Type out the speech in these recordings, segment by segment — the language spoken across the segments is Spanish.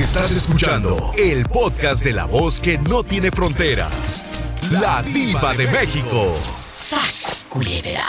Estás escuchando el podcast de la voz que no tiene fronteras. La diva de México. ¡Sas, culebra!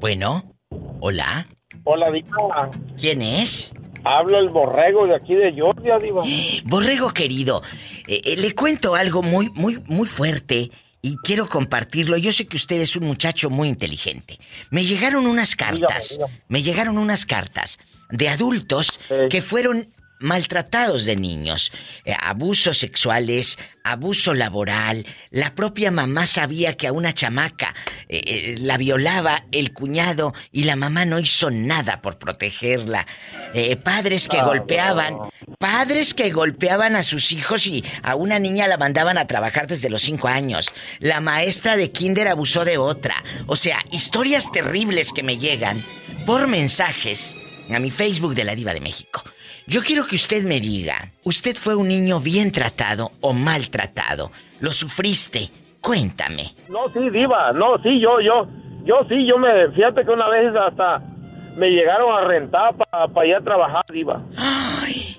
Bueno, hola. Hola, diva. ¿Quién es? Hablo el borrego de aquí de Georgia, diva. Borrego querido, eh, eh, le cuento algo muy, muy, muy fuerte y quiero compartirlo. Yo sé que usted es un muchacho muy inteligente. Me llegaron unas cartas, Dígame, dígame. me llegaron unas cartas de adultos Sí. que fueron maltratados de niños, Eh, abusos sexuales, abuso laboral. La propia mamá sabía que a una chamaca eh, eh, la violaba el cuñado y la mamá no hizo nada por protegerla. Padres que Ah, golpeaban, padres que golpeaban a sus hijos y a una niña la mandaban a trabajar desde los cinco años. La maestra de kinder abusó de otra. O sea, historias terribles que me llegan por mensajes a mi Facebook de la Diva de México. Yo quiero que usted me diga, ¿usted fue un niño bien tratado o maltratado? ¿Lo sufriste? Cuéntame. No, sí, diva. No, sí, yo, yo. Yo sí, yo me... Fíjate que una vez hasta me llegaron a rentar para ir a trabajar, diva. Ay.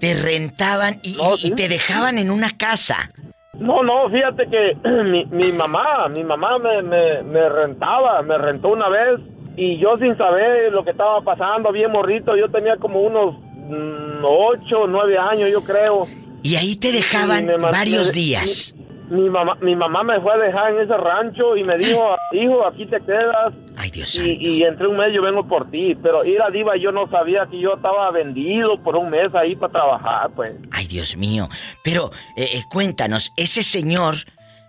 Te rentaban y, No, y- y sí. te dejaban en una casa. No, no, fíjate que mi, mi mamá, mi mamá me, me, me rentaba, me rentó una vez y yo sin saber lo que estaba pasando, bien morrito, yo tenía como unos mm, ocho, nueve años, yo creo. Y ahí te dejaban varios días. Mi, mi mamá, mi mamá me fue a dejar en ese rancho y me dijo, hijo, aquí te quedas Ay, Dios santo. y, y entre un mes yo vengo por ti. Pero ir a Diva, yo no sabía que yo estaba vendido por un mes ahí para trabajar, pues. Ay, Dios mío. Pero eh, eh, cuéntanos, ese señor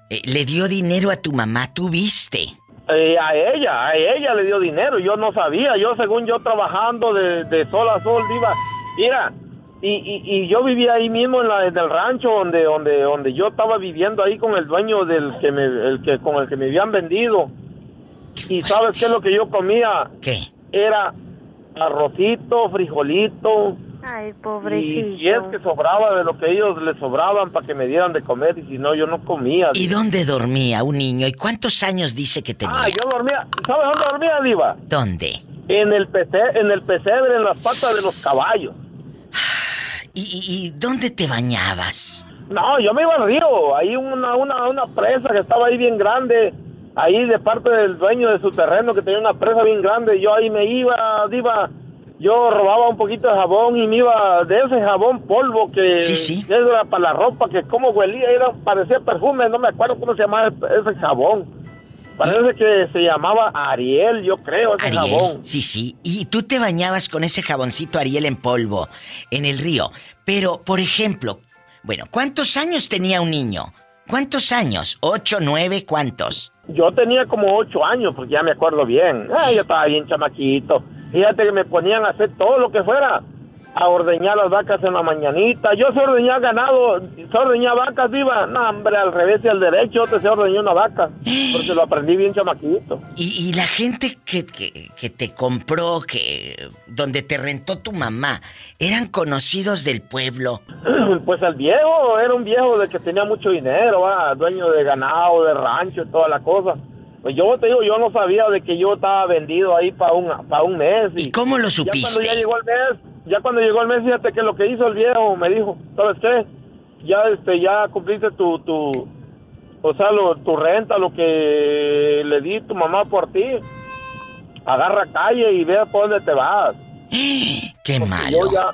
eh, le dio dinero a tu mamá, ¿tú viste? Eh, a ella, a ella le dio dinero, yo no sabía, yo según yo trabajando de, de sol a sol, diva, mira, y, y, y yo vivía ahí mismo en, la, en el rancho donde, donde, donde yo estaba viviendo ahí con el dueño del que me, el que, con el que me habían vendido, y sabes qué es lo que yo comía, ¿Qué? era arrocito, frijolito, Ay, y pobrecito. si es que sobraba de lo que ellos le sobraban para que me dieran de comer, y si no, yo no comía. ¿Y diva. dónde dormía un niño? ¿Y cuántos años dice que tenía? Ah, yo dormía, ¿sabes dónde dormía, diva? ¿Dónde? En el, pece, en el pesebre, en las patas de los caballos. ¿Y, y- y dónde te bañabas? No, yo me iba al río. Ahí una, una, una presa que estaba ahí bien grande. Ahí de parte del dueño de su terreno que tenía una presa bien grande. Yo ahí me iba, iba. Yo robaba un poquito de jabón y me iba de ese jabón polvo que Sí, sí. era para la ropa, que como huelía, era, parecía perfume, no me acuerdo cómo se llamaba ese jabón. Parece que se llamaba Ariel, yo creo, ese Ariel. jabón. Sí, sí. Y tú te bañabas con ese jaboncito Ariel en polvo en el río. Pero, por ejemplo, bueno, ¿cuántos años tenía un niño? ¿Cuántos años? ¿Ocho, nueve, cuántos? Yo tenía como ocho años, porque ya me acuerdo bien. Ah, yo estaba bien chamaquito. Fíjate que me ponían a hacer todo lo que fuera. A ordeñar las vacas en la mañanita. Yo sé ordeñar ganado, sé ordeñar vacas, iba. No, hombre, al revés y al derecho, te sé ordeñar una vaca. Porque lo aprendí bien chamaquito. Y, y la gente que, que, que te compró, que donde te rentó tu mamá, eran conocidos del pueblo. Pues el viejo, era un viejo de que tenía mucho dinero, ¿va? dueño de ganado, de rancho y toda la cosa. Pues yo te digo, yo no sabía de que yo estaba vendido ahí para un, para un mes. ¿Y cómo lo Ya cuando supiste? ya llegó el mes, ya cuando llegó el mes, fíjate que lo que hizo el viejo me dijo, ¿sabes qué? Ya este, ya cumpliste tu, tu, o sea, lo- tu renta, lo que le di tu mamá por ti. Agarra calle y ve por dónde te vas. Qué Porque malo. Yo ya, o-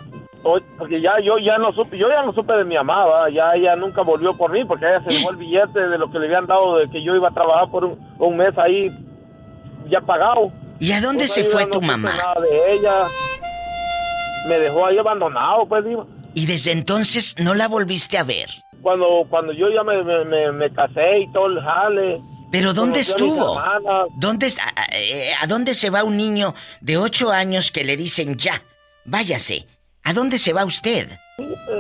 porque ya yo ya no supe, yo ya no supe de mi mamá, ¿va? ya ella nunca volvió por mí porque ella se llevó el billete de lo que le habían dado de que yo iba a trabajar por un, un mes ahí ya pagado. ¿Y a dónde Pues se fue no tu mamá? nada de ella. Me dejó ahí abandonado, pues digo. Y desde entonces no la volviste a ver. Cuando cuando yo ya me, me, me- me casé y todo el jale. ¿Pero dónde estuvo? ¿Dónde, a, a- eh, a dónde se va un niño de ocho años que le dicen ya, váyase? ¿A dónde se va usted?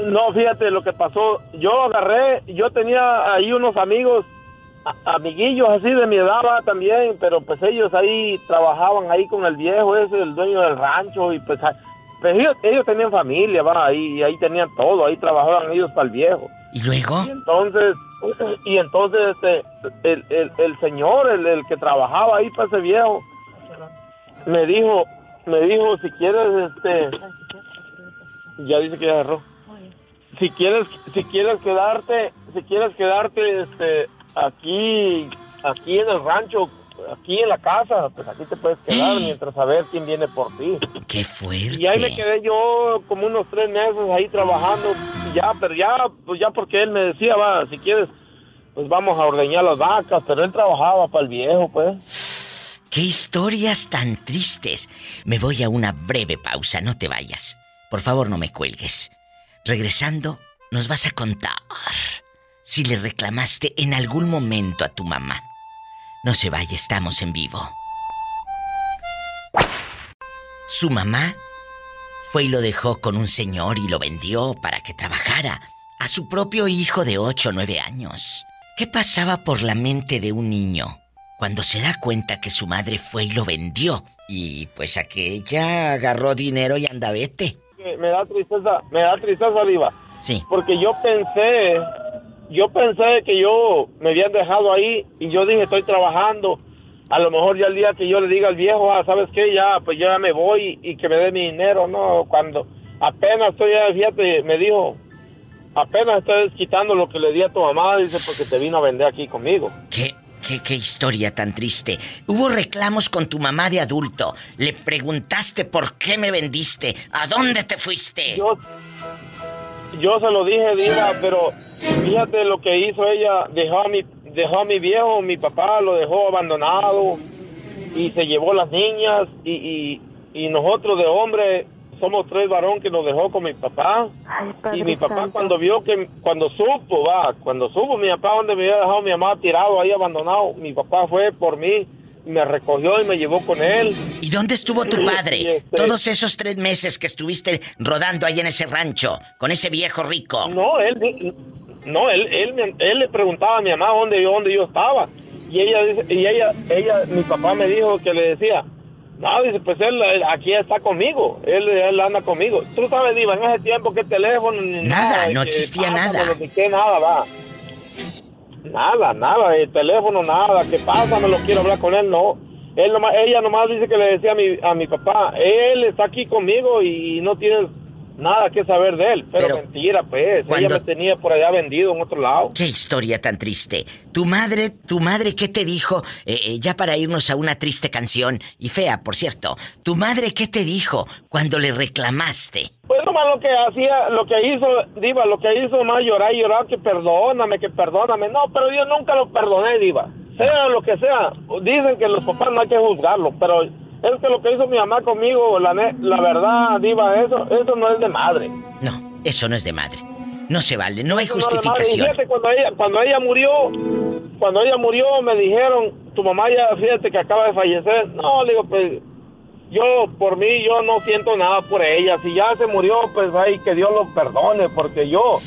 No, fíjate lo que pasó. Yo agarré, yo tenía ahí unos amigos, a- amiguillos así de mi edad ¿va? también, pero pues ellos ahí trabajaban ahí con el viejo ese, el dueño del rancho, y pues, ah, pues ellos, ellos tenían familia, va, ahí, y ahí tenían todo, ahí trabajaban ellos para el viejo. ¿Y luego? Y entonces, y entonces este, el, el, el señor, el, el que trabajaba ahí para ese viejo, me dijo, me dijo, si quieres, este, Ya dice que ya cerró. Si quieres, si quieres quedarte, si quieres quedarte, este, aquí, aquí en el rancho, aquí en la casa, pues aquí te puedes quedar mientras a ver quién viene por ti. ¡Qué fuerte! Y ahí me quedé yo como unos tres meses ahí trabajando, ya, pero ya, pues ya porque él me decía, va, si quieres, pues vamos a ordeñar las vacas, pero él trabajaba para el viejo, pues. ¡Qué historias tan tristes! Me voy a una breve pausa, no te vayas. Por favor, no me cuelgues. Regresando, nos vas a contar si le reclamaste en algún momento a tu mamá. No se vaya, estamos en vivo. Su mamá fue y lo dejó con un señor y lo vendió para que trabajara a su propio hijo de 8 o 9 años. ¿Qué pasaba por la mente de un niño cuando se da cuenta que su madre fue y lo vendió? Y pues aquella agarró dinero y andavete. Me da tristeza, me da tristeza, Diva. Sí. Porque yo pensé, yo pensé que yo me habían dejado ahí y yo dije, estoy trabajando. A lo mejor ya el día que yo le diga al viejo, ah, ¿sabes qué? Ya, pues ya me voy y que me dé mi dinero, ¿no? Cuando apenas estoy, fíjate, me dijo, apenas estoy quitando lo que le di a tu mamá, dice, porque te vino a vender aquí conmigo. ¿Qué? ¿Qué, qué historia tan triste. Hubo reclamos con tu mamá de adulto. Le preguntaste por qué me vendiste. ¿A dónde te fuiste? Yo, yo se lo dije, Diva, pero fíjate lo que hizo ella. Dejó a mi, dejó a mi viejo, mi papá lo dejó abandonado y se llevó las niñas y, y, y nosotros de hombre somos tres varón que nos dejó con mi papá. y mi papá cuando vio que, cuando supo, va, cuando supo mi papá donde me había dejado mi mamá tirado ahí abandonado, mi papá fue por mí, me recogió y me llevó con él. ¿Y dónde estuvo tu padre? Este Todos esos tres meses que estuviste rodando ahí en ese rancho, con ese viejo rico. No, él, no, él, él, él le preguntaba a mi mamá dónde, dónde yo estaba. Y ella, y ella, ella, mi papá me dijo que le decía, no, dice, pues él, aquí está conmigo, él, él, anda conmigo. Tú sabes, Diva, en ese tiempo que teléfono ni nada. Nada, no existía nada. Que nada, va. Nada, nada, el teléfono, nada, que pasa, no lo quiero hablar con él, no. Él nomás, ella nomás dice que le decía a mi, a mi papá, él está aquí conmigo y no tienes nada que saber de él. Pero, mentira, pues. Ella me tenía por allá vendido en otro lado. Qué historia tan triste. Tu madre, tu madre, ¿qué te dijo? Eh, eh, ya para irnos a una triste canción, y fea, por cierto. ¿Tu madre qué te dijo cuando le reclamaste? Pues nomás lo que hacía, lo que hizo, Diva, lo que hizo más llorar y llorar, que perdóname, que perdóname. No, pero yo nunca lo perdoné, Diva. Sea lo que sea, dicen que los papás no hay que juzgarlo, pero es que lo que hizo mi mamá conmigo, la, la verdad, Diva, eso, eso no es de madre. No, eso no es de madre. No se vale, no hay justificación. fíjate, cuando ella, cuando ella murió, cuando ella murió, me dijeron, tu mamá ya, fíjate que acaba de fallecer. No, le digo, pues, yo, por mí, yo no siento nada por ella. Si ya se murió, pues, ay, que Dios lo perdone, porque yo,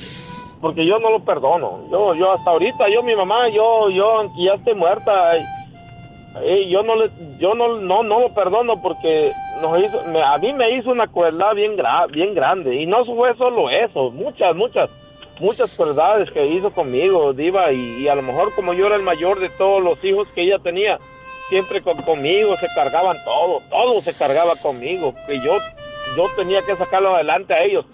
porque yo no lo perdono. Yo, yo hasta ahorita, yo, mi mamá, yo, yo, ya estoy muerta yo no le, yo no, no, no lo perdono porque nos hizo, a mí me hizo una crueldad bien, bien grande y no fue solo eso, muchas, muchas, muchas crueldades que hizo conmigo, Diva, y, a lo mejor como yo era el mayor de todos los hijos que ella tenía, siempre conmigo se cargaban todo, todo se cargaba conmigo, que yo, yo tenía que sacarlo adelante a ellos.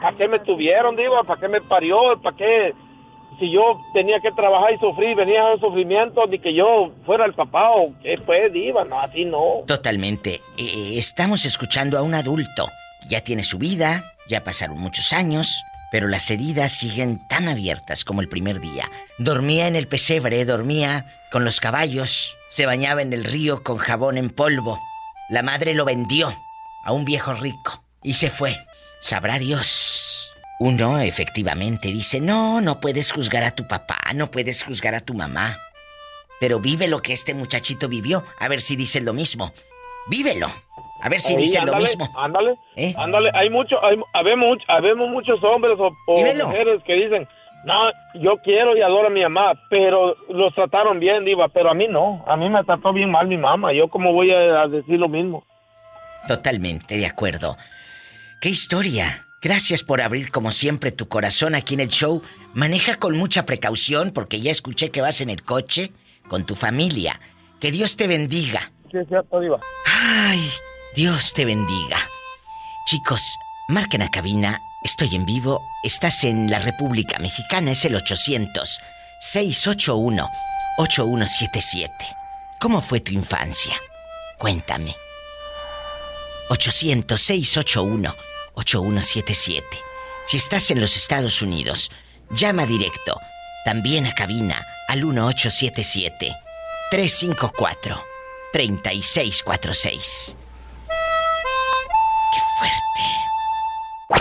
¿Para qué me tuvieron, Diva? ¿Para qué me parió? ¿Para qué? Si yo tenía que trabajar y sufrir, venía de sufrimiento, ni que yo fuera el papá o que pues iba, no, así no. Totalmente. Eh, eh, estamos escuchando a un adulto. Ya tiene su vida, ya pasaron muchos años, pero las heridas siguen tan abiertas como el primer día. Dormía en el pesebre, dormía con los caballos, se bañaba en el río con jabón en polvo. La madre lo vendió a un viejo rico y se fue. Sabrá Dios uno efectivamente dice, no, no puedes juzgar a tu papá, no puedes juzgar a tu mamá. Pero vive lo que este muchachito vivió, a ver si dicen lo mismo. Vívelo. A ver si dicen lo mismo. Ándale, ¿Eh? ándale. Hay mucho, hay, habemos, habemos muchos hombres o, mujeres que dicen, no, yo quiero y adoro a mi mamá, pero los trataron bien, Diva, pero a mí no. A mí me trató bien mal mi mamá. Yo cómo voy a decir lo mismo. Totalmente de acuerdo. ¿Qué historia? Gracias por abrir como siempre tu corazón aquí en el show. Maneja con mucha precaución porque ya escuché que vas en el coche con tu familia. Que Dios te bendiga. Sí, cierto, Diva. Ay, Dios te bendiga. Chicos, Marquen a cabina, estoy en vivo, estás en la República Mexicana, es el 800-681-8177. ¿Cómo fue tu infancia? Cuéntame. 800-681-8177. Si estás en los Estados Unidos, llama directo, también a cabina, al 1877 354 3646. ¡Qué fuerte!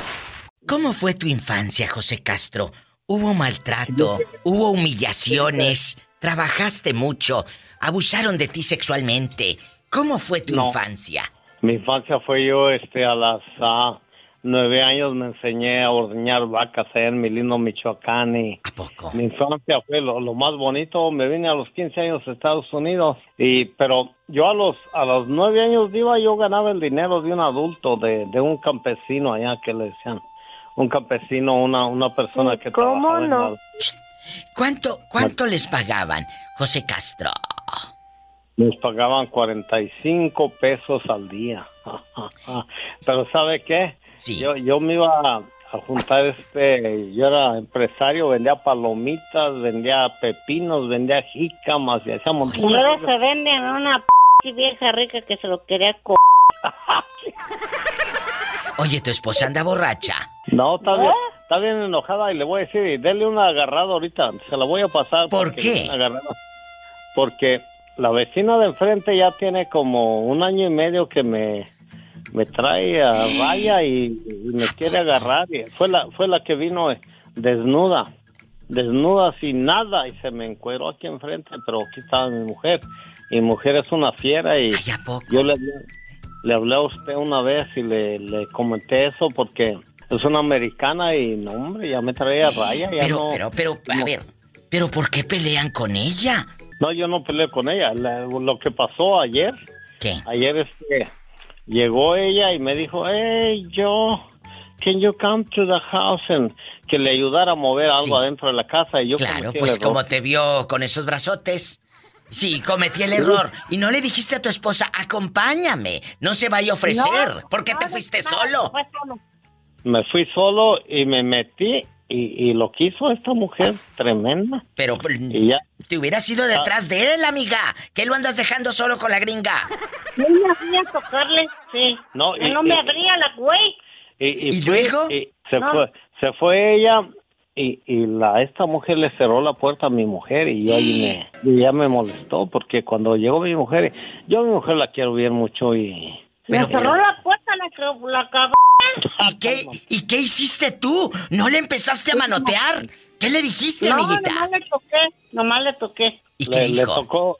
¿Cómo fue tu infancia, José Castro? ¿Hubo maltrato? ¿Hubo humillaciones? ¿Trabajaste mucho? ¿Abusaron de ti sexualmente? ¿Cómo fue tu infancia? Mi infancia fue yo, este, a las nueve años me enseñé a ordeñar vacas en mi lindo Michoacán y ¿A poco? mi infancia fue lo, lo, más bonito. Me vine a los 15 años a Estados Unidos y pero yo a los a los nueve años iba yo ganaba el dinero de un adulto de, de un campesino allá que le decían un campesino una una persona que ¿Cómo no? ¿Cuánto cuánto les pagaban, José Castro? Nos pagaban 45 pesos al día. Pero ¿sabe qué? Sí. Yo, yo me iba a, a, juntar este, yo era empresario, vendía palomitas, vendía pepinos, vendía jícamas y hacíamos... Primero se vende a una p vieja rica que se lo quería co... Oye, ¿tu esposa anda borracha? No, está bien, está bien enojada y le voy a decir, dele una agarrada ahorita, se la voy a pasar. ¿Por qué? Porque la vecina de enfrente ya tiene como un año y medio que me, me trae a raya y, y, me quiere agarrar. Y fue la fue la que vino desnuda, desnuda sin nada y se me encueró aquí enfrente, pero aquí estaba mi mujer. Mi mujer es una fiera y Ay, ¿a poco? yo le, le hablé a usted una vez y le, le comenté eso porque es una americana y no, hombre, ya me traía raya. Ya pero, no, pero, pero, a no. ver, ¿pero por qué pelean con ella? No, yo no peleé con ella. La- lo que pasó ayer, ¿Qué? ayer este, llegó ella y me dijo, hey, yo, can you come to the house and que le ayudara a mover algo Sí. adentro de la casa y yo Claro, el pues como te vio con esos brazotes. Sí, cometí el error. Y no le dijiste a tu esposa, acompáñame, no se vaya a ofrecer. ¿Por qué te fuiste no, solo. Me fui solo y me metí y, y lo que hizo esta mujer tremenda. Pero ya, te hubieras ido detrás de él, amiga. ¿Qué lo andas dejando solo con la gringa? Yo me fui a tocarle, sí. No, y- no me y- abría la güey. y, ¿Y fui- luego? y se No. fue, se fue ella y, y la esta mujer le cerró la puerta a mi mujer y yo ahí me y ya me molestó porque cuando llegó mi mujer, yo a mi mujer la quiero bien mucho y Pero, me cerró pero- la puerta la, la cabrón. ¿Y qué, ¿Y qué hiciste tú? ¿No le empezaste a manotear? ¿Qué le dijiste, No, amiguita? nomás le toqué, nomás le toqué. ¿Y qué le, tocó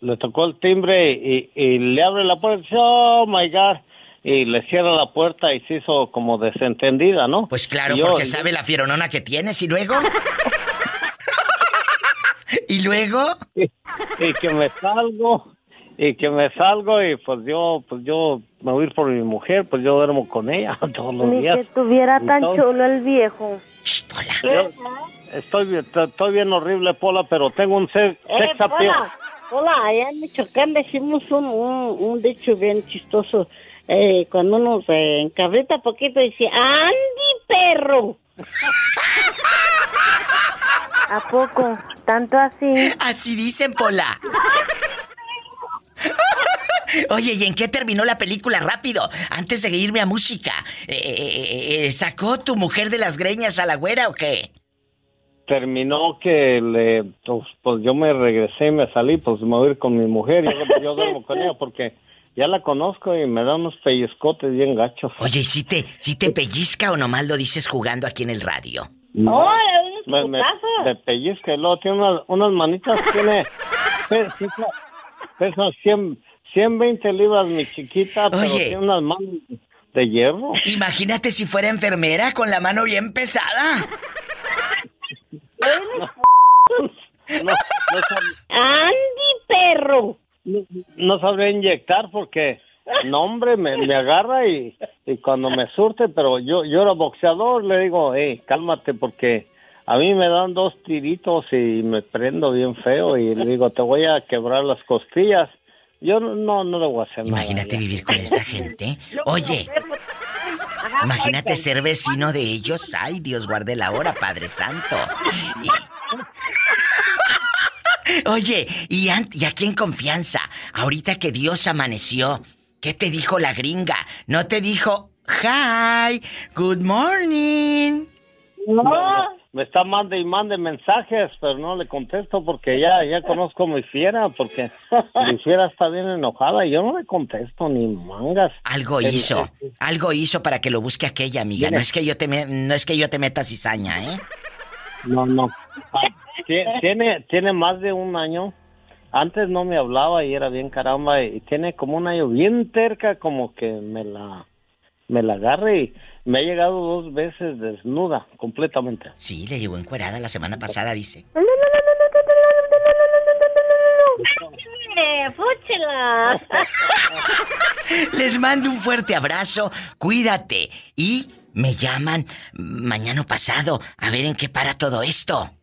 le tocó el timbre y, y le abre la puerta y dice, oh my god y le cierra la puerta y se hizo como desentendida, ¿no? Pues claro, Y yo- porque sabe la fieronona que tienes. ¿Y luego? ¿Y luego? y que me salgo y que me salgo y pues yo pues yo me voy a ir por mi mujer pues yo duermo con ella todos los Ni días que estuviera tan Entonces- chulo el viejo. Shh, Pola. Yo estoy bien estoy bien horrible Pola pero tengo un sex, Eh, sex appeal. hola, hola, allá en Michoacán decimos un, un, un dicho bien chistoso. Eh, cuando uno se encabrita poquito dice, ¡Andy, perro! ¿A poco? ¿Tanto así? Así dicen, Pola. Oye, ¿y en qué terminó la película? Rápido, antes de irme a música. Eh, eh, eh, ¿Sacó tu mujer de las greñas a la güera o qué? terminó que le pues, pues, yo me regresé y me salí pues me voy a ir con mi mujer yo, yo duermo con ella porque ya la conozco y me da unos pellizcotes bien gachos Oye, ¿y si te, si te pellizca o nomás lo dices jugando aquí en el radio? No. ¡Oh, es me, me pellizca y luego tiene unas, unas manitas, tiene, pesa, pesa 100, 120 libras mi chiquita, pero Oye. tiene unas manos de hierro. Imagínate si fuera enfermera con la mano bien pesada. No, no, sab- ¡Andy, perro! no, no sabría inyectar porque, no hombre, me, me agarra y, y cuando me surte, pero yo, yo era boxeador, le digo, hey, cálmate porque a mí me dan dos tiritos y me prendo bien feo y le digo, te voy a quebrar las costillas. Yo no, no, no le voy a hacer nada. Imagínate ya. vivir con esta gente. Oye, Imagínate ser vecino de ellos. Ay, Dios guarde la hora, Padre Santo. Y- Oye, y, an- y aquí en confianza, ahorita que Dios amaneció, ¿qué te dijo la gringa? ¿No te dijo, hi, good morning? No, Me está mande y mande mensajes, pero no le contesto porque ya, ya conozco a mi fiera, porque mi fiera está bien enojada y yo no le contesto ni mangas. Algo El- hizo, el- algo hizo para que lo busque aquella amiga. No es que yo te me- no es que yo te meta cizaña, ¿eh? No, no. Ah, tie- Tiene, tiene más de un año. Antes no me hablaba y era bien caramba y tiene como un año bien terca como que me la me la agarre y me ha llegado dos veces desnuda completamente. Sí, le llegó encuerada la semana pasada, dice. Eh. Les mando un fuerte abrazo, cuídate y me llaman mañana pasado a ver en qué para todo esto.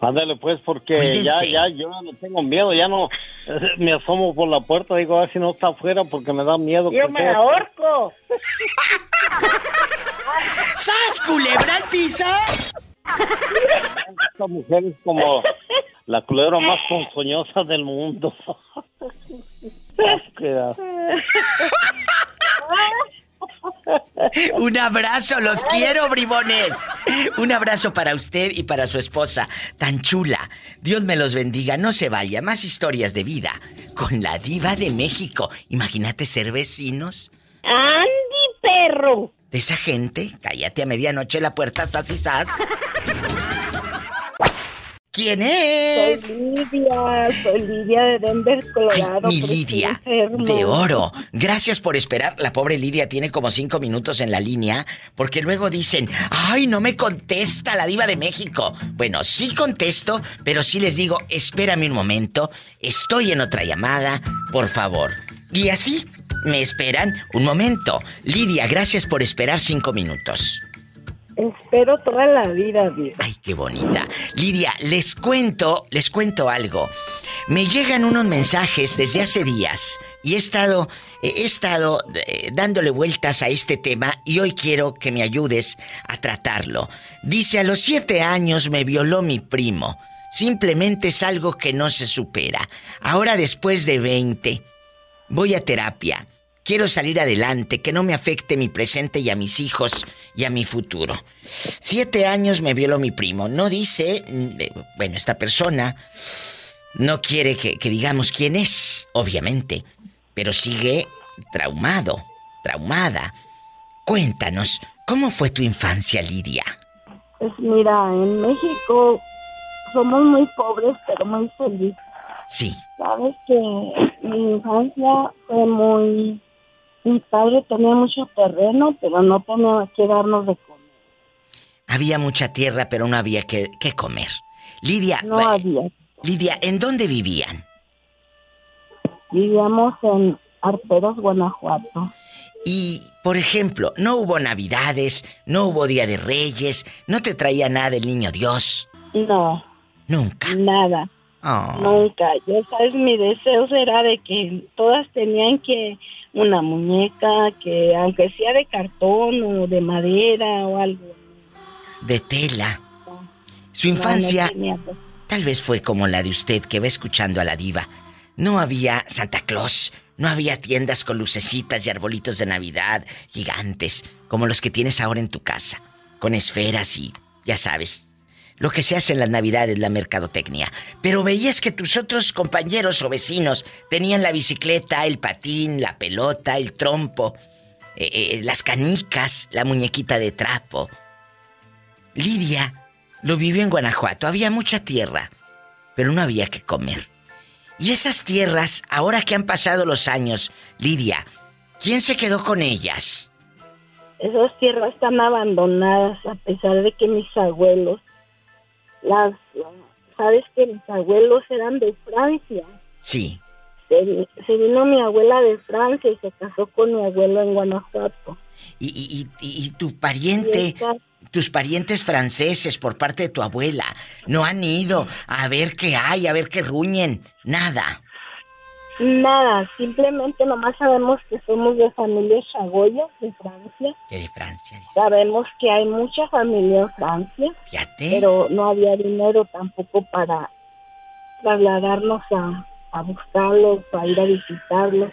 Ándale pues porque ya, Cuídense. ya, yo no tengo miedo, ya no me asomo por la puerta, digo a ver si no está afuera porque me da miedo. Yo que me ahorco. ¡Sas, culebra al piso! Esta mujer es como la culebra más ponzoñosa del mundo. Un abrazo, los quiero, bribones. Un abrazo para usted y para su esposa, tan chula. Dios me los bendiga, no se vaya. Más historias de vida con la diva de México. Imagínate ser vecinos Andy, perro. de esa gente. Cállate a medianoche la puerta, sas y sas. ¿Quién Soy es? Lidia, soy Lidia de Denver, Ay, Colorado. mi Lidia, de oro. Gracias por esperar. La pobre Lidia tiene como cinco minutos en la línea, porque luego dicen, ay, no me contesta la diva de México. Bueno, sí contesto, pero sí les digo, espérame un momento, estoy en otra llamada, por favor. Y así, me esperan un momento. Lidia, gracias por esperar cinco minutos. Espero toda la vida, Dios. Ay, qué bonita. Lidia, les cuento, les cuento algo. Me llegan unos mensajes desde hace días y he estado, he estado eh, dándole vueltas a este tema y hoy quiero que me ayudes a tratarlo. Dice, a los siete años me violó mi primo. Simplemente es algo que no se supera. Ahora después de 20, voy a terapia. Quiero salir adelante, que no me afecte mi presente y a mis hijos y a mi futuro. Siete años me violó mi primo. No dice, mm, eh, bueno, esta persona no quiere que, que digamos quién es, obviamente, pero sigue traumado, traumada. Cuéntanos, ¿cómo fue tu infancia, Lidia? Pues mira, en México somos muy pobres, pero muy felices. Sí, Sabes que mi infancia fue muy... Mi padre tenía mucho terreno, pero no tenía que darnos de comer. había mucha tierra, pero no había que, que comer. Lidia, No había. Lidia, ¿en dónde vivían? Vivíamos en Arteros, Guanajuato. Y, por ejemplo, no hubo navidades, no hubo Día de Reyes, no te traía nada el niño Dios. No, Nunca. nada. Oh. Nunca. Yo, sabes, mi deseo era de que todas tenían que una muñeca, que aunque sea de cartón o de madera o algo. De tela. Su No, infancia pues. tal vez fue como la de usted que va escuchando a la diva. No había Santa Claus, no había tiendas con lucecitas y arbolitos de Navidad gigantes, como los que tienes ahora en tu casa, con esferas y, ya sabes, lo que se hace en las Navidades, la mercadotecnia. Pero veías que tus otros compañeros o vecinos tenían la bicicleta, el patín, la pelota, el trompo, eh, eh, las canicas, la muñequita de trapo. Lidia lo vivió en Guanajuato. Había mucha tierra, pero no había que comer. Y esas tierras, ahora que han pasado los años, Lidia, ¿quién se quedó con ellas? Esas tierras están abandonadas a pesar de que mis abuelos, las, sabes que mis abuelos eran de Francia. Sí. Se, se vino mi abuela de Francia y se casó con mi abuelo en Guanajuato. Y, y- y- y tu pariente, esta- tus parientes franceses por parte de tu abuela, no han ido a ver qué hay, a ver qué ruñen, nada. Nada, simplemente nomás sabemos que somos de familia Chagoya, de Francia. Que de Francia, dice. Sabemos que hay mucha familia en Francia, Fíjate. pero no había dinero tampoco para trasladarnos a, a buscarlos, a ir a visitarlos.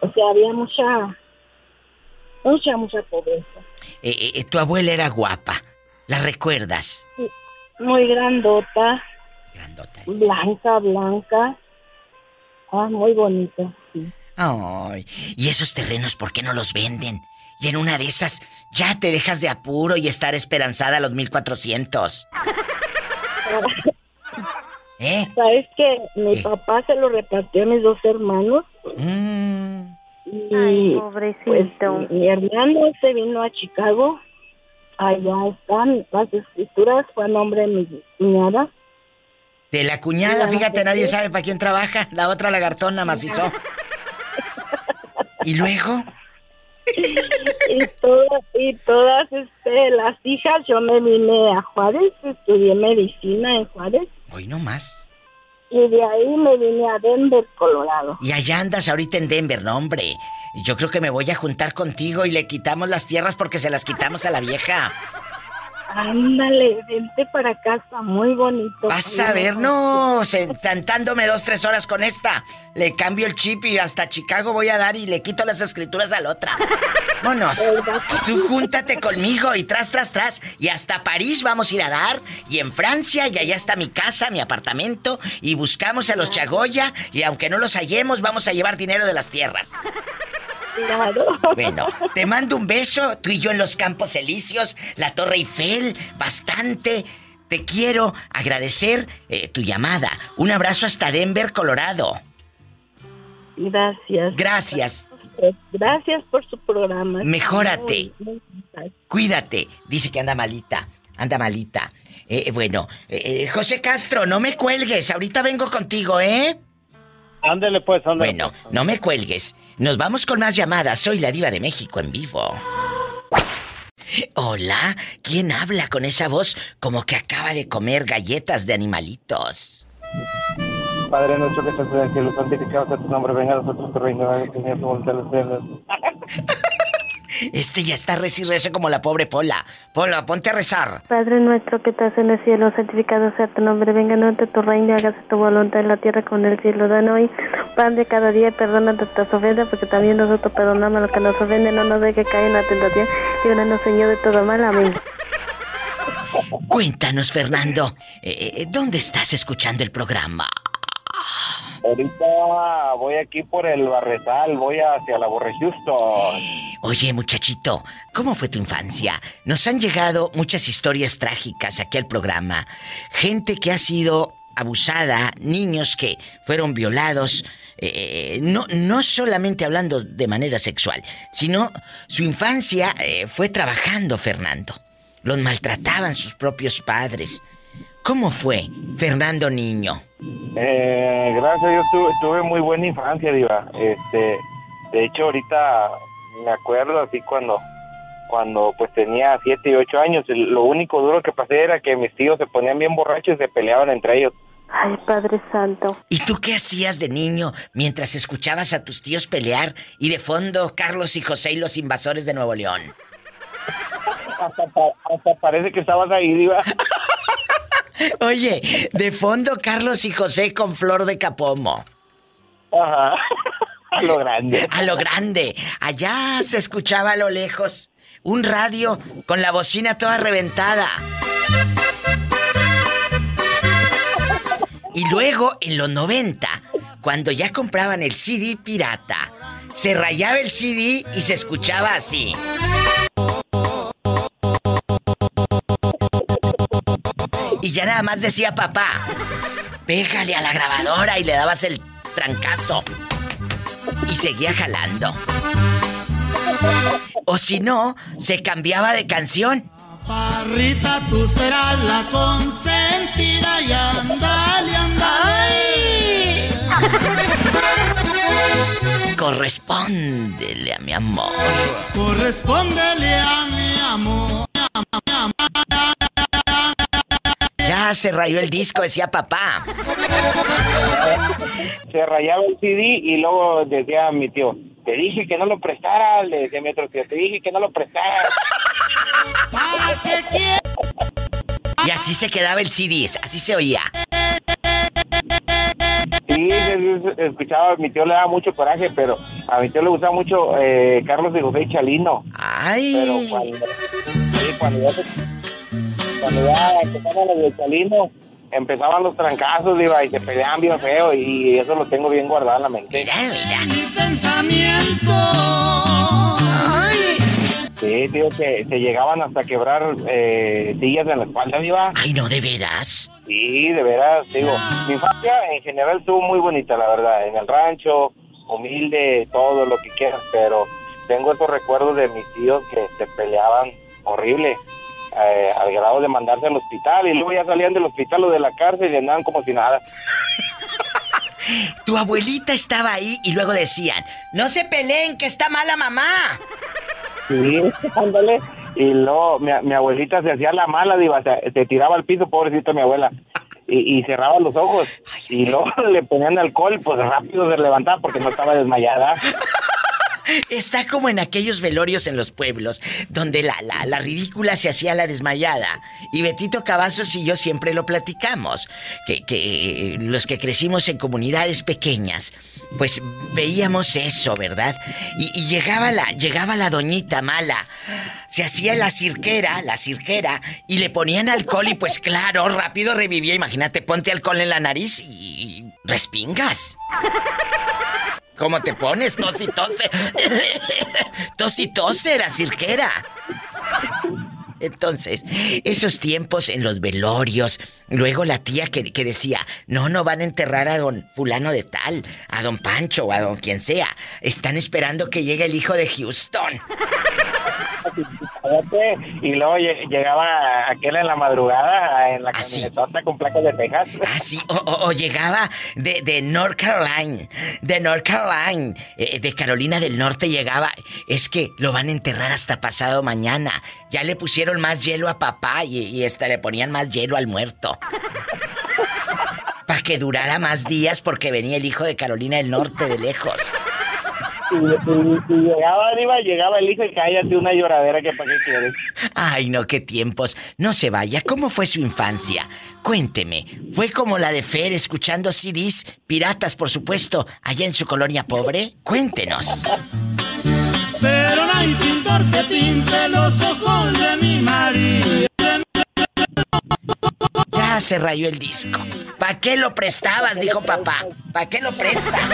O sea, había mucha, mucha, mucha pobreza. Eh, eh, tu abuela era guapa. ¿La recuerdas? Muy grandota, Grandota. dice. blanca, blanca. Ah, muy bonita, sí. Ay, ¿y esos terrenos por qué no los venden? Y en una de esas ya te dejas de apuro y estar esperanzada a los 1400. ¿Eh? Sabes que mi ¿Qué? papá se lo repartió a mis dos hermanos Mm, y Ay, pues pobrecito. mi hermano se vino a Chicago. Allá están las escrituras, fue a nombre de mi cuñada. De la cuñada, fíjate, ¿por nadie sabe para quién trabaja. La otra lagartona macizó. ¿Y luego? Y todas, y todas este, las hijas, yo me vine a Juárez, estudié medicina en Juárez. Hoy no más. Y de ahí me vine a Denver, Colorado. Y allá andas ahorita en Denver, no, hombre. Yo creo que me voy a juntar contigo y le quitamos las tierras porque se las quitamos a la vieja. Ándale, vente para casa, muy bonito. Vas a ver, no, se- sentándome dos, tres horas con esta. Le cambio el chip y hasta Chicago voy a dar y le quito las escrituras a la otra. Vámonos. Tú júntate conmigo y tras, tras, tras. Y hasta París vamos a ir a dar. Y en Francia, y allá está mi casa, mi apartamento. Y buscamos a los Chagoya. Y aunque no los hallemos, vamos a llevar dinero de las tierras. Claro. Bueno, te mando un beso, tú y yo en los Campos Elíseos, la Torre Eiffel, bastante. Te quiero agradecer eh, tu llamada. Un abrazo hasta Denver, Colorado. Gracias. Gracias. Gracias por su programa. Mejórate. Muy- muy- Cuídate. Dice que anda malita. Anda malita. Eh, bueno, eh, José Castro, no me cuelgues. Ahorita vengo contigo, ¿eh? Ándele pues, ándele. Bueno, pues. no me cuelgues. Nos vamos con más llamadas. Soy la diva de México en vivo. Hola, ¿quién habla con esa voz como que acaba de comer galletas de animalitos? Padre nuestro que estás en el cielo, santificado sea tu nombre, venga a nosotros tu reino, haga tu voluntad. Este ya está reci rece como la pobre Pola. Pola, ponte a rezar. Padre nuestro que estás en el cielo, santificado sea tu nombre, venga a tu reino, hágase tu voluntad en la tierra como en el cielo. Danos hoy pan de cada día y perdona nuestras ofensas, porque también nosotros perdonamos a los que nos ofenden, no nos deje caer en la tentación, líbranos Señor de todo mal, amén. Cuéntanos, Fernando, eh, eh, ¿dónde estás escuchando el programa? Ahorita voy aquí por el Barretal, voy hacia la Borre. Oye, muchachito, ¿cómo fue tu infancia? Nos han llegado muchas historias trágicas aquí al programa. Gente que ha sido abusada, niños que fueron violados, eh, no, no solamente hablando de manera sexual, sino su infancia eh, fue trabajando, Fernando. Los maltrataban sus propios padres. ¿Cómo fue, Fernando Niño? Eh, gracias a Dios tuve, tuve muy buena infancia, Diva. Este, de hecho, ahorita me acuerdo así cuando cuando pues tenía siete y ocho años. el- Lo único duro que pasé era que mis tíos se ponían bien borrachos y se peleaban entre ellos. Ay, Padre Santo. ¿Y tú qué hacías de niño mientras escuchabas a tus tíos pelear y de fondo Carlos y José y los invasores de Nuevo León? Hasta, pa- hasta parece que estabas ahí, Diva. Oye, de fondo Carlos y José con flor de capomo. Ajá. A lo grande. A lo grande. Allá se escuchaba a lo lejos un radio con la bocina toda reventada. Y luego, en los 90, cuando ya compraban el CD pirata, se rayaba el CD y se escuchaba así. Ya nada más decía papá, pégale a la grabadora y le dabas el trancazo. Y seguía jalando. O si no, se cambiaba de canción. Parrita, tú serás la consentida y andale, andale. Correspóndele a mi amor. Correspóndele a mi amor. Ya se rayó el disco, decía papá. Se rayaba el CD y luego decía mi tío, te dije que no lo prestara, le decía mi otro tío, te dije que no lo prestara. Y así se quedaba el CD, así se oía. Sí, escuchaba, mi tío le daba mucho coraje, pero a mi tío le gustaba mucho eh, Carlos de José Chalino. Ay. Pero cuando, sí, cuando ya, se- cuando ya empezaban los Chalino, empezaban los trancazos, iba, y se peleaban bien feo, y eso lo tengo bien guardado en la mente. Mira, mira. Mi pensamiento. Sí, tío, que se llegaban hasta quebrar eh, sillas en la espalda, iba. Ay, no, de veras. Sí, de veras, digo, mi infancia en general estuvo muy bonita, la verdad, en el rancho, humilde, todo lo que quieras, pero tengo esos recuerdos de mis tíos que se peleaban horrible, eh, al grado de mandarse al hospital, y luego ya salían del hospital o de la cárcel y andaban como si nada. Tu abuelita estaba ahí y luego decían, no se peleen, que está mala mamá. Sí, ándale. Y luego mi, mi abuelita se hacía la mala, diva, se, se tiraba al piso, pobrecita mi abuela. Y, y cerraba los ojos. Y luego le ponían alcohol, pues rápido se levantaba porque no estaba desmayada. Está como en aquellos velorios en los pueblos, donde la, la, la ridícula se hacía la desmayada. Y Betito Cavazos y yo siempre lo platicamos, que, que los que crecimos en comunidades pequeñas, pues veíamos eso, ¿verdad? Y, y llegaba, la, llegaba la doñita mala, se hacía la cirquera, la cirquera, y le ponían alcohol y pues claro, rápido revivía. Imagínate, ponte alcohol en la nariz y respingas. ¿Cómo te pones? Tos y era cirquera. Entonces, esos tiempos en los velorios, luego la tía que, que decía, no, no van a enterrar a don fulano de tal, a don Pancho o a don quien sea, están esperando que llegue el hijo de Houston. Y luego lle- llegaba aquel en la madrugada en la Ah, camionetota con placas de Texas. Ah, sí, o, o- o llegaba de, de North Carolina, de North Carolina, eh, de Carolina del Norte llegaba. Es que lo van a enterrar hasta pasado mañana. Ya le pusieron más hielo a papá y, y hasta le ponían más hielo al muerto. Para que durara más días porque venía el hijo de Carolina del Norte de lejos. Y llegaba, Diva, llegaba el hijo y cállate una lloradera que para qué quieres. Ay, no, qué tiempos. No se vaya. ¿Cómo fue su infancia? Cuénteme. ¿Fue como la de Fer escuchando CDs, piratas, por supuesto, allá en su colonia pobre? Cuéntenos. Hay pintor que pinte los ojos de mi María. Ya se rayó el disco. ¿Para qué lo prestabas? Dijo papá. ¿Para qué lo prestas?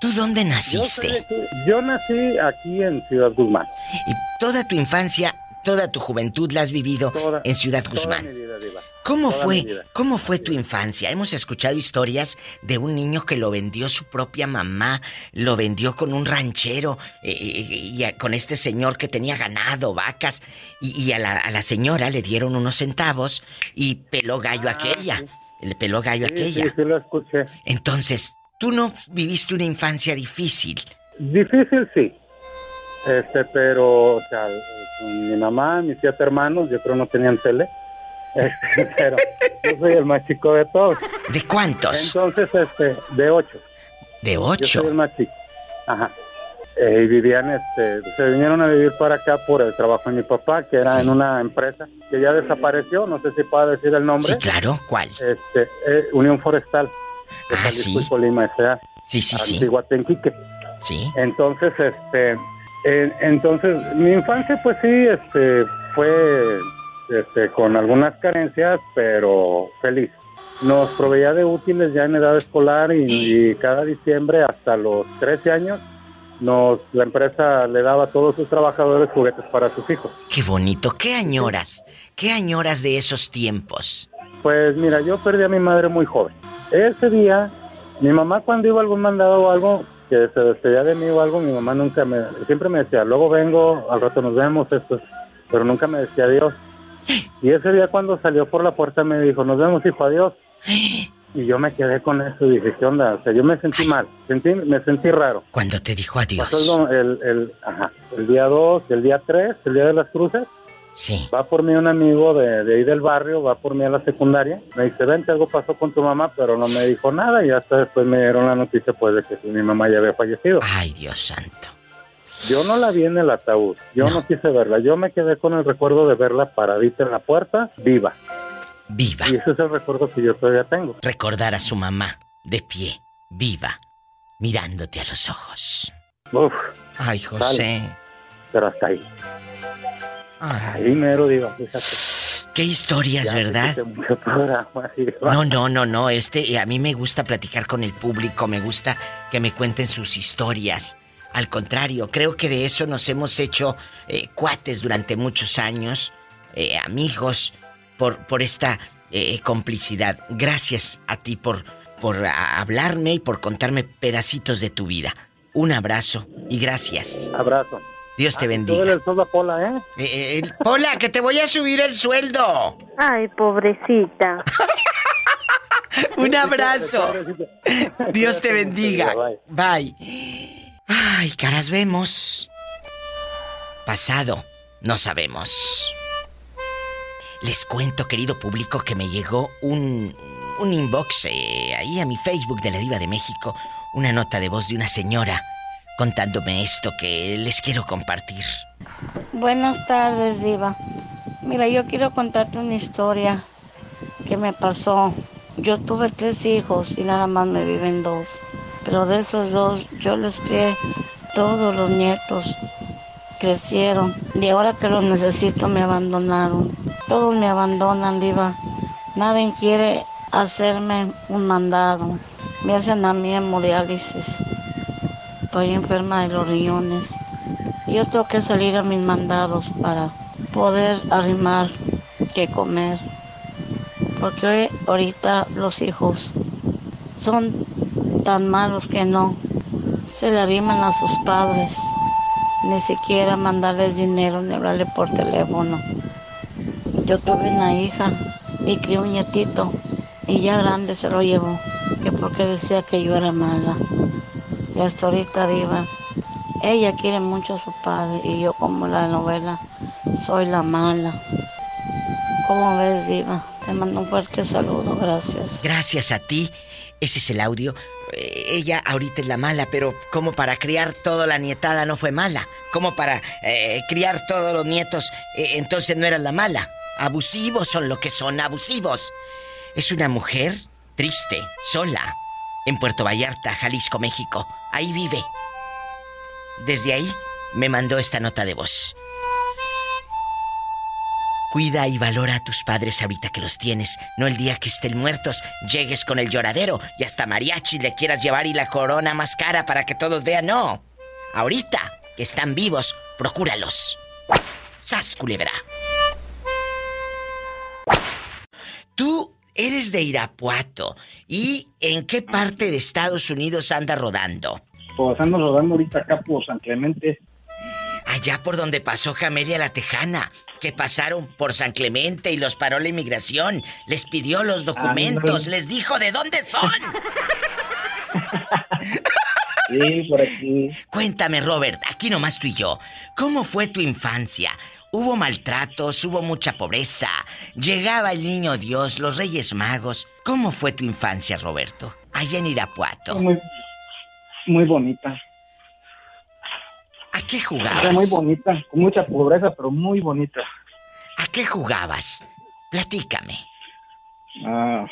¿Tú dónde naciste? Yo nací aquí en Ciudad Guzmán. Y toda tu infancia, toda tu juventud la has vivido Toda- en Ciudad Toda Guzmán. mi vida, Diva. ¿Cómo Toda fue? ¿Cómo fue tu infancia? Hemos escuchado historias de un niño que lo vendió su propia mamá, lo vendió con un ranchero eh, eh, y a- con este señor que tenía ganado, vacas, y, y a, la, a la señora le dieron unos centavos y peló gallo aquella. Le peló gallo Ah, Sí, aquella. sí, sí lo escuché. Entonces, tú no viviste una infancia difícil. Difícil sí. Este, pero, o sea, con mi mamá, mis siete hermanos, yo creo no tenían tele. Este, pero yo soy el más chico de todos. ¿De cuántos? Entonces, este, de ocho. De Yo soy ocho. el más chico. Ajá. Eh, y vivían, este, se vinieron a vivir para acá por el trabajo de mi papá, que era Sí. en una empresa que ya desapareció, no sé si puedo decir el nombre. Sí, claro. ¿Cuál? Este, eh, Unión Forestal de Ah, Jalisco sí. y Colima S.A. Sí, sí, sí. Antiguatenquique. Sí. Entonces, este, eh, entonces, mi infancia, pues sí, este, fue, este, con algunas carencias, pero feliz. Nos proveía de útiles ya en edad escolar y, y cada diciembre hasta los 13 años nos la empresa le daba a todos sus trabajadores juguetes para sus hijos. Qué bonito. ¿Qué añoras? ¿Qué añoras de esos tiempos? Pues mira, yo perdí a mi madre muy joven. Ese día, mi mamá cuando iba a algún mandado o algo, que se despedía de mí o algo, mi mamá nunca me, siempre me decía, luego vengo, al rato nos vemos, esto, es", pero nunca me decía adiós. Y ese día cuando salió por la puerta me dijo, nos vemos hijo, adiós. Y yo me quedé con eso y dije, ¿qué onda? O sea, yo me sentí mal, sentí, me sentí raro. Cuando te dijo adiós. Pasó el, el, el, ajá, el día 2, el día 3, el día de las cruces, Sí. Va por mí un amigo de, de ahí del barrio, va por mí a la secundaria. Me dice, vente, algo pasó con tu mamá, pero no me dijo nada. Y hasta después me dieron la noticia, pues, de que mi mamá ya había fallecido. Ay, Dios santo. Yo no la vi en el ataúd. Yo no. quise verla. Yo me quedé con el recuerdo de verla paradita en la puerta, viva. Viva. Y ese es el recuerdo que yo todavía tengo. Recordar a su mamá, de pie, viva, mirándote a los ojos. Uf. Ay, José. Pero hasta ahí. Ay. Ahí mero digo, fíjate. Qué historias, Ya ¿verdad? mucho programa. No, no, no, no. Este, a mí me gusta platicar con el público, me gusta que me cuenten sus historias. Al contrario, creo que de eso nos hemos hecho eh, cuates durante muchos años, eh, amigos, por, por esta eh, complicidad. Gracias a ti por, por a- hablarme y por contarme pedacitos de tu vida. Un abrazo y gracias. Abrazo. Dios te bendiga. el sol a Pola, ¿eh? Eh, eh, el- Pola, que te voy a subir el sueldo. Ay, pobrecita. Un abrazo. Dios te bendiga. Bye. Ay, caras vemos. Pasado, no sabemos. Les cuento, querido público, que me llegó un, un inbox eh, ahí a mi Facebook de la Diva de México, una nota de voz de una señora contándome esto que les quiero compartir. Buenas tardes, Diva. Mira, yo quiero contarte una historia que me pasó. Yo tuve tres hijos y nada más me viven dos. Pero de esos dos, yo les crié todos los nietos. Crecieron. Y ahora que los necesito, me abandonaron. Todos me abandonan, Diva. Nadie quiere hacerme un mandado. Me hacen a mí hemodiálisis. Estoy enferma de los riñones. Yo tengo que salir a mis mandados para poder arrimar que comer. Porque hoy, ahorita los hijos son tan malos que no se le arriman a sus padres. Ni siquiera mandarles dinero ni hablarle por teléfono. Yo tuve una hija y crié un nietito y ya grande se lo llevó. Que porque decía que yo era mala. Y hasta ahorita viva. Ella quiere mucho a su padre y yo como la novela soy la mala. ¿Cómo ves, Diva? Te mando un fuerte saludo, gracias. Gracias a ti. Ese es el audio. Ella ahorita es la mala, pero como para criar toda la nietada no fue mala. Como para eh, criar todos los nietos, eh, entonces no era la mala. Abusivos son lo que son, abusivos. Es una mujer triste, sola, en Puerto Vallarta, Jalisco, México. Ahí vive. Desde ahí me mandó esta nota de voz. Cuida y valora a tus padres ahorita que los tienes, no el día que estén muertos, llegues con el lloradero y hasta mariachi le quieras llevar y la corona más cara para que todos vean, no. Ahorita que están vivos, procúralos. ¡Sas, culebra! Tú eres de Irapuato. ¿Y en qué parte de Estados Unidos anda rodando? Pues ando rodando ahorita acá por San Clemente. Allá por donde pasó Jamelia la Tejana, que pasaron por San Clemente y los paró la inmigración. Les pidió los documentos, les dijo de dónde son. Sí, por aquí. Cuéntame, Robert, aquí nomás tú y yo. ¿Cómo fue tu infancia? ¿Hubo maltratos? ¿Hubo mucha pobreza? ¿Llegaba el niño Dios, los Reyes Magos? ¿Cómo fue tu infancia, Roberto? Allá en Irapuato. Muy, muy bonita. ¿A qué Era jugabas? muy bonita, con mucha pobreza, pero muy bonita. ¿A qué jugabas? Platícame. Ah,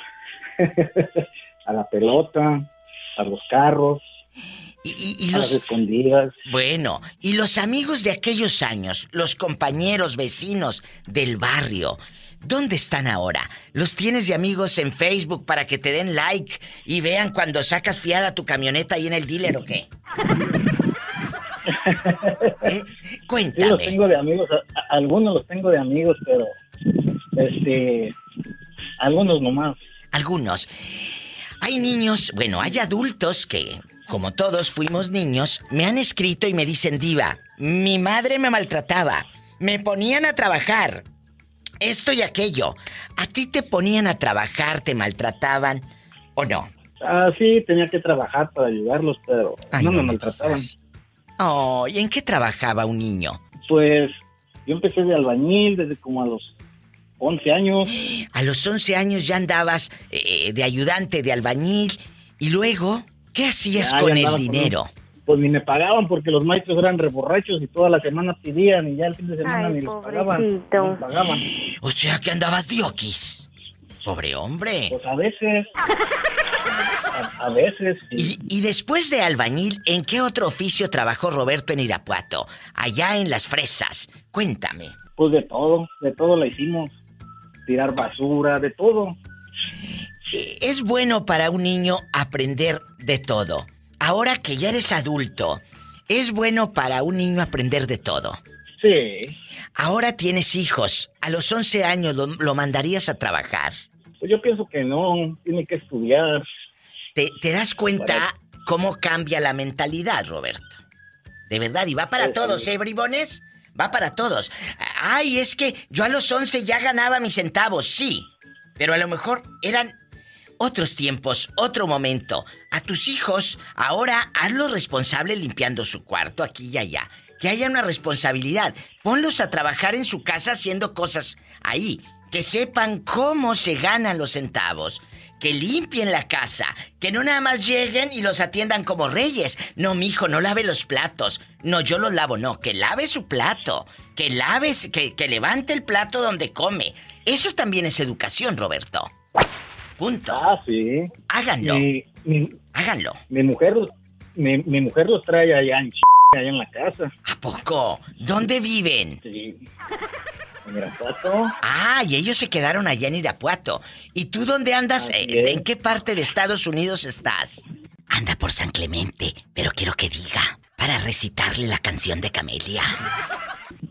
a la pelota, a los carros, Y, y- y a las los... escondidas. Bueno, y los amigos de aquellos años, los compañeros vecinos del barrio, ¿dónde están ahora? ¿Los tienes de amigos en Facebook para que te den like y vean cuando sacas fiada tu camioneta ahí en el dealer o qué? ¿Eh? Sí, los Cuéntame. tengo de amigos, a- a- algunos los tengo de amigos, pero este, algunos nomás. Algunos. Hay niños, bueno, hay adultos que, como todos fuimos niños, me han escrito y me dicen, diva, mi madre me maltrataba, me ponían a trabajar, esto y aquello. ¿A ti te ponían a trabajar, te maltrataban o no? Ah, sí, tenía que trabajar para ayudarlos, pero Ay, no, no me me maltrataban. Oh, ¿y en qué trabajaba un niño? Pues Yo empecé de albañil desde como a los 11 años. A los 11 años ya andabas eh, de ayudante de albañil. Y luego, ¿qué hacías Ya, con ya el con dinero? un- Pues ni me pagaban porque los maestros eran reborrachos y toda la semana pedían y ya el fin de semana Ay, ni les pagaban. ni. O sea que andabas dioquis. Pobre hombre. Pues a veces. A, a veces. sí. Y, y después de albañil, ¿en qué otro oficio trabajó Roberto en Irapuato? Allá en las fresas. Cuéntame. Pues de todo, de todo la hicimos. Tirar basura, de todo. Eh, Es bueno para un niño aprender de todo. Ahora que ya eres adulto, es bueno para un niño aprender de todo. Sí. Ahora tienes hijos. A los 11 años lo, lo mandarías a trabajar. Pues yo pienso que no, tiene que estudiar. ¿Te, te das cuenta cómo cambia la mentalidad, Roberto? De verdad, y va para Sí, todos, sí. ¿eh, bribones? Va para todos. Ay, es que yo a los 11 ya ganaba mis centavos, sí. Pero a lo mejor eran otros tiempos, otro momento. A tus hijos, ahora hazlos responsables limpiando su cuarto aquí y allá. Que haya una responsabilidad. Ponlos a trabajar en su casa haciendo cosas ahí. Que sepan cómo se ganan los centavos. Que limpien la casa. Que no nada más lleguen y los atiendan como reyes. No, mijo, no lave los platos. No, yo los lavo. No, que lave su plato. Que lave, que, que levante el plato donde come. Eso también es educación, Roberto. Punto. Ah, sí. Háganlo. Mi, mi, Háganlo. mi mujer, mi, mi mujer los trae allá en Ch... allá en la casa. ¿A poco? ¿Dónde viven? Sí. En Irapuato. Ah, y ellos se quedaron allá en Irapuato. ¿Y tú dónde andas? Eh. ¿En qué parte de Estados Unidos estás? Anda por San Clemente, pero quiero que diga, para recitarle la canción de Camelia.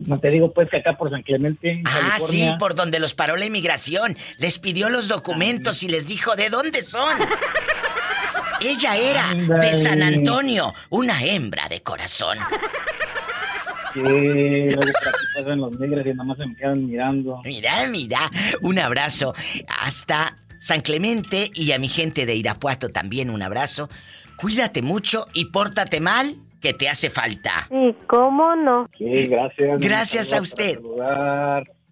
No te digo pues que acá por San Clemente, en Ah, California. sí, por donde los paró la inmigración. Les pidió los documentos y les dijo de dónde son. Ella era de. San Antonio, una hembra de corazón. Sí, luego pasan los negros y nada más se me quedan mirando. Mira, mira, un abrazo hasta San Clemente y a mi gente de Irapuato también un abrazo. Cuídate mucho y pórtate mal, que te hace falta. ¿Y cómo no? Sí, gracias. Gracias a usted.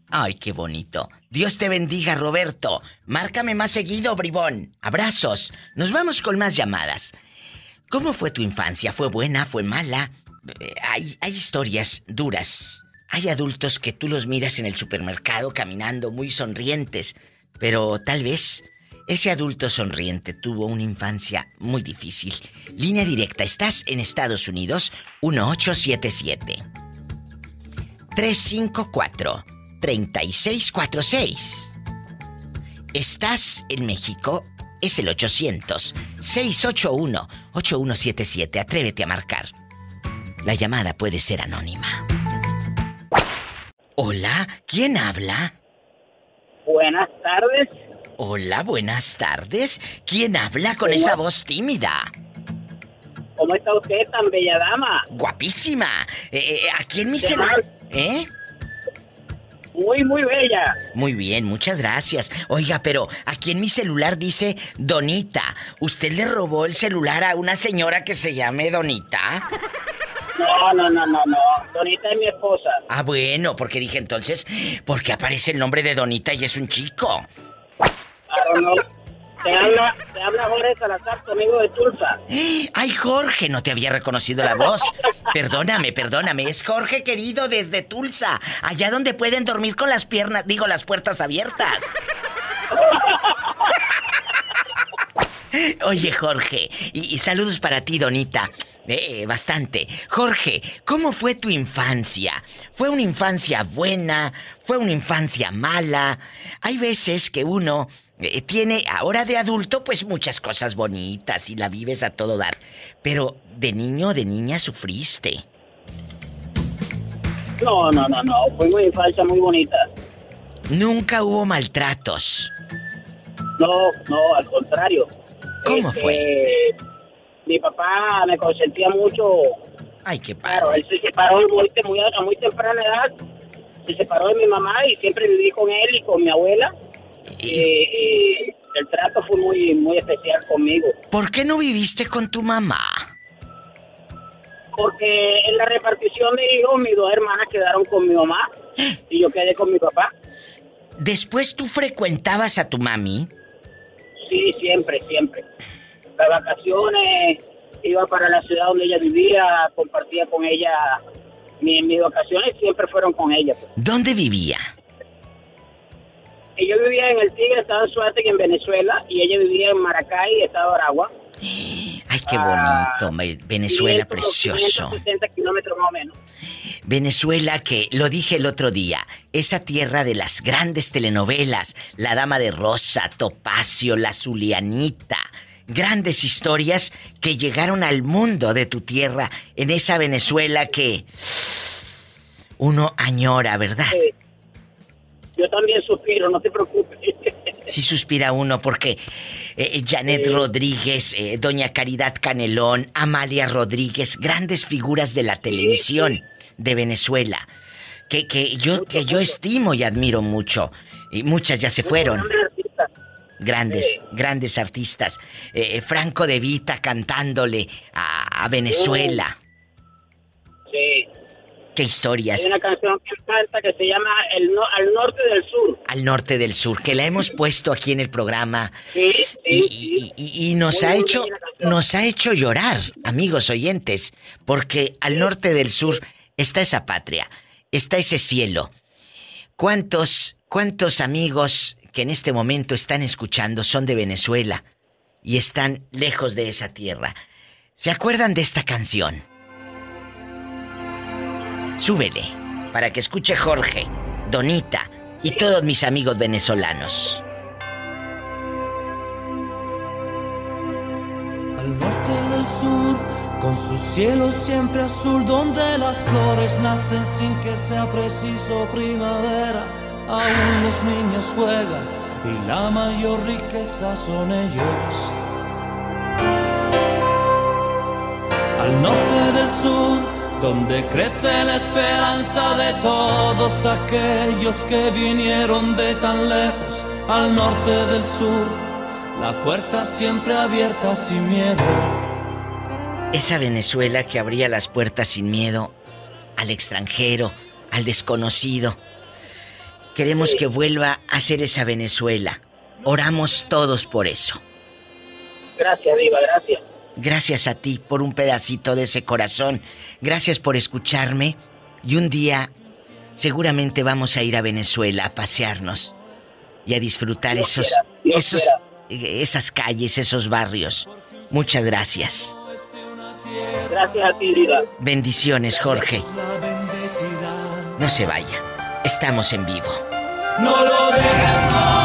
Ay, qué bonito. Dios te bendiga, Roberto. Márcame más seguido, bribón. Abrazos. Nos vamos con más llamadas. ¿Cómo fue tu infancia? ¿Fue buena? ¿Fue mala? Eh, hay, historias duras. Hay adultos que tú los miras en el supermercado caminando muy sonrientes, pero tal vez ese adulto sonriente tuvo una infancia muy difícil. Línea directa, estás en Estados Unidos, 1877 354 3646. Estás en México, es el 800-681-8177. Atrévete a marcar. La llamada puede ser anónima. Hola, ¿quién habla? Buenas tardes. Hola, buenas tardes. ¿Quién habla con esa voz tímida? ¿Cómo está usted, tan bella dama? Guapísima. Eh, eh, aquí en mi ¿Qué celular. ¿Eh? Muy, muy bella. Muy bien, muchas gracias. Oiga, pero aquí en mi celular dice Donita. ¿Usted le robó el celular a una señora que se llame Donita? No, no, no, no, no. Donita es mi esposa. Ah, bueno, porque dije entonces, ¿por qué aparece el nombre de Donita y es un chico? Te habla, te habla Jorge Salazar, tu amigo de Tulsa. Ay, Jorge, no te había reconocido la voz. Perdóname, perdóname. Es Jorge querido desde Tulsa, allá donde pueden dormir con las piernas, digo, las puertas abiertas. Oye, Jorge, y, y saludos para ti, Donita. Eh, bastante. Jorge, ¿cómo fue tu infancia? ¿Fue una infancia buena? ¿Fue una infancia mala? Hay veces que uno eh, tiene, ahora de adulto, pues muchas cosas bonitas y la vives a todo dar. Pero de niño, de niña sufriste. No, no, no, no. Fue una infancia muy bonita. Nunca hubo maltratos. No, no, al contrario. ¿Cómo Este, fue? Mi papá me consentía mucho. Ay, qué Claro, padre. él se separó muy, muy, a muy temprana edad. Se separó de mi mamá y siempre viví con él y con mi abuela. Y- Eh, eh, el trato fue muy, muy especial conmigo. ¿Por qué no viviste con tu mamá? Porque en la repartición de hijos, mis dos hermanas quedaron con mi mamá y yo quedé con mi papá. Después tú frecuentabas a tu mami. Sí, siempre, siempre. Las vacaciones, iba para la ciudad donde ella vivía, compartía con ella. Mi- mis vacaciones siempre fueron con ella. pues. ¿Dónde vivía? Y yo vivía en el Tigre, estado de Suárez, en Venezuela, y ella vivía en Maracay, estado de Aragua. Qué bonito, me- Venezuela 500, precioso. 560 kilómetros más o menos. Venezuela que, lo dije el otro día, esa tierra de las grandes telenovelas, La Dama de Rosa, Topacio, La Zulianita, grandes historias que llegaron al mundo de tu tierra en esa Venezuela que uno añora, ¿verdad? Yo también suspiro, no te preocupes. Sí suspira uno porque eh, Janet Rodríguez, eh, Doña Caridad Canelón, Amalia Rodríguez, grandes figuras de la televisión de Venezuela, que, que yo que yo estimo y admiro mucho. Y muchas ya se fueron. Grandes, grandes artistas. Eh, Franco de Vita cantándole a, a Venezuela. Sí. Qué historias. Hay una canción que canta que se llama El no- Al Norte del Sur. Al norte del sur, que la hemos puesto aquí en el programa. Sí, y, y- y- y nos Muy, ha hecho nos ha hecho llorar, amigos oyentes, porque al norte del sur está esa patria, está ese cielo. ¿Cuántos cuántos amigos que en este momento están escuchando son de Venezuela y están lejos de esa tierra? ¿Se acuerdan de esta canción? Súbele para que escuche Jorge, Donita y todos mis amigos venezolanos. Al norte del sur, con su cielo siempre azul, donde las flores nacen sin que sea preciso primavera. Aún los niños juegan y la mayor riqueza son ellos. Al norte del sur, donde crece la esperanza de todos aquellos que vinieron de tan lejos. Al norte del sur, la puerta siempre abierta sin miedo. Esa Venezuela que abría las puertas sin miedo al extranjero, al desconocido. Queremos que vuelva a ser esa Venezuela. Oramos todos por eso. Gracias, Diva, gracias. Gracias a ti por un pedacito de ese corazón. Gracias por escucharme. Y un día seguramente vamos a ir a Venezuela a pasearnos y a disfrutar Dios esos, quiera, esos, eh, esas calles, esos barrios. Muchas gracias. Gracias a ti, Diva. Bendiciones, Jorge. No se vaya. Estamos en vivo. No lo dejes no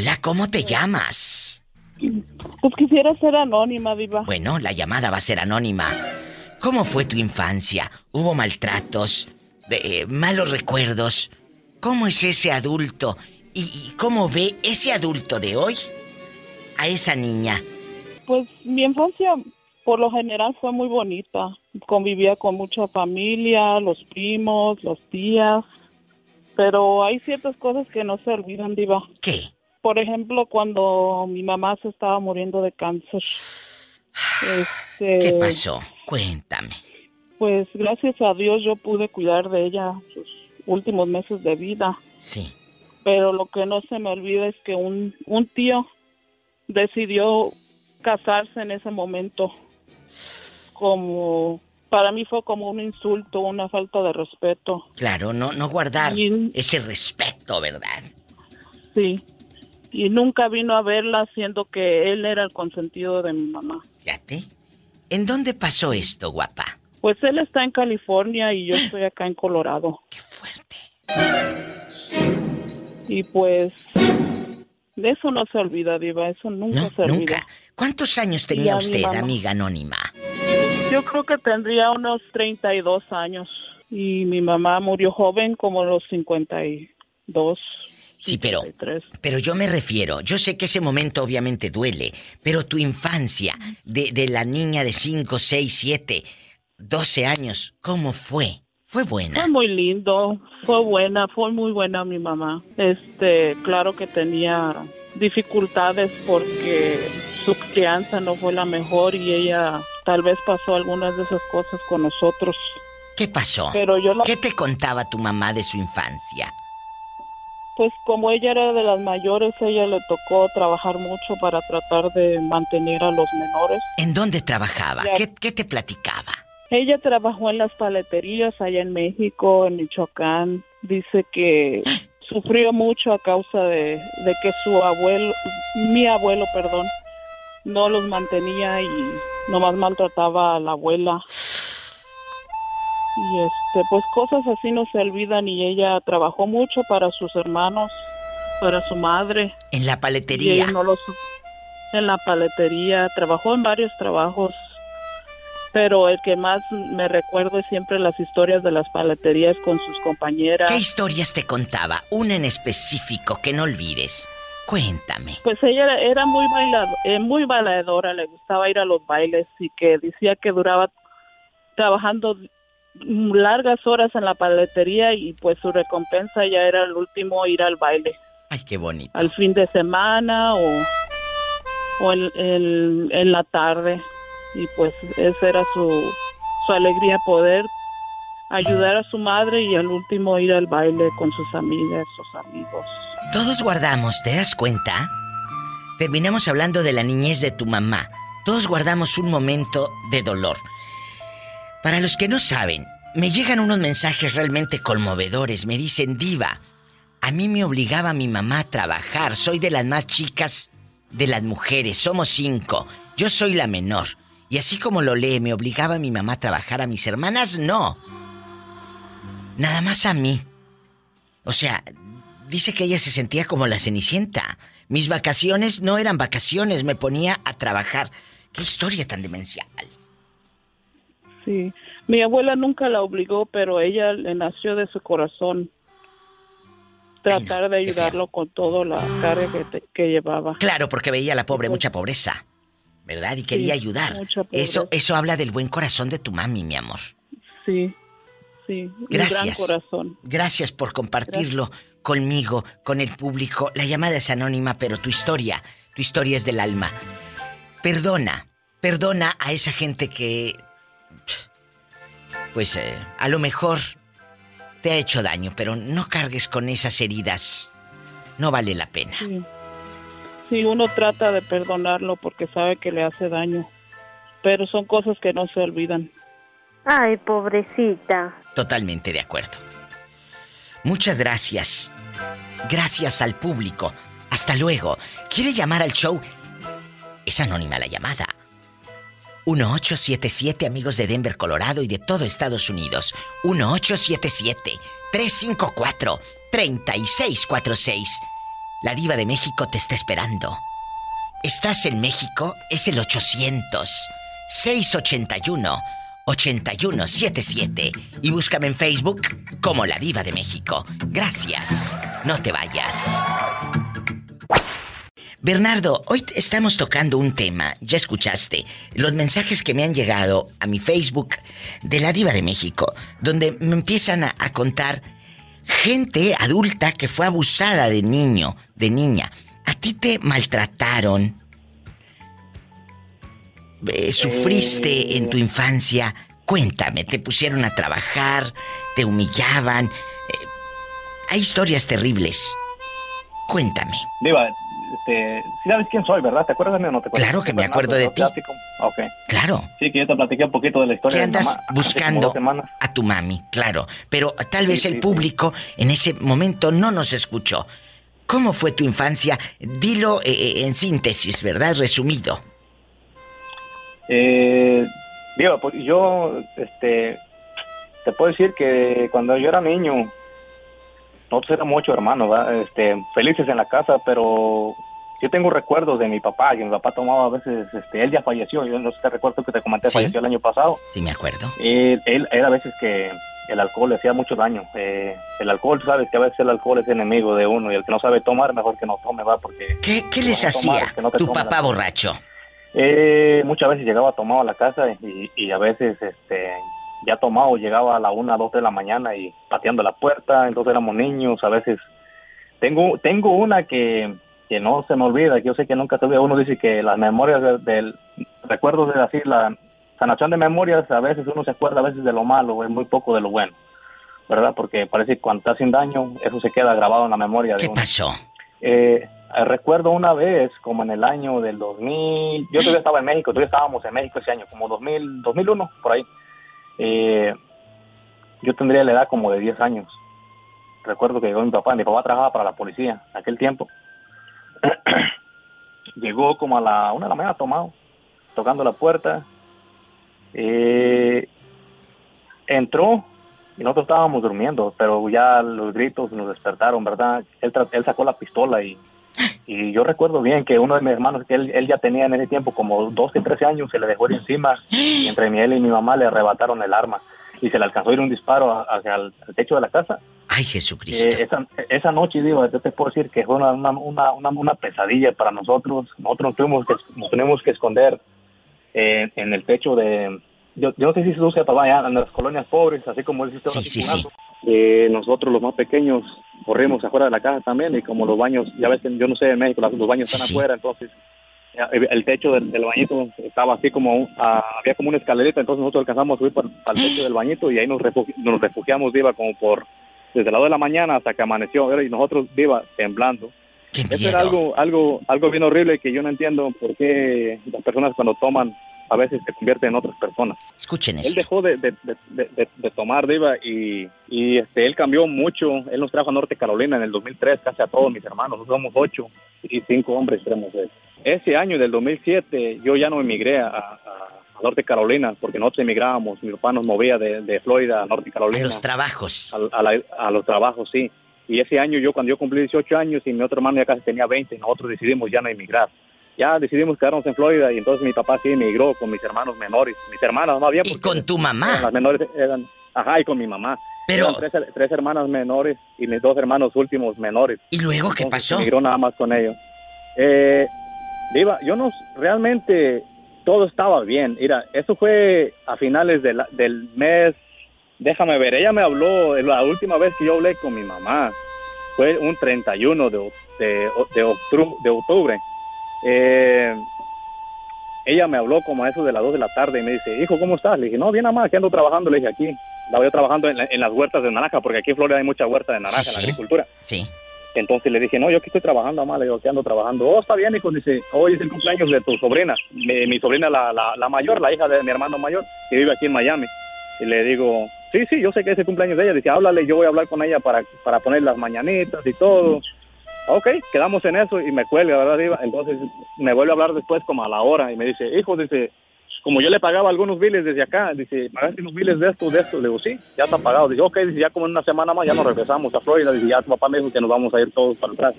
Hola, ¿cómo te llamas? Pues quisiera ser anónima, Diva. Bueno, la llamada va a ser anónima. ¿Cómo fue tu infancia? ¿Hubo maltratos? Eh, ¿Malos recuerdos? ¿Cómo es ese adulto? ¿Y, y cómo ve ese adulto de hoy a esa niña? Pues mi infancia, por lo general, fue muy bonita. Convivía con mucha familia, los primos, los tías. Pero hay ciertas cosas que no se olvidan, Diva. ¿Qué? Por ejemplo, cuando mi mamá se estaba muriendo de cáncer. Este, ¿Qué pasó? Cuéntame. Pues gracias a Dios yo pude cuidar de ella sus últimos meses de vida. Sí. Pero lo que no se me olvida es que un, un tío decidió casarse en ese momento. Como, para mí fue como un insulto, una falta de respeto. Claro, no, no guardar Y- ese respeto, ¿verdad? Sí. Y nunca vino a verla siendo que él era el consentido de mi mamá. Fíjate. ¿En dónde pasó esto, guapa? Pues él está en California y yo estoy acá en Colorado. Qué fuerte. Y pues de eso no se olvida, Diva, eso nunca No, se olvida. nunca. ¿Cuántos años tenía usted, amiga anónima? Yo creo que tendría unos 32 años y mi mamá murió joven como a los 52. Sí, pero, pero yo me refiero, yo sé que ese momento obviamente duele, pero tu infancia de, de la niña de 5, 6, 7, 12 años, ¿cómo fue? ¿Fue buena? Fue muy lindo, fue buena, fue muy buena mi mamá. Este, claro que tenía dificultades porque su crianza no fue la mejor y ella tal vez pasó algunas de esas cosas con nosotros. ¿Qué pasó? Pero yo la- ¿Qué te contaba tu mamá de su infancia? Pues como ella era de las mayores, ella le tocó trabajar mucho para tratar de mantener a los menores. ¿En dónde trabajaba? Ya. ¿Qué, qué te platicaba? Ella trabajó en las paleterías allá en México, en Michoacán. Dice que sufrió mucho a causa de, de que su abuelo, mi abuelo, perdón, no los mantenía y nomás maltrataba a la abuela. Y este, pues cosas así no se olvidan y ella trabajó mucho para sus hermanos, para su madre. En la Y paletería. ella no lo su- en la paletería, trabajó en varios trabajos, pero el que más me recuerdo es siempre las historias de las paleterías con sus compañeras. ¿Qué historias te contaba? Una en específico que no olvides. Cuéntame. Pues ella era, muy bailado, eh, muy bailadora, le gustaba ir a los bailes y que decía que duraba trabajando largas horas en la paletería y pues su recompensa ya era el último ir al baile. Ay, qué bonito. al fin de semana o, o en, en- en la tarde. Y pues esa era su, su alegría poder ayudar a su madre y al último ir al baile con sus amigas, sus amigos. Todos guardamos, ¿te das cuenta? Terminamos hablando de la niñez de tu mamá. Todos guardamos un momento de dolor. Para los que no saben, me llegan unos mensajes realmente conmovedores. Me dicen, diva, a mí me obligaba mi mamá a trabajar. Soy de las más chicas de las mujeres. Somos cinco. Yo soy la menor. Y así como lo lee, me obligaba mi mamá a trabajar. A mis hermanas no. Nada más a mí. O sea, dice que ella se sentía como la cenicienta. Mis vacaciones no eran vacaciones, me ponía a trabajar. Qué historia tan demencial. Sí, mi abuela nunca la obligó, pero ella le nació de su corazón tratar de ayudarlo con toda la carga que, te- que llevaba. Claro, porque veía a la pobre mucha pobreza, ¿verdad? Y quería Sí, ayudar. Eso, eso habla del buen corazón de tu mami, mi amor. Sí, sí, un Gracias. gran corazón. Gracias por compartirlo conmigo, con el público. La llamada es anónima, pero tu historia, tu historia es del alma. Perdona, perdona a esa gente que, pues, eh, a lo mejor te ha hecho daño, pero no cargues con esas heridas. No vale la pena. Sí. Sí, uno trata de perdonarlo porque sabe que le hace daño, pero son cosas que no se olvidan. Ay, pobrecita. Totalmente de acuerdo. Muchas gracias. Gracias al público. Hasta luego. ¿Quiere llamar al show? Es anónima la llamada. 1877 amigos de Denver, Colorado y de todo Estados Unidos. 1877-354-3646. La diva de México te está esperando. ¿Estás en México? Es el 800 681 8177 y búscame en Facebook como La Diva de México. Gracias. No te vayas. Bernardo, hoy estamos tocando un tema, ya escuchaste, los mensajes que me han llegado a mi Facebook de La Diva de México, donde me empiezan a, a contar gente adulta que fue abusada de niño, de niña. ¿A ti te maltrataron? Eh, ¿Sufriste Eh. en tu infancia? Cuéntame, ¿te pusieron a trabajar? ¿Te humillaban? Eh, hay historias terribles. Cuéntame. Diva, este, sí sabes quién soy, ¿verdad? ¿Te acuerdas de mí o no te acuerdas? Claro que me acuerdo de ti. Claro. Sí, que yo te platiqué un poquito de la historia ¿Qué de andas mamá hace como buscando a tu mami? Claro. Pero tal vez Sí, el sí, público en ese momento no nos escuchó. ¿Cómo fue tu infancia? Dilo eh, eh, en síntesis, ¿verdad? Resumido. Eh, digo, pues yo, este, te puedo decir que cuando yo era niño, nosotros éramos ocho hermanos, ¿verdad? este, felices en la casa, pero yo tengo recuerdos de mi papá, que mi papá tomaba a veces, este, él ya falleció, yo no sé si te recuerdo que te comenté, Sí. falleció el año pasado. Sí, me acuerdo. Él, él era a veces que el alcohol le hacía mucho daño. Eh, el alcohol, sabes que a veces el alcohol es enemigo de uno y el que no sabe tomar, mejor que no tome, va, porque... ¿Qué, qué les hacía tu papá borracho? Eh, muchas veces llegaba tomado a la casa y, y a veces este ya tomado llegaba a la una, dos de la mañana y pateando la puerta, entonces éramos niños, a veces tengo tengo una que, que no se me olvida, que yo sé que nunca se olvida, uno dice que las memorias del, del recuerdos de así la sanación de memorias, a veces uno se acuerda a veces de lo malo, es muy poco de lo bueno, ¿verdad? Porque parece que cuando te hacen daño, eso se queda grabado en la memoria. ¿Qué pasó? Eh, recuerdo una vez, como en el año del 2000, yo todavía estaba en México, todavía estábamos en México ese año, como 2000, 2001, por ahí. Eh, yo tendría la edad como de 10 años. Recuerdo que llegó mi papá, mi papá trabajaba para la policía en aquel tiempo. llegó como a la una de la mañana tomado, tocando la puerta. Eh, entró y nosotros estábamos durmiendo, pero ya los gritos nos despertaron, ¿verdad? Él, él sacó la pistola y, y yo recuerdo bien que uno de mis hermanos, que él, él ya tenía en ese tiempo como 12, 13 años, se le dejó ir encima y entre él y mi mamá le arrebataron el arma y se le alcanzó a ir un disparo hacia el, techo de la casa. Ay, Jesucristo. Eh, esa, esa, noche, digo, yo te puedo decir que fue una, una, una, una pesadilla para nosotros. Nosotros tuvimos que, nos tuvimos que esconder eh, en el techo de... Yo, yo no sé si se usa todavía en las colonias pobres, así como el sistema sí, sí, sí. Eh, nosotros los más pequeños corrimos afuera de la casa también y como los baños, ya ves, yo no sé, en México los baños están afuera, entonces el techo del, bañito estaba así como, había como una escalerita, entonces nosotros alcanzamos a subir para, el techo del bañito y ahí nos, nos refugiamos, iba como por, desde el lado de la mañana hasta que amaneció, y nosotros, iba temblando. Eso era algo, algo, algo bien horrible que yo no entiendo por qué las personas cuando toman a veces se convierte en otras personas. Escuchen Él dejó de, de, de, de tomar, Diva, y, y este, él cambió mucho. Él nos trajo a Norte Carolina en el 2003, casi a todos mis hermanos. Nosotros somos ocho y cinco hombres tenemos él. Ese año del 2007 yo ya no emigré a, a, a, Norte Carolina porque nosotros emigrábamos. Mi papá nos movía de, Florida a Norte Carolina. A los trabajos. A, a, los trabajos, sí. Y ese año yo, cuando yo cumplí 18 años y mi otro hermano ya casi tenía 20, nosotros decidimos ya no emigrar ya decidimos quedarnos en Florida y entonces mi papá sí emigró con mis hermanos menores, mis hermanas no había. ¿Y con tu mamá? Las menores eran, ajá, y con mi mamá. Pero... tres, tres, hermanas menores y mis dos hermanos últimos menores. ¿Y luego qué pasó? Emigró nada más con ellos. Eh, Diva, yo no, realmente todo estaba bien. Mira, eso fue a finales de del mes, déjame ver, ella me habló, la última vez que yo hablé con mi mamá fue un 31 de, de, de, de octubre eh, ella me habló como a eso de las 2 de la tarde y me dice, hijo, ¿cómo estás? Le dije, no, bien más, que ando trabajando. Le dije, aquí, la voy trabajando en, las huertas de naranja, porque aquí en Florida hay mucha huerta de naranja en la agricultura. Sí. Entonces le dije, no, yo aquí estoy trabajando, mamá. Le digo, que ando trabajando. Oh, está bien, hijo. Dice, hoy es el cumpleaños de tu sobrina. Mi, sobrina, la, la, la, mayor, la hija de mi hermano mayor, que vive aquí en Miami. Y le digo, sí, sí, yo sé que es el cumpleaños de ella. Dice, háblale, yo voy a hablar con ella para, para poner las mañanitas y todo. Ok, quedamos en eso y me cuelga, ¿verdad, Diva? Entonces me vuelve a hablar después como a la hora y me dice, hijo, dice, como yo le pagaba algunos biles desde acá, dice, ¿pagaste los biles de esto, de esto? Le digo, sí, ya está pagado. Dice, ok, dice, ya como en una semana más ya nos regresamos a Florida. Dice, ya tu papá me dijo que nos vamos a ir todos para atrás.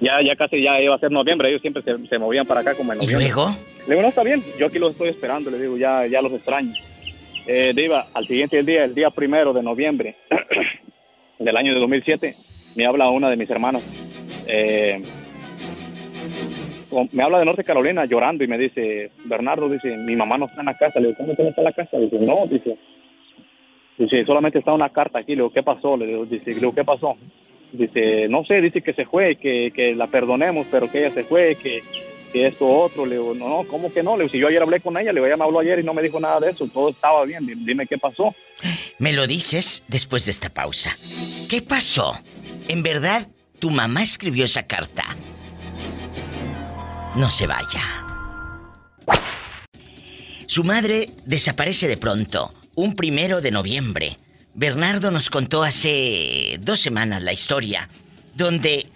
Ya, ya casi ya iba a ser noviembre, ellos siempre se, movían para acá como en noviembre. ¿Y luego? Le digo, no, está bien, yo aquí los estoy esperando, le digo, ya, ya los extraño. Eh, Diva, al siguiente día, el día primero de noviembre del año de 2007, me habla una de mis hermanas eh, me habla de Norte Carolina llorando y me dice, Bernardo, dice, mi mamá no está en la casa. Le digo, ¿cómo no está en la casa? Dice, no, dice, dice, solamente está una carta aquí. Le digo, ¿qué pasó? Le digo, dice, ¿qué pasó? Dice, no sé, dice que se fue, que, que la perdonemos, pero que ella se fue, que, que esto otro. Le digo, no, no, ¿cómo que no? Le digo, si yo ayer hablé con ella, le digo, ella me habló ayer y no me dijo nada de eso, todo estaba bien, dime qué pasó. Me lo dices después de esta pausa. ¿Qué pasó? ¿En verdad tu mamá escribió esa carta. No se vaya. Su madre desaparece de pronto, un primero de noviembre. Bernardo nos contó hace dos semanas la historia, donde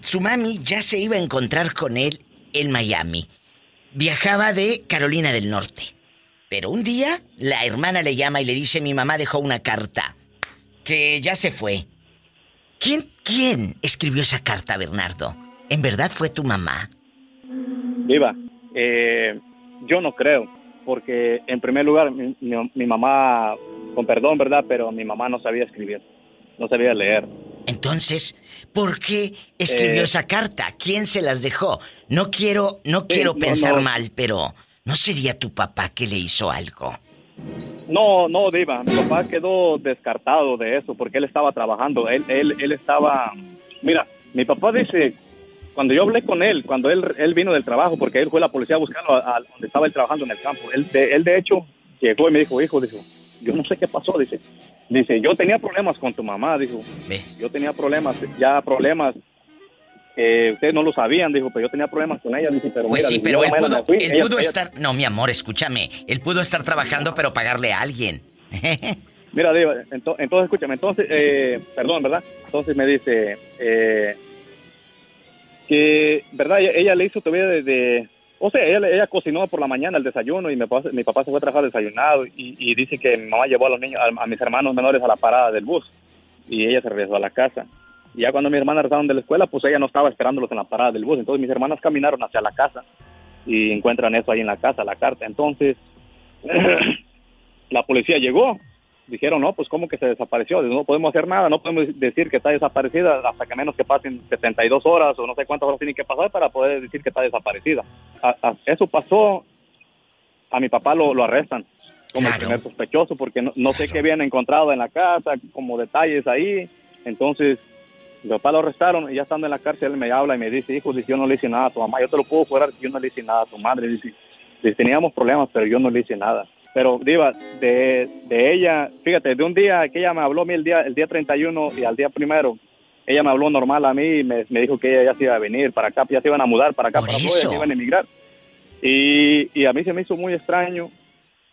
su mami ya se iba a encontrar con él en Miami. Viajaba de Carolina del Norte. Pero un día la hermana le llama y le dice mi mamá dejó una carta, que ya se fue. ¿Quién, quién escribió esa carta, Bernardo? ¿En verdad fue tu mamá? Viva, eh, yo no creo, porque en primer lugar mi, mi- mi mamá, con perdón, ¿verdad? Pero mi mamá no sabía escribir, no sabía leer. Entonces, ¿por qué escribió Eh, esa carta? ¿Quién se las dejó? No quiero, no Sí, quiero no, pensar no. mal, pero ¿no sería tu papá que le hizo algo? No, no, Diva, mi papá quedó descartado de eso porque él estaba trabajando, él, él, él estaba... Mira, mi papá dice, cuando yo hablé con él, cuando él, él vino del trabajo, porque él fue a la policía a buscarlo a, a donde estaba él trabajando en el campo, él de, él de hecho llegó y me dijo, hijo, dijo, yo no sé qué pasó, dice, dice, yo tenía problemas con tu mamá, dijo, yo tenía problemas, ya problemas, eh, ustedes no lo sabían, dijo, pero yo tenía problemas con ella, dice, pero Pues mira, sí, pero él pudo, fui, él ella- pudo ella- estar... No, mi amor, escúchame. Él pudo estar trabajando, pero pagarle a alguien. Mira, Diva, ento- entonces, escúchame, entonces, eh, perdón, ¿verdad? Entonces me dice eh, que, ¿verdad? Ella, ella le hizo todavía desde, o sea, ella, ella cocinó por la mañana el desayuno y mi papá, mi papá se fue a trabajar desayunado y, y dice que mi mamá llevó a los niños, a, a mis hermanos menores a la parada del bus y ella se regresó a la casa. Y ya cuando mis hermanas regresaron de la escuela, pues ella no estaba esperándolos en la parada del bus. Entonces mis hermanas caminaron hacia la casa y encuentran eso ahí en la casa, la carta. Entonces, la policía llegó. Dijeron, no, pues ¿cómo que se desapareció? No podemos hacer nada, no podemos decir que está desaparecida hasta que menos que pasen 72 horas o no sé cuántas horas tienen que pasar para poder decir que está desaparecida. A- a- eso pasó, a mi papá lo, lo arrestan como el primer sospechoso porque no, no sé qué habían encontrado en la casa, como detalles ahí. Entonces, mi papá lo arrestaron y ya estando en la cárcel él me habla y me dice, hijo, dice, yo no le hice nada a tu mamá, yo te lo puedo jurar que yo no le hice nada a tu madre. Dice, dice, teníamos problemas, pero yo no le hice nada. Pero, Diva, de, de ella, fíjate, de un día que ella me habló a mí el día, el día 31 y al día primero, ella me habló normal a mí y me, me dijo que ella ya se iba a venir para acá, ya se iban a mudar para acá, para Florida, eso. se iban a emigrar. Y, y a mí se me hizo muy extraño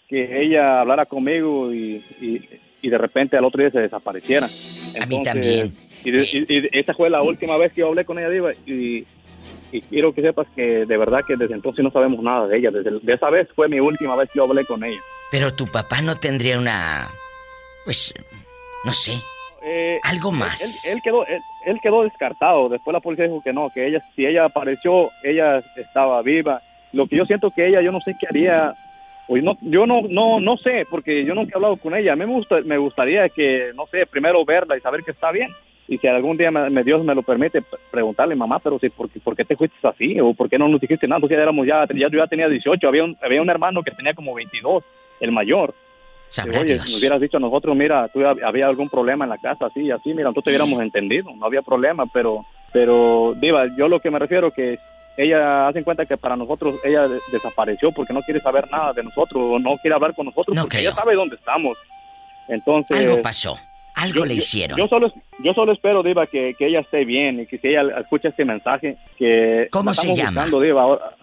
que ella hablara conmigo y, y, y de repente al otro día se desapareciera. A mí Entonces, también. Y, de- y- y esa fue la última vez que yo hablé con ella, Diva, y, y quiero que sepas que de verdad que desde entonces no sabemos nada de ella. Desde de esa vez fue mi última vez que yo hablé con ella. Pero tu papá no tendría una... Pues, no sé. Eh, Algo más. Él, él quedó, él, él quedó descartado. Después la policía dijo que no, que ella, si ella apareció, ella estaba viva. Lo que yo siento que ella, yo no sé qué haría. O no, yo no, no, no sé, porque yo nunca he hablado con ella. A mí me, gusta, me gustaría que, no sé, primero verla y saber que está bien. Y si algún día me, me- Dios me lo permite, preguntarle, mamá, pero si, ¿por, qué- ¿por qué te fuiste así? ¿O por qué no nos dijiste nada? Entonces ya éramos ya, ya, yo ya tenía 18, había un, había un hermano que tenía como 22, el mayor. Sabrá Oye, Dios. si nos hubieras dicho a nosotros, mira, tú hab- había algún problema en la casa, así, así, mira, nosotros hubiéramos entendido, no había problema, pero, pero, Diva, yo lo que me refiero que ella hace en cuenta que para nosotros ella de- desapareció porque no quiere saber nada de nosotros, o no quiere hablar con nosotros, No porque creo. ella sabe dónde estamos. Entonces, Algo pasó. Algo yo- le hicieron. Yo, solo, yo solo espero, Diva, que, que ella esté bien y que si ella escucha este mensaje, que ¿Cómo se llama? buscando, Diva, ahora.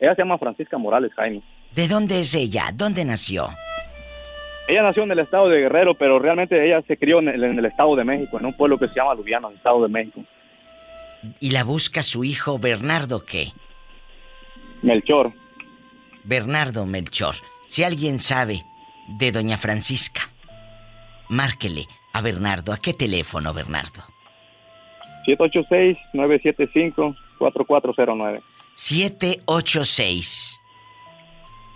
Ella se llama Francisca Morales Jaime. ¿De dónde es ella? ¿Dónde nació? Ella nació en el estado de Guerrero, pero realmente ella se crió en el, en el estado de México, en un pueblo que se llama Lubiano, en el estado de México. Y la busca su hijo Bernardo, ¿qué? Melchor. Bernardo Melchor. Si alguien sabe de doña Francisca, márquele a Bernardo. ¿A qué teléfono, Bernardo? 786-975-4409. 786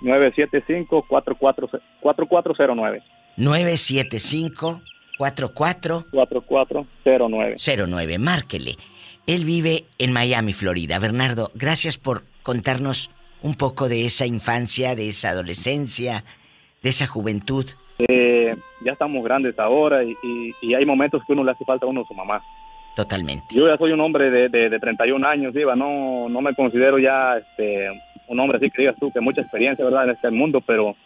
975-4409. 975 44 4409. 09. Márquele. Él vive en Miami, Florida. Bernardo, gracias por contarnos un poco de esa infancia, de esa adolescencia, de esa juventud. Eh, ya estamos grandes ahora y, y- y hay momentos que uno le hace falta a uno a su mamá. Totalmente. Yo ya soy un hombre de, de, de 31 años, Diva, no, no me considero ya este, un hombre así que digas tú, que mucha experiencia, ¿verdad?, en este mundo, pero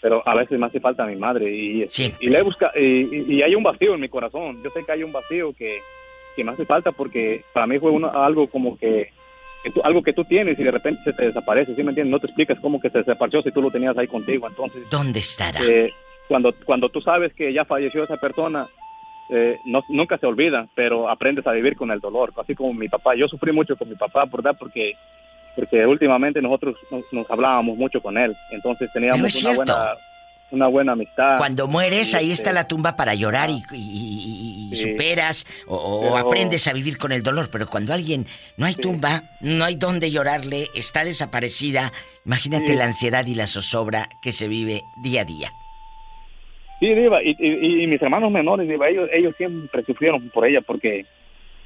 pero a veces me hace falta mi madre y, y, le busca, y, y- y hay un vacío en mi corazón. Yo sé que hay un vacío que, que me hace falta porque para mí fue uno, algo como que, que tú- algo que tú tienes y de repente se te desaparece, ¿sí me entiendes? No te explicas cómo que se desapareció si tú lo tenías ahí contigo. Entonces, ¿Dónde estará? eh, cuando, cuando tú sabes que ya falleció esa persona, eh, no, nunca se olvida, pero aprendes a vivir con el dolor, así como mi papá. Yo sufrí mucho con mi papá, ¿verdad? Porque porque últimamente nosotros nos, nos hablábamos mucho con él, entonces teníamos es una buena... una buena amistad. Cuando mueres, Y, ahí este, está la tumba para llorar y, y- y- y Sí. superas o, o Pero- aprendes a vivir con el dolor. Pero cuando alguien no hay tumba, no hay dónde llorarle, está desaparecida, imagínate Sí. la ansiedad y la zozobra que se vive día a día. Sí, Diva, y, y- y mis hermanos menores, Diva, ellos, ellos siempre sufrieron por ella, porque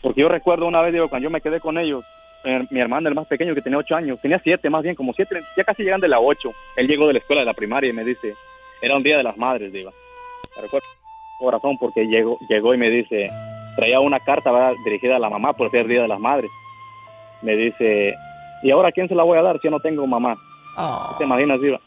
porque yo recuerdo una vez, Diva, cuando yo me quedé con ellos, mi, mi hermano, el más pequeño, que tenía ocho años, tenía siete, más bien, como siete, ya casi llegan de la ocho. Él llegó de la escuela de la primaria y me dice, era un día de las madres, Diva. Me recuerdo corazón porque llegó, llegó y me dice, traía una carta ¿verdad? dirigida a la mamá por ser día de las madres. Me dice, ¿y ahora quién se la voy a dar si yo no tengo mamá? ¿Te imaginas, Diva?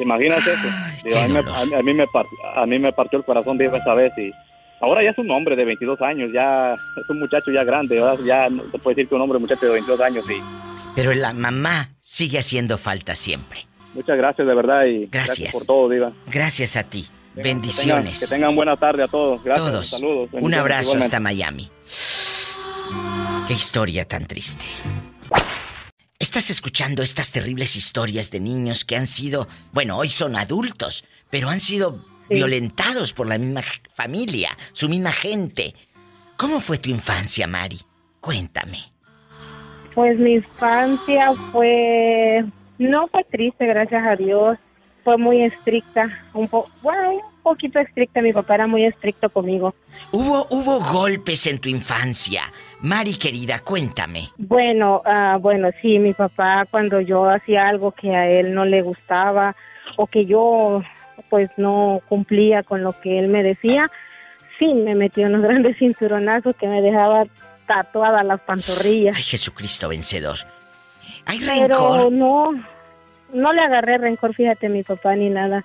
¿Te imaginas eso? Diva, a, mí me, a mí- me partió, a mí me partió el corazón, Diva, esa vez. Y ahora ya es un hombre de 22 años, ya es un muchacho ya grande, ya no se puede decir que un hombre, un muchacho de 22 años. Y Pero la mamá sigue haciendo falta siempre. muchas gracias, de verdad, y Gracias. por todo, Diva. Gracias a ti. Que Bendiciones. tengan, que tengan buena tarde a todos. Gracias, Todos. saludos. Un abrazo igualmente. hasta Miami. Qué historia tan triste. Estás escuchando estas terribles historias de niños que han sido, bueno, hoy son adultos, pero han sido violentados por la misma familia, su misma gente. ¿Cómo fue tu infancia, Mari? Cuéntame. Pues mi infancia fue, no fue triste, gracias a Dios, fue muy estricta, un poco, bueno, poquito estricta, mi papá era muy estricto conmigo. ¿Hubo, hubo golpes en tu infancia? Mari querida, cuéntame. Bueno, ah, bueno, sí, mi papá cuando yo hacía algo que a él no le gustaba o que yo pues no cumplía con lo que él me decía, sí me metió unos grandes cinturonazos que me dejaba tatuadas las pantorrillas. Ay, Jesucristo vencedor. ¿Hay Pero rencor? no, no le agarré rencor, fíjate, mi papá ni nada,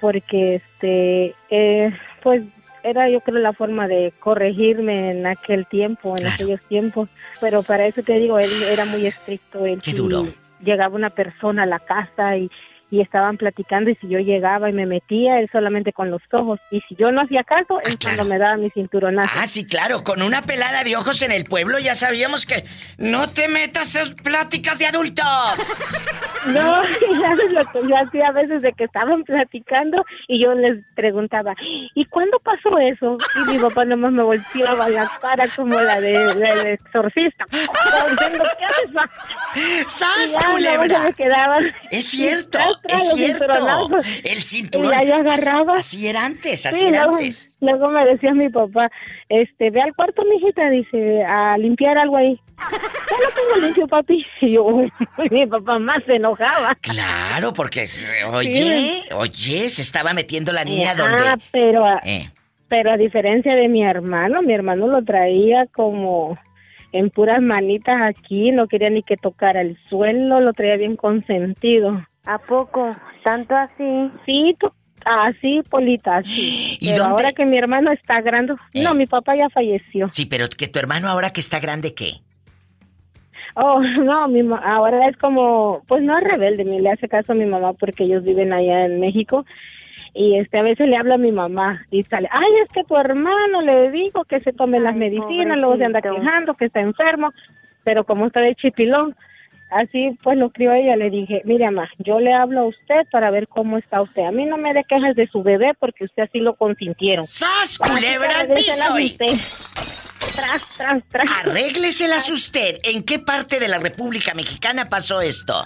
porque este, eh, pues era yo creo la forma de corregirme en aquel tiempo, en aquellos tiempos. Pero para eso te digo, él era muy estricto. Él Qué duro. Llegaba una persona a la casa y, y estaban platicando y si yo llegaba y me metía, él solamente con los ojos. Y si yo no hacía caso, es cuando me daba mi cinturonazo. Ah, sí, claro, con una pelada de ojos en el pueblo ya sabíamos que no te metas en pláticas de adultos. No, y sabes lo que yo hacía a veces de que estaban platicando y yo les preguntaba, ¿y cuándo pasó eso? Y mi papá nomás me volteaba la cara como la de, del exorcista. Diciendo, ¿qué haces? ma?" ¡Sas, Y ya, culebra! me quedaban. Es cierto, es cierto. El cinturón. Y yo agarraba. Así era antes, así Sí, era luego, antes. luego me decía mi papá, este, ve al cuarto, mijita, dice, a limpiar algo ahí. Ya lo tengo limpio, papi. Y yo, mi papá más se enojaba. Claro, porque, oye, oye, se estaba metiendo la niña Ah, donde... pero a, Eh, pero a diferencia de mi hermano, mi hermano lo traía como en puras manitas aquí, no quería ni que tocara el suelo, lo traía bien consentido. ¿A poco? ¿Tanto así? Sí, así, Polita, así. Pero ahora que mi hermano está grande, no, mi papá ya falleció. sí, pero que tu hermano ahora que está grande, ¿qué? Oh, no, mi ma- ahora es como, pues no es rebelde, me le hace caso a mi mamá porque ellos viven allá en México y este a veces le habla a mi mamá y sale, ay, es que tu hermano le dijo que se tome las medicinas, luego se anda quejando que está enfermo, pero como está de chipilón, así pues lo crió ella, le dije, mire mamá, yo le hablo a usted para ver cómo está usted, a mí no me dé quejas de su bebé porque usted así lo consintieron. ¡Sas, culebra al piso! y- Tras, tras, tras. Arrégleselas usted. ¿En qué parte de la República Mexicana pasó esto?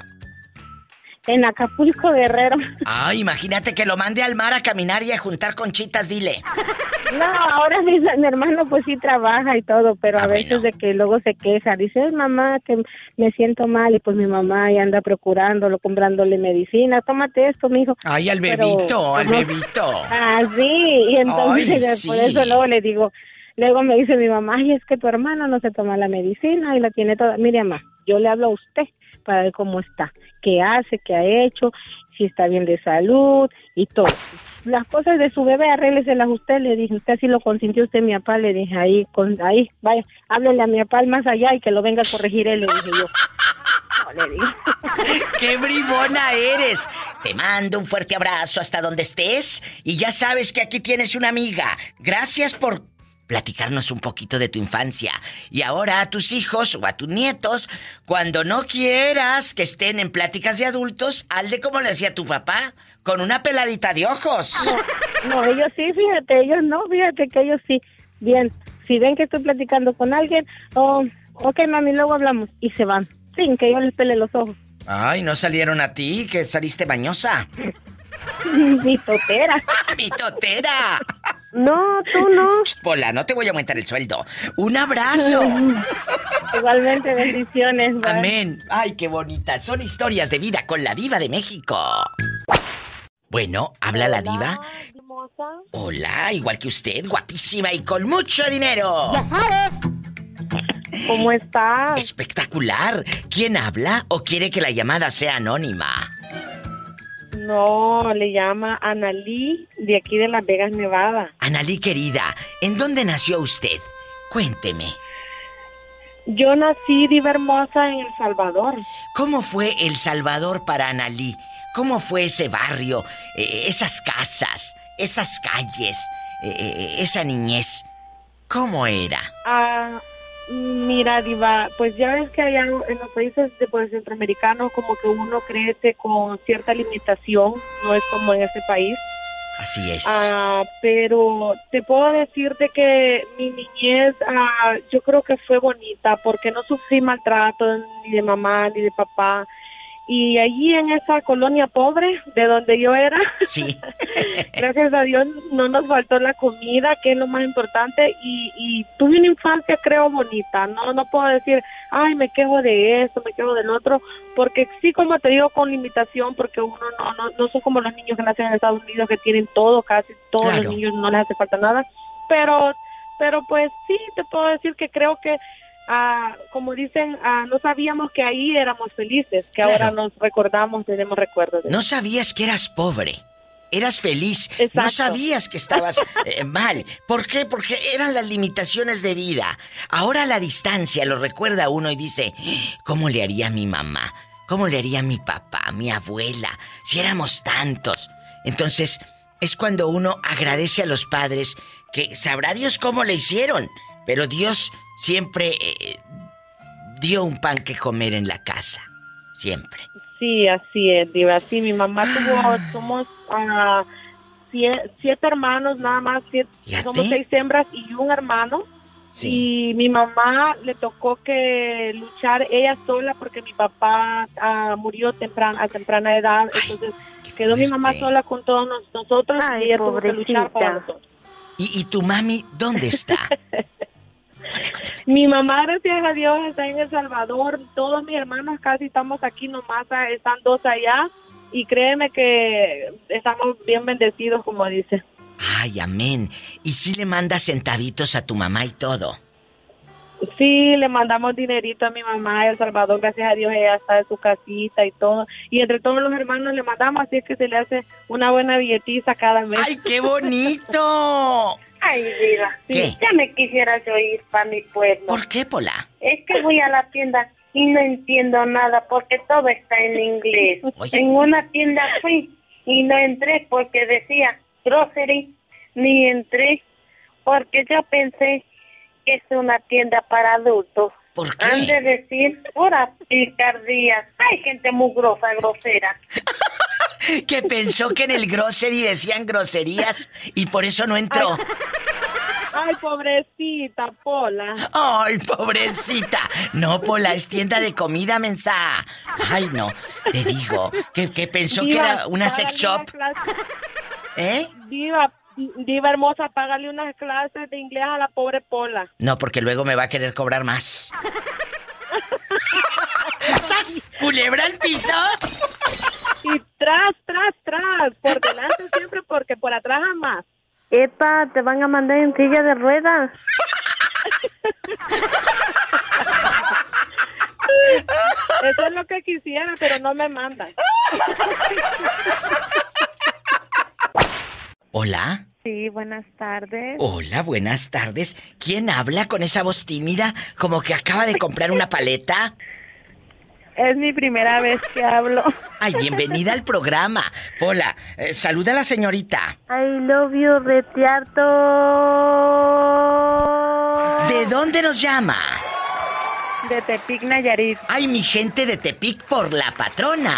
En Acapulco, Guerrero. Ay, imagínate que lo mande al mar a caminar y a juntar conchitas, dile. No, ahora mi, mi hermano pues sí trabaja y todo, pero Ah, a veces de que luego se queja, dice, "Ay, mamá, que me siento mal y pues mi mamá ya anda procurándolo, comprándole medicina, tómate esto, mijo. Ay, al Pero, bebito, al pues, no- bebito. Ah, sí, y entonces Ay, por eso luego le digo, luego me dice mi mamá, ay, es que tu hermano no se toma la medicina y la tiene toda. Mire, mamá, yo le hablo a usted para ver cómo está, qué hace, qué ha hecho, si está bien de salud y todo. Las cosas de su bebé, arrégleselas usted, le dije, usted así lo consintió usted, mi papá, le dije, ahí, con, ahí, vaya, háblele a mi papá más allá y que lo venga a corregir él, le dije yo. ¡Qué bribona eres! Te mando un fuerte abrazo hasta donde estés y ya sabes que aquí tienes una amiga. Gracias por platicarnos un poquito de tu infancia. Y ahora a tus hijos o a tus nietos, cuando no quieras que estén en pláticas de adultos, hazle como le hacía tu papá. con una peladita de ojos. No, no, ellos sí, fíjate, ellos no, fíjate que ellos sí. Bien, si ven que estoy platicando con alguien, oh, ok, mami, luego hablamos. Y se van, sin que yo les pele los ojos. Ay, ¿no salieron a ti? Que saliste bañosa. Mi totera. ¡Mi totera! No, tú no. Pola, no te voy a aumentar el sueldo. Un abrazo. Igualmente, bendiciones. bye. Amén. Ay, qué bonita. Son historias de vida con la diva de México. Bueno, ¿habla la diva? Hola, igual que usted, guapísima y con mucho dinero. Ya sabes. ¿Cómo estás? Espectacular. ¿Quién habla o quiere que la llamada sea anónima? No, le llama Analí de aquí de Las Vegas, Nevada. Analí querida, ¿en dónde nació usted? Cuénteme. Yo nací diva hermosa en El Salvador. ¿Cómo fue El Salvador para Analí? ¿Cómo fue ese barrio, eh, esas casas, esas calles, eh, eh, esa niñez? ¿Cómo era? Ah, mira, Diva, pues ya ves que allá en los países de pues, centroamericanos como que uno crece con cierta limitación, no es como en ese país. Así es. Ah, pero te puedo decirte que mi niñez ah, yo creo que fue bonita porque no sufrí maltrato ni de mamá ni de papá. Y allí en esa colonia pobre de donde yo era, Sí. gracias a Dios no nos faltó la comida, que es lo más importante, y, y tuve una infancia creo bonita, no no puedo decir, ay, me quejo de esto, me quejo del otro, porque sí, como te digo, con limitación, porque uno no, no, no son como los niños que nacen en Estados Unidos, que tienen todo, casi todos Claro. los niños no les hace falta nada, pero, pero pues sí, te puedo decir que creo que ah, como dicen, ah, no sabíamos que ahí éramos felices, que Claro. ahora nos recordamos, tenemos recuerdos. de No sabías que eras pobre. Eras feliz. No sabías que estabas eh, mal. ¿Por qué? Porque eran las limitaciones de vida. Ahora la distancia lo recuerda uno y dice, ¿cómo le haría a mi mamá? ¿Cómo le haría a mi papá, a mi abuela? Si éramos tantos. Entonces, es cuando uno agradece a los padres que sabrá Dios cómo le hicieron. Pero Dios siempre eh, dio un pan que comer en la casa. Siempre. Sí, así es, Diva. Sí, mi mamá tuvo, somos ah, sie- siete hermanos, nada más, siete, somos seis hembras y un hermano. Y mi mamá le tocó que luchar ella sola porque mi papá ah, murió temprana, a temprana edad. Entonces quedó mi mamá sola con todos nos- nosotros y ella tuvo que luchar para pobrecita. nosotros. ¿Y, y tu mami dónde está? Mi mamá, gracias a Dios, está en El Salvador. Todos mis hermanos casi estamos aquí nomás, ah, están dos allá. Y créeme que estamos bien bendecidos, como dice. Ay, amén. ¿Y si le mandas centavitos a tu mamá y todo? Sí, le mandamos dinerito a mi mamá El Salvador, gracias a Dios ella está en su casita y todo. Y entre todos los hermanos le mandamos, así es que se le hace una buena billetiza cada mes. ¡Ay, qué bonito! Ay, ¿Qué? ya me quisiera yo ir para mi pueblo. ¿Por qué, Pola? Es que voy a la tienda y no entiendo nada porque todo está en inglés. Oye. En una tienda fui y no entré porque decía grocery, ni entré porque yo pensé que es una tienda para adultos. ¿Por qué? Han de decir pura picardía. Ay, gente muy grosa, grosera. Que pensó que en el grocery decían groserías y por eso no entró. Ay, pobrecita, Pola. ¡Ay, pobrecita! No, Pola, es tienda de comida, mensa. Ay, no. Te digo, que, que pensó que era una sex shop. ¿Eh? Diva, diva hermosa, págale unas clases de inglés a la pobre Pola. No, porque luego me va a querer cobrar más. ¡Sas! ¿Culebra al piso? Y tras, tras, tras, por delante siempre porque por atrás jamás. Epa, te van a mandar en silla de ruedas. Eso es lo que quisiera, pero no me mandan. Hola. Sí, buenas tardes. Hola, buenas tardes. ¿Quién habla con esa voz tímida como que acaba de comprar una paleta? Es mi primera vez que hablo. Ay, bienvenida al programa. Hola, eh, saluda a la señorita. I love you, retiarto. ¿De dónde nos llama? De Tepic, Nayarit. Ay, mi gente de Tepic por la patrona.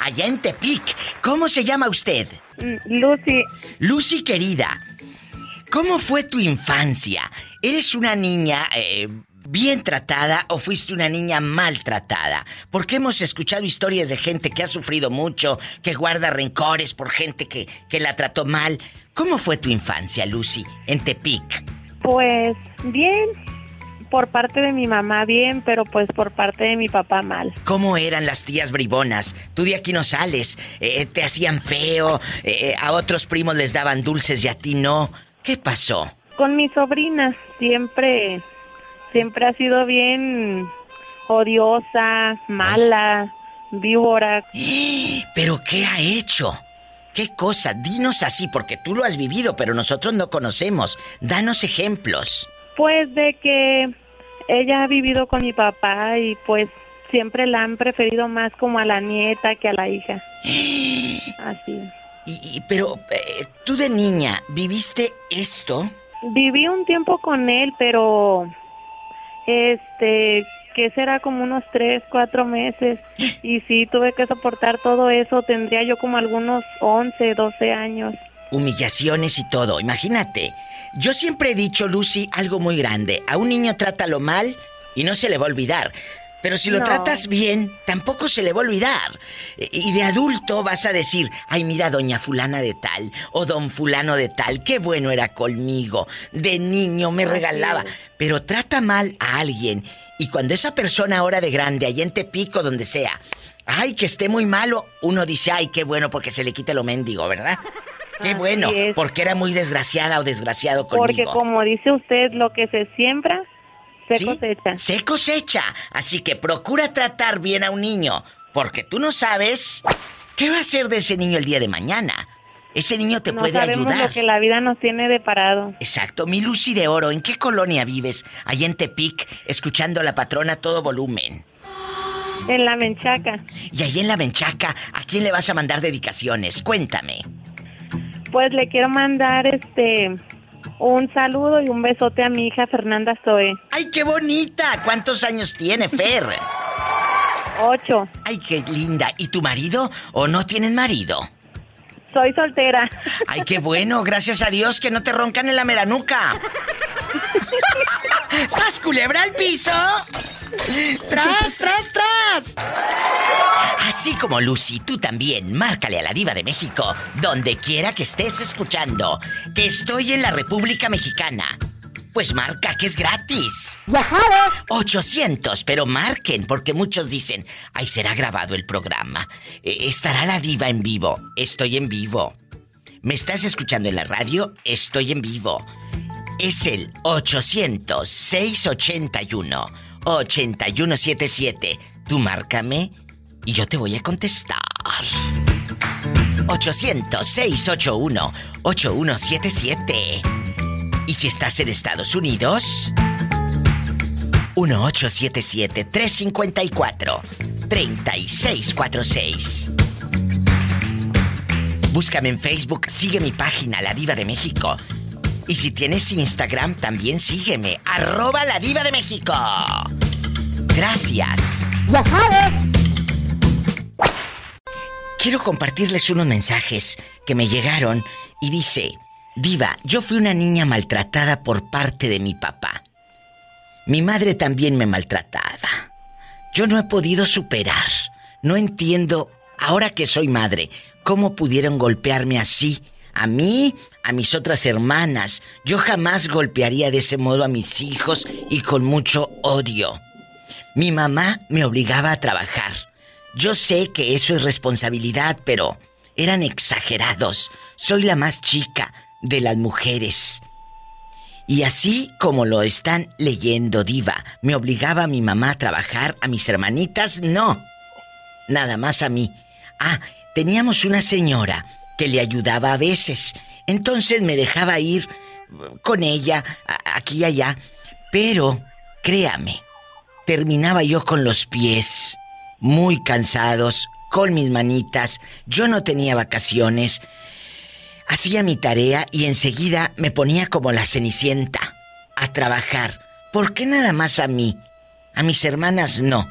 allá en Tepic. ¿Cómo se llama usted? Mm, Lucy. Lucy querida, ¿cómo fue tu infancia? ¿Eres una niña eh, bien tratada o fuiste una niña maltratada? Porque hemos escuchado historias de gente que ha sufrido mucho, que guarda rencores por gente que, que la trató mal. ¿Cómo fue tu infancia, Lucy, en Tepic? Pues bien, por parte de mi mamá bien, pero pues por parte de mi papá mal. ¿Cómo eran las tías bribonas? Tú de aquí no sales, eh, te hacían feo, eh, a otros primos les daban dulces y a ti no. ¿Qué pasó? Con mi sobrina siempre, siempre ha sido bien odiosa, mala, víbora. ¿Pero qué ha hecho? ¿Qué cosa? Dinos así, porque tú lo has vivido, pero nosotros no conocemos. Danos ejemplos. Pues de que ella ha vivido con mi papá y pues siempre la han preferido más como a la nieta que a la hija. Así. Y, y- pero eh, tú de niña, ¿viviste esto? Viví un tiempo con él, pero este, que será como unos tres, cuatro meses. Y sí, tuve que soportar todo eso. Tendría yo como algunos 11, 12 años. Humillaciones y todo, imagínate. Yo siempre he dicho, Lucy, algo muy grande. A un niño trátalo mal y no se le va a olvidar. Pero si lo No. tratas bien, tampoco se le va a olvidar. E- Y de adulto vas a decir, ay, mira, doña fulana de tal, o don fulano de tal, qué bueno era conmigo. De niño me regalaba. Pero trata mal a alguien. Y cuando esa persona ahora de grande, allá en Tepico, donde sea, ay, que esté muy malo, uno dice, ay, qué bueno porque se le quite lo mendigo, ¿verdad? Qué Así bueno, es. porque era muy desgraciada o desgraciado conmigo. Porque como dice usted, lo que se siembra, se ¿Sí? cosecha. Se cosecha. Así que procura tratar bien a un niño, porque tú no sabes qué va a ser de ese niño el día de mañana. Ese niño te no puede sabemos ayudar. lo que la vida nos tiene de parado. Exacto, mi Lucy de Oro, ¿en qué colonia vives? Allá en Tepic, escuchando a la patrona a todo volumen. En la menchaca. Y ahí en la Menchaca, ¿a quién le vas a mandar dedicaciones? Cuéntame. Pues le quiero mandar este un saludo y un besote a mi hija Fernanda Zoe. ¡Ay, qué bonita! ¿Cuántos años tiene Fer? Ocho. ¡Ay, qué linda! ¿Y tu marido o no tienen marido? Soy soltera. ¡Ay, qué bueno! Gracias a Dios que no te roncan en la meranuca. ¡Sas culebra al piso! ¡Tras, tras, tras! Así como Lucy, tú también, márcale a la diva de México, donde quiera que estés escuchando, que estoy en la República Mexicana. Pues marca que es gratis. Ya sabes. 800, pero marquen, porque muchos dicen, ay, será grabado el programa. Eh, ¿Estará la diva en vivo? Estoy en vivo. ¿Me estás escuchando en la radio? Estoy en vivo. Es el 800-681-8177. Tú márcame y yo te voy a contestar. 800-681-8177. Y si estás en Estados Unidos, 1877-354-3646. Búscame en Facebook, sigue mi página, La Diva de México. Y si tienes Instagram, también sígueme, arroba La Diva de México. Gracias. Ya sabes. Quiero compartirles unos mensajes que me llegaron y dice, Diva, yo fui una niña maltratada por parte de mi papá. Mi madre también me maltrataba. Yo no he podido superar. No entiendo, ahora que soy madre, cómo pudieron golpearme así. A mí, a mis otras hermanas. Yo jamás golpearía de ese modo a mis hijos y con mucho odio. Mi mamá me obligaba a trabajar. Yo sé que eso es responsabilidad, pero eran exagerados. Soy la más chica de las mujeres. Y así como lo están leyendo, Diva, me obligaba a mi mamá a trabajar, a mis hermanitas, no. Nada más a mí. Ah, teníamos una señora que le ayudaba a veces. Entonces me dejaba ir con ella, aquí y allá. Pero, créame, terminaba yo con los pies muy cansados, con mis manitas. Yo no tenía vacaciones. Hacía mi tarea y enseguida me ponía como la cenicienta a trabajar. ¿Por qué nada más a mí? A mis hermanas no.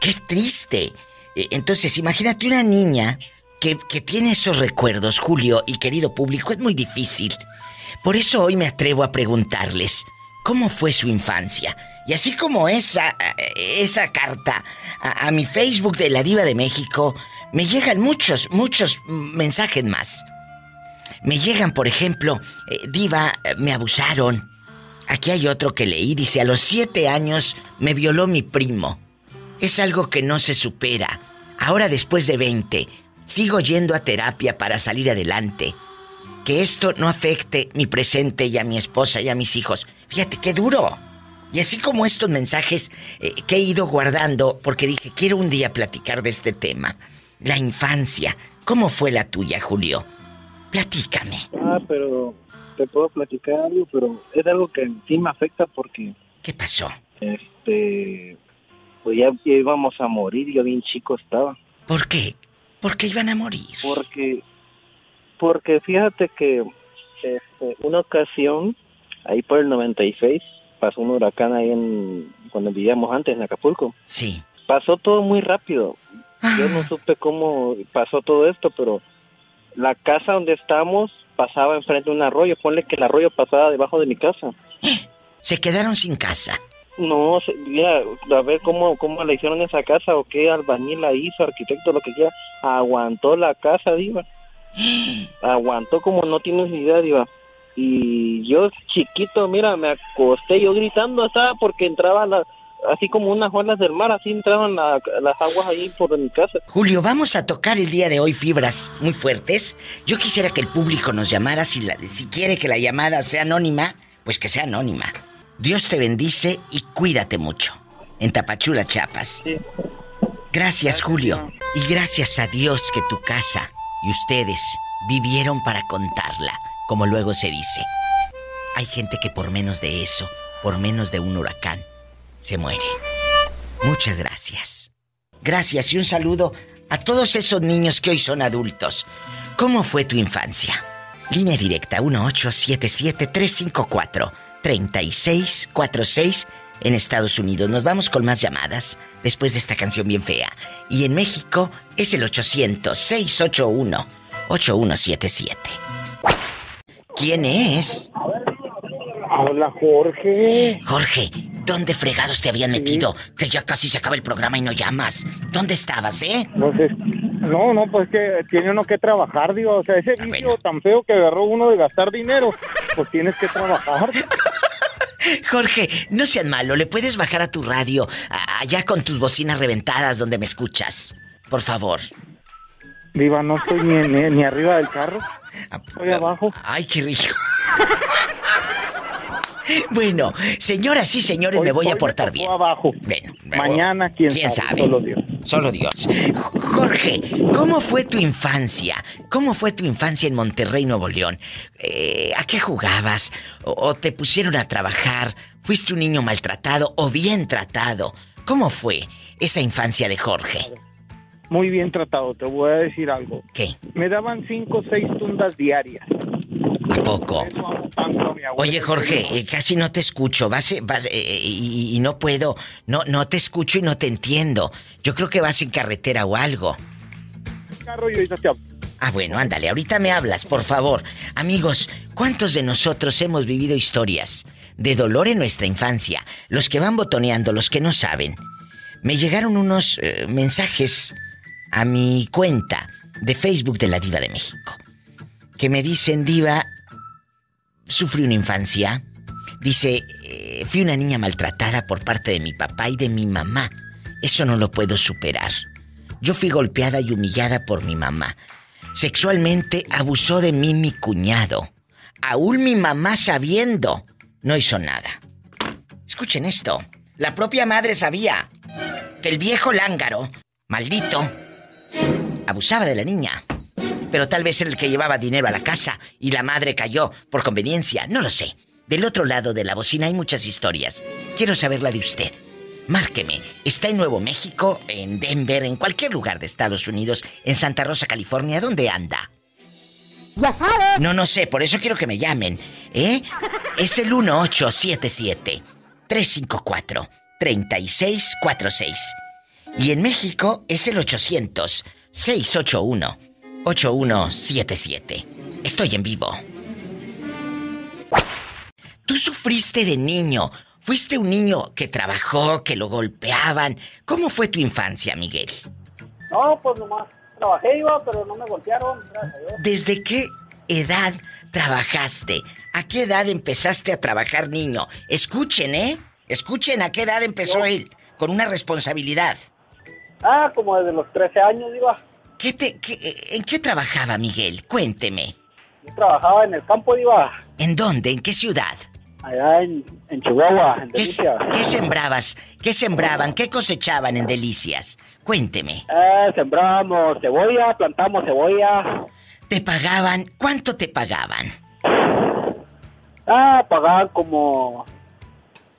Qué triste. Eh, Entonces, imagínate una niña que, tiene esos recuerdos, Julio y querido público, es muy difícil. Por eso hoy me atrevo a preguntarles, ¿cómo fue su infancia? Y así como esa, esa carta a, mi Facebook de la Diva de México, me llegan muchos, muchos mensajes más. Me llegan, por ejemplo, eh, Diva, me abusaron. Aquí hay otro que leí, dice, a los siete años me violó mi primo. Es algo que no se supera. Ahora después de 20, sigo yendo a terapia para salir adelante. Que esto no afecte mi presente y a mi esposa y a mis hijos. Fíjate qué duro. Y así como estos mensajes eh, que he ido guardando, porque dije, quiero un día platicar de este tema. La infancia. ¿Cómo fue la tuya, Julio? Platícame. Ah, pero te puedo platicar algo, pero es algo que sí me afecta porque... ¿Qué pasó? Este... Pues ya, ya íbamos a morir, yo bien chico estaba. ¿Por qué? ¿Por qué iban a morir? Porque... Porque fíjate que este, una ocasión, ahí por el 96, pasó un huracán ahí en... Cuando vivíamos antes en Acapulco. Sí. Pasó todo muy rápido. Yo no supe cómo pasó todo esto, pero la casa donde estamos pasaba enfrente de un arroyo. Ponle que el arroyo pasaba debajo de mi casa. Se quedaron sin casa. No, se- mira, a ver cómo, cómo le hicieron esa casa o qué albañil la hizo, arquitecto, lo que quiera. Aguantó la casa, Diva. Aguantó como no tienes ni idea, Diva. Y yo chiquito, mira, me acosté yo gritando, estaba porque entraba la, así como unas olas del mar, así entraban la- las aguas ahí por mi casa. Julio, vamos a tocar el día de hoy fibras muy fuertes. Yo quisiera que el público nos llamara. Si, la- si quiere que la llamada sea anónima, pues que sea anónima. Dios te bendice y cuídate mucho. En Tapachula, Chiapas. Gracias, Julio. Y gracias a Dios que tu casa y ustedes vivieron para contarla, como luego se dice. Hay gente que por menos de eso, por menos de un huracán, se muere. Muchas gracias. Gracias y un saludo a todos esos niños que hoy son adultos. ¿Cómo fue tu infancia? Línea directa 1877-354-3646 en Estados Unidos. Nos vamos con más llamadas después de esta canción bien fea. Y en México es el 800-681-8177. ¿Quién es? Hola, Jorge. Jorge, ¿dónde fregados te habían metido? Que ya casi se acaba el programa y no llamas. ¿Dónde estabas, eh? No sé. No, no, pues que tiene uno que trabajar, digo. O sea, ese vicio tan feo que agarró uno de gastar dinero, pues tienes que trabajar. Jorge, no seas malo, ¿le puedes bajar a tu radio a- allá con tus bocinas reventadas donde me escuchas? Por favor. Viva, no estoy ni, ni, ni arriba del carro. Estoy abajo. Ay, qué rico. Bueno, señoras y señores, Hoy- me voy a portar bien. abajo. Bueno, Mañana, quién, ¿Quién sabe? Solo Dios. Solo Dios. Jorge, ¿cómo fue tu infancia? ¿Cómo fue tu infancia en Monterrey, Nuevo León? Eh, ¿A qué jugabas? ¿O, o te pusieron a trabajar? ¿Fuiste un niño maltratado o bien tratado? ¿Cómo fue esa infancia de Jorge? Muy bien tratado, te voy a decir algo. ¿Qué? Me daban cinco o seis tundas diarias. ¿A poco? Oye, Jorge, eh, casi no te escucho. Vas, eh, vas, eh, y, y no puedo. No, no te escucho y no te entiendo. Yo creo que vas en carretera o algo. Ah, bueno, ándale, ahorita me hablas, por favor. Amigos, ¿cuántos de nosotros hemos vivido historias de dolor en nuestra infancia? Los que van botoneando, los que no saben. Me llegaron unos eh, mensajes a mi cuenta de Facebook de la Diva de México. Que me dicen, Diva, sufrí una infancia. Dice, eh, fui una niña maltratada por parte de mi papá y de mi mamá. Eso no lo puedo superar. Yo fui golpeada y humillada por mi mamá. Sexualmente abusó de mí mi cuñado. Aún mi mamá sabiendo, no hizo nada. Escuchen esto. La propia madre sabía que el viejo lángaro, maldito, abusaba de la niña. Pero tal vez el que llevaba dinero a la casa y la madre cayó por conveniencia, no lo sé. Del otro lado de la bocina hay muchas historias. Quiero saber la de usted. Márqueme. Está en Nuevo México, en Denver, en cualquier lugar de Estados Unidos, en Santa Rosa, California. ¿Dónde anda? Ya sabes. No, no sé, por eso quiero que me llamen. ¿Eh? Es el 1877 354 3646. Y en México es el 800-681-8177. Estoy en vivo. Tú sufriste de niño. Fuiste un niño que trabajó, que lo golpeaban. ¿Cómo fue tu infancia, Miguel? No, pues nomás trabajé, iba, pero no me golpearon, gracias a Dios. ¿Desde qué edad trabajaste? ¿A qué edad empezaste a trabajar, niño? Escuchen, ¿eh? Escuchen a qué edad empezó él, con una responsabilidad. Ah, como desde los 13 años, iba. ¿Qué te, qué- ¿En qué trabajaba Miguel? Cuénteme. Yo trabajaba en el campo, iba. ¿En dónde? ¿En qué ciudad? Allá en, en Chihuahua, en ¿Qué, Delicias. qué sembrabas? ¿Qué sembraban? ¿Qué cosechaban en Delicias? Cuénteme. Eh, sembramos cebolla, plantamos cebolla. ¿Te pagaban? ¿Cuánto te pagaban? Ah, pagaban como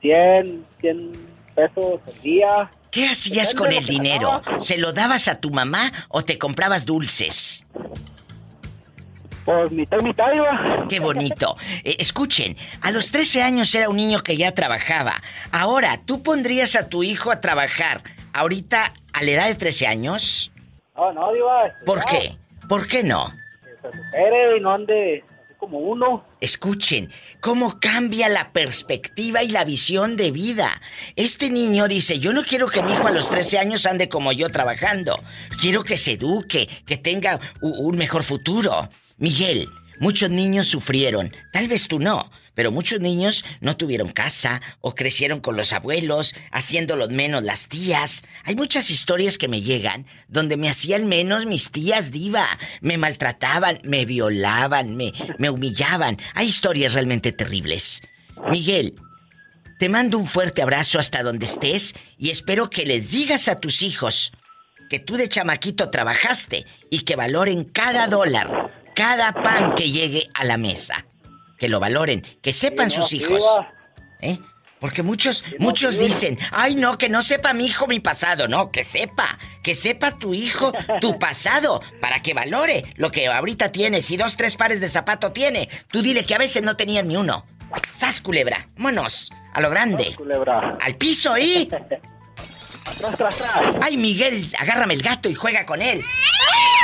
100, 100 pesos al día. ¿Qué hacías con el que dinero? ¿Se lo dabas a tu mamá o te comprabas dulces? Pues mitad y mitad iba. Qué bonito. Eh, escuchen, a los 13 años era un niño que ya trabajaba. Ahora, ¿tú pondrías a tu hijo a trabajar ahorita a la edad de 13 años? No, no, iba. ¿Por qué? ¿Por qué no? Se supere y no ande como uno. Escuchen, cómo cambia la perspectiva y la visión de vida. Este niño dice, yo no quiero que mi hijo a los 13 años ande como yo trabajando. Quiero que se eduque, que tenga un mejor futuro. Miguel, muchos niños sufrieron, tal vez tú no, pero muchos niños no tuvieron casa o crecieron con los abuelos, haciéndolos menos las tías. Hay muchas historias que me llegan donde me hacían menos mis tías diva, me maltrataban, me violaban, me, me humillaban. Hay historias realmente terribles. Miguel, te mando un fuerte abrazo hasta donde estés y espero que les digas a tus hijos que tú de chamaquito trabajaste y que valoren cada dólar, cada pan que llegue a la mesa. Que lo valoren, que sepan Sí, no, sus hijos. ¿Eh? Porque muchos, no, muchos dicen, ay no, que no sepa mi hijo mi pasado. No, que sepa, que sepa tu hijo tu pasado, para que valore lo que ahorita tienes. Si dos, tres pares de zapato tiene, tú dile que a veces no tenías ni uno. ¡Sas, culebra! ¡Vámonos! A lo grande. Culebra. Al piso y... Tras, tras, tras. ¡Ay, Miguel! Agárrame el gato y juega con él.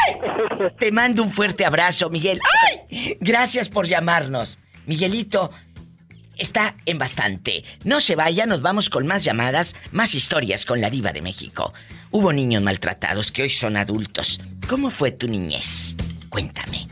Te mando un fuerte abrazo, Miguel. ¡Ay! Gracias por llamarnos. Miguelito está en bastante. No se vaya, nos vamos con más llamadas, más historias con la diva de México. Hubo niños maltratados que hoy son adultos. ¿Cómo fue tu niñez? Cuéntame.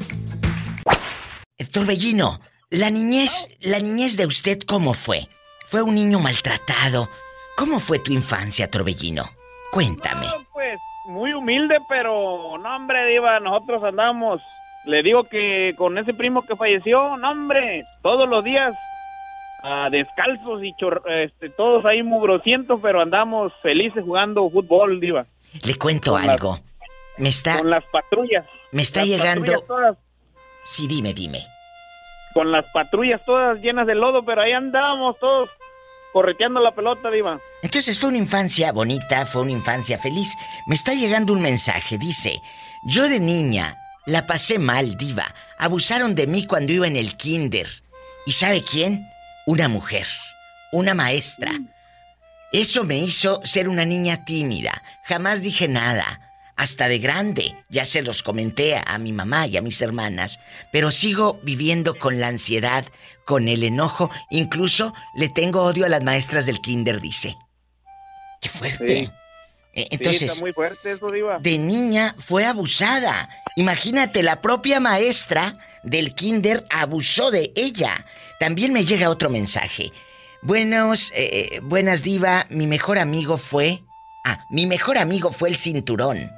Eh, Torbellino, la niñez, la niñez de usted, ¿cómo fue? ¿Fue un niño maltratado? ¿Cómo fue tu infancia, Torbellino? Cuéntame. Pues muy humilde, pero no, hombre, Diva, nosotros andamos. Le digo que con ese primo que falleció, no, hombre, todos los días ah, descalzos y chor- este, todos ahí mugrosientos, pero andamos felices jugando fútbol, Diva. Le cuento Con algo. Me está, Con las patrullas. me está Las llegando. todas, Sí, dime, dime. con las patrullas todas llenas de lodo, pero ahí andábamos todos correteando la pelota, Diva. Entonces fue una infancia bonita, fue una infancia feliz. Me está llegando un mensaje, dice, yo de niña la pasé mal, diva. Abusaron de mí cuando iba en el kinder. ¿Y sabe quién? Una mujer, una maestra. Eso me hizo ser una niña tímida. Jamás dije nada. Hasta de grande, ya se los comenté a mi mamá y a mis hermanas, pero sigo viviendo con la ansiedad, con el enojo, incluso le tengo odio a las maestras del kinder, dice. ¡Qué fuerte! Sí. Eh, sí, Entonces, está muy fuerte eso, Diva. de niña fue abusada. Imagínate, la propia maestra del kinder abusó de ella. También me llega otro mensaje. Buenos, eh, buenas diva, mi mejor amigo fue... Ah, mi mejor amigo fue el cinturón.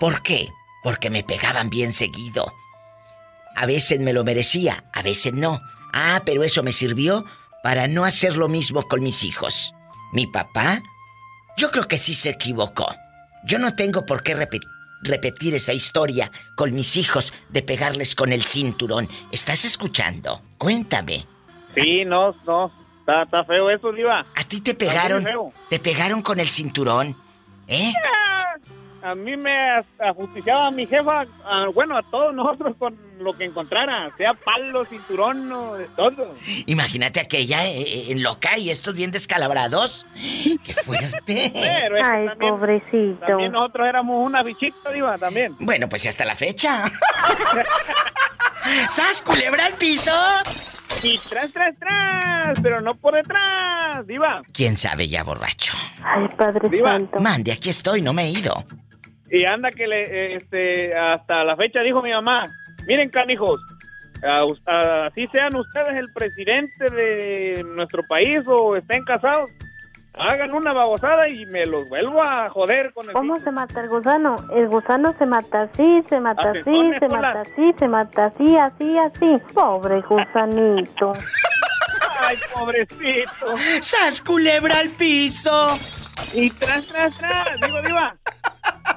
¿Por qué? Porque me pegaban bien seguido. A veces me lo merecía, a veces no. Ah, pero eso me sirvió para no hacer lo mismo con mis hijos. Mi papá, yo creo que sí se equivocó. Yo no tengo por qué repe- repetir esa historia con mis hijos de pegarles con el cinturón. ¿Estás escuchando? Cuéntame. Sí, no, no. Está, está feo eso, Diva. ¿A ti te pegaron? ¿Te pegaron con el cinturón? ¿Eh? A mí me ajusticiaba a mi jefa, a- bueno, a todos nosotros con lo que encontrara, sea palo, cinturón, o de todo. Imagínate aquella eh, eh, loca y estos bien descalabrados. ¡Qué fuerte! Pero es que Ay, también, pobrecito. también nosotros éramos una bichita, diva, también. Bueno, pues y hasta la fecha. ¡Sas, culebra al piso! Y tras, tras, tras, pero no por detrás, diva. ¿Quién sabe ya borracho? Ay, Padre Diva. Santo. Mande, aquí estoy, no me he ido. Y anda que le, eh, este, hasta la fecha dijo mi mamá, miren canijos, así sean ustedes el presidente de nuestro país o estén casados, hagan una babosada y me los vuelvo a joder con el... ¿Cómo se mata el gusano? El gusano se mata así, se mata así, se hola. mata así, se mata así, así, así. Pobre gusanito. Ay, pobrecito. ¡Sas, culebra al piso! Y tras, tras, tras, digo, diva.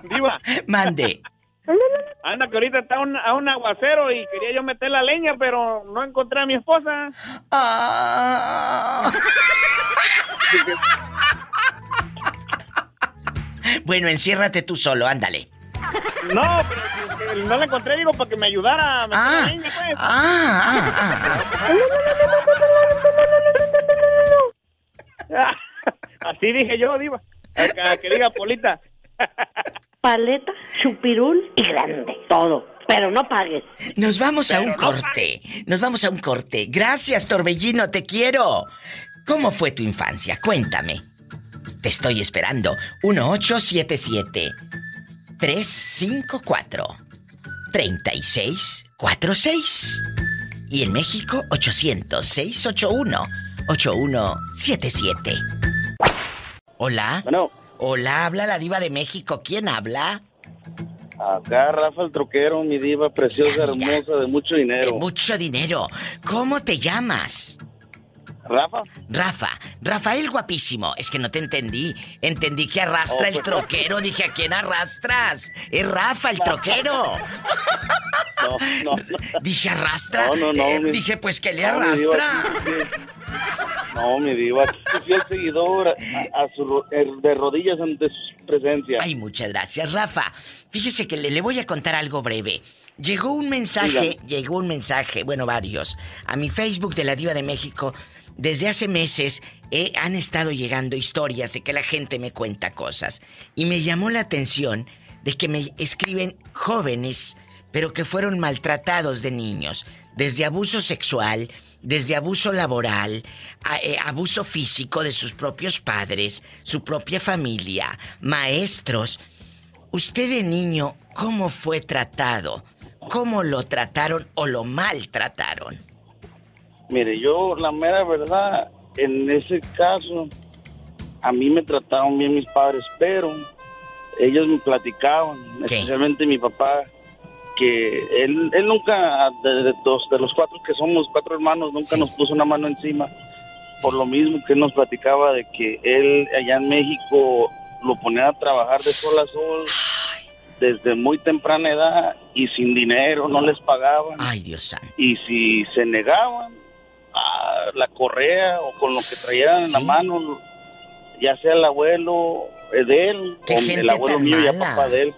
Diva, Mande. anda que ahorita está un, a un aguacero y quería yo meter la leña, pero no encontré a mi esposa. Ah. Bueno, enciérrate tú solo, ándale. No, pero no la encontré, digo, para que me ayudara a meter Ah, la leña, pues. ah, ah, Así dije yo, Diva. A Que diga Polita. Paleta, chupirul y grande. Todo. Pero no pagues. Nos vamos a un no corte. Nos vamos a un corte. Gracias, Torbellino, te quiero. ¿Cómo fue tu infancia? Cuéntame. Te estoy esperando. 1877 354 3646. Y en México 800 681 8177. Hola. Hola, habla la diva de México. ¿Quién habla? Acá Rafa el troquero, mi diva preciosa, hermosa, de mucho dinero. De mucho dinero. ¿Cómo te llamas? Rafa. Rafa, Rafael guapísimo. Es que no te entendí. Entendí que arrastra Oh, el pues. troquero. Dije, ¿a quién arrastras? Es Rafa el troquero. No, no. Dije, ¿arrastra? No, no, no, Eh, mi- dije, pues que le arrastra. No, mi diva, fiel seguidor a, a su eh, de rodillas ante su presencia. Ay, muchas gracias, Rafa. Fíjese que le, le voy a contar algo breve. Llegó un mensaje, llegó un mensaje, bueno, varios, a mi Facebook de la Diva de México. Desde hace meses eh, han estado llegando historias de que la gente me cuenta cosas. Y me llamó la atención de que me escriben jóvenes, pero que fueron maltratados de niños. Desde abuso sexual, desde abuso laboral, eh, abuso físico de sus propios padres, su propia familia, maestros. Usted de niño, ¿cómo fue tratado? ¿Cómo lo trataron o lo maltrataron? Mire, yo, la mera verdad, en ese caso, a mí me trataron bien mis padres, pero ellos me platicaban, especialmente mi papá, que él, él nunca, de, de los, de los cuatro que somos, cuatro hermanos, nunca nos puso una mano encima. Por lo mismo que él nos platicaba de que él allá en México lo ponían a trabajar de sol a sol desde muy temprana edad y sin dinero, no les pagaban. Ay, Dios santo. Y si se negaban la correa o con lo que traían en la mano, ya sea el abuelo eh, de él o el abuelo mío, ya mala. papá de él.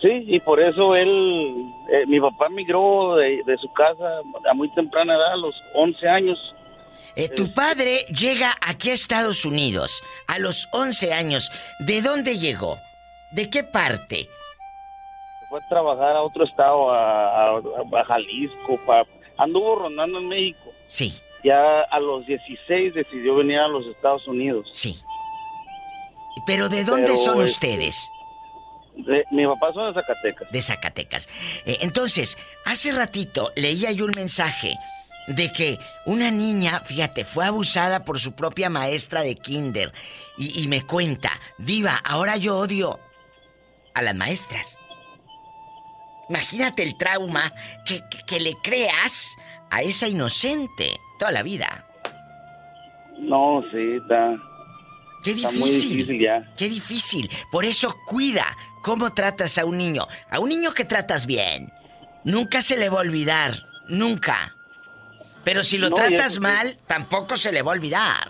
Sí, y por eso él, eh, mi papá migró de, de su casa a muy temprana edad, a los 11 años. Eh, tu padre llega aquí a Estados Unidos a los 11 años. ¿De dónde llegó? ¿De qué parte? Fue a trabajar a otro estado, a, a- a Jalisco, pa- anduvo rondando en México. Sí. Ya a los 16 decidió venir a los Estados Unidos. Sí. ¿Pero de dónde Pero, son este, ustedes? De- mi papá son de Zacatecas. De Zacatecas. Eh, entonces, hace ratito leía yo un mensaje de que una niña, fíjate, fue abusada por su propia maestra de kinder. Y, y me cuenta, diva, ahora yo odio a las maestras. Imagínate el trauma que, que- que le creas a esa inocente toda la vida. No, sí, está. Qué Está difícil. muy difícil ya. Qué difícil. Por eso cuida cómo tratas a un niño. A un niño que tratas bien, nunca se le va a olvidar. Nunca. Pero si lo No, tratas sí. mal, tampoco se le va a olvidar.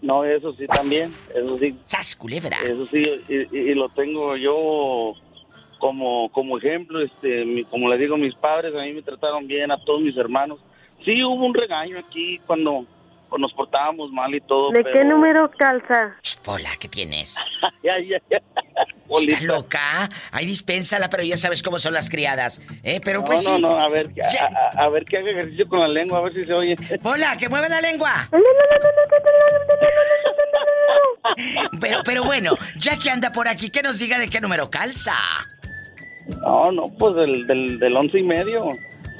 No, eso sí también, eso sí. ¡Sas, culebra! Eso sí, y, y- y lo tengo yo como como ejemplo, este, mi- como le digo, mis padres a mí me trataron bien, a todos mis hermanos. Sí, hubo un regaño aquí cuando, nos portábamos mal y todo, ¿De pero... qué número calza? Pola, ¿qué tienes? ya, ya, ya. ¿Estás loca? Ay, dispénsala, pero ya sabes cómo son las criadas. ¿Eh? Pero No, pues no, sí. no, a ver, a, a- a ver que haga ejercicio con la lengua, a ver si se oye. ¡Pola, que mueva la lengua! Pero, pero bueno, ya que anda por aquí, que nos diga de qué número calza. No, no, pues del, del, del once y medio.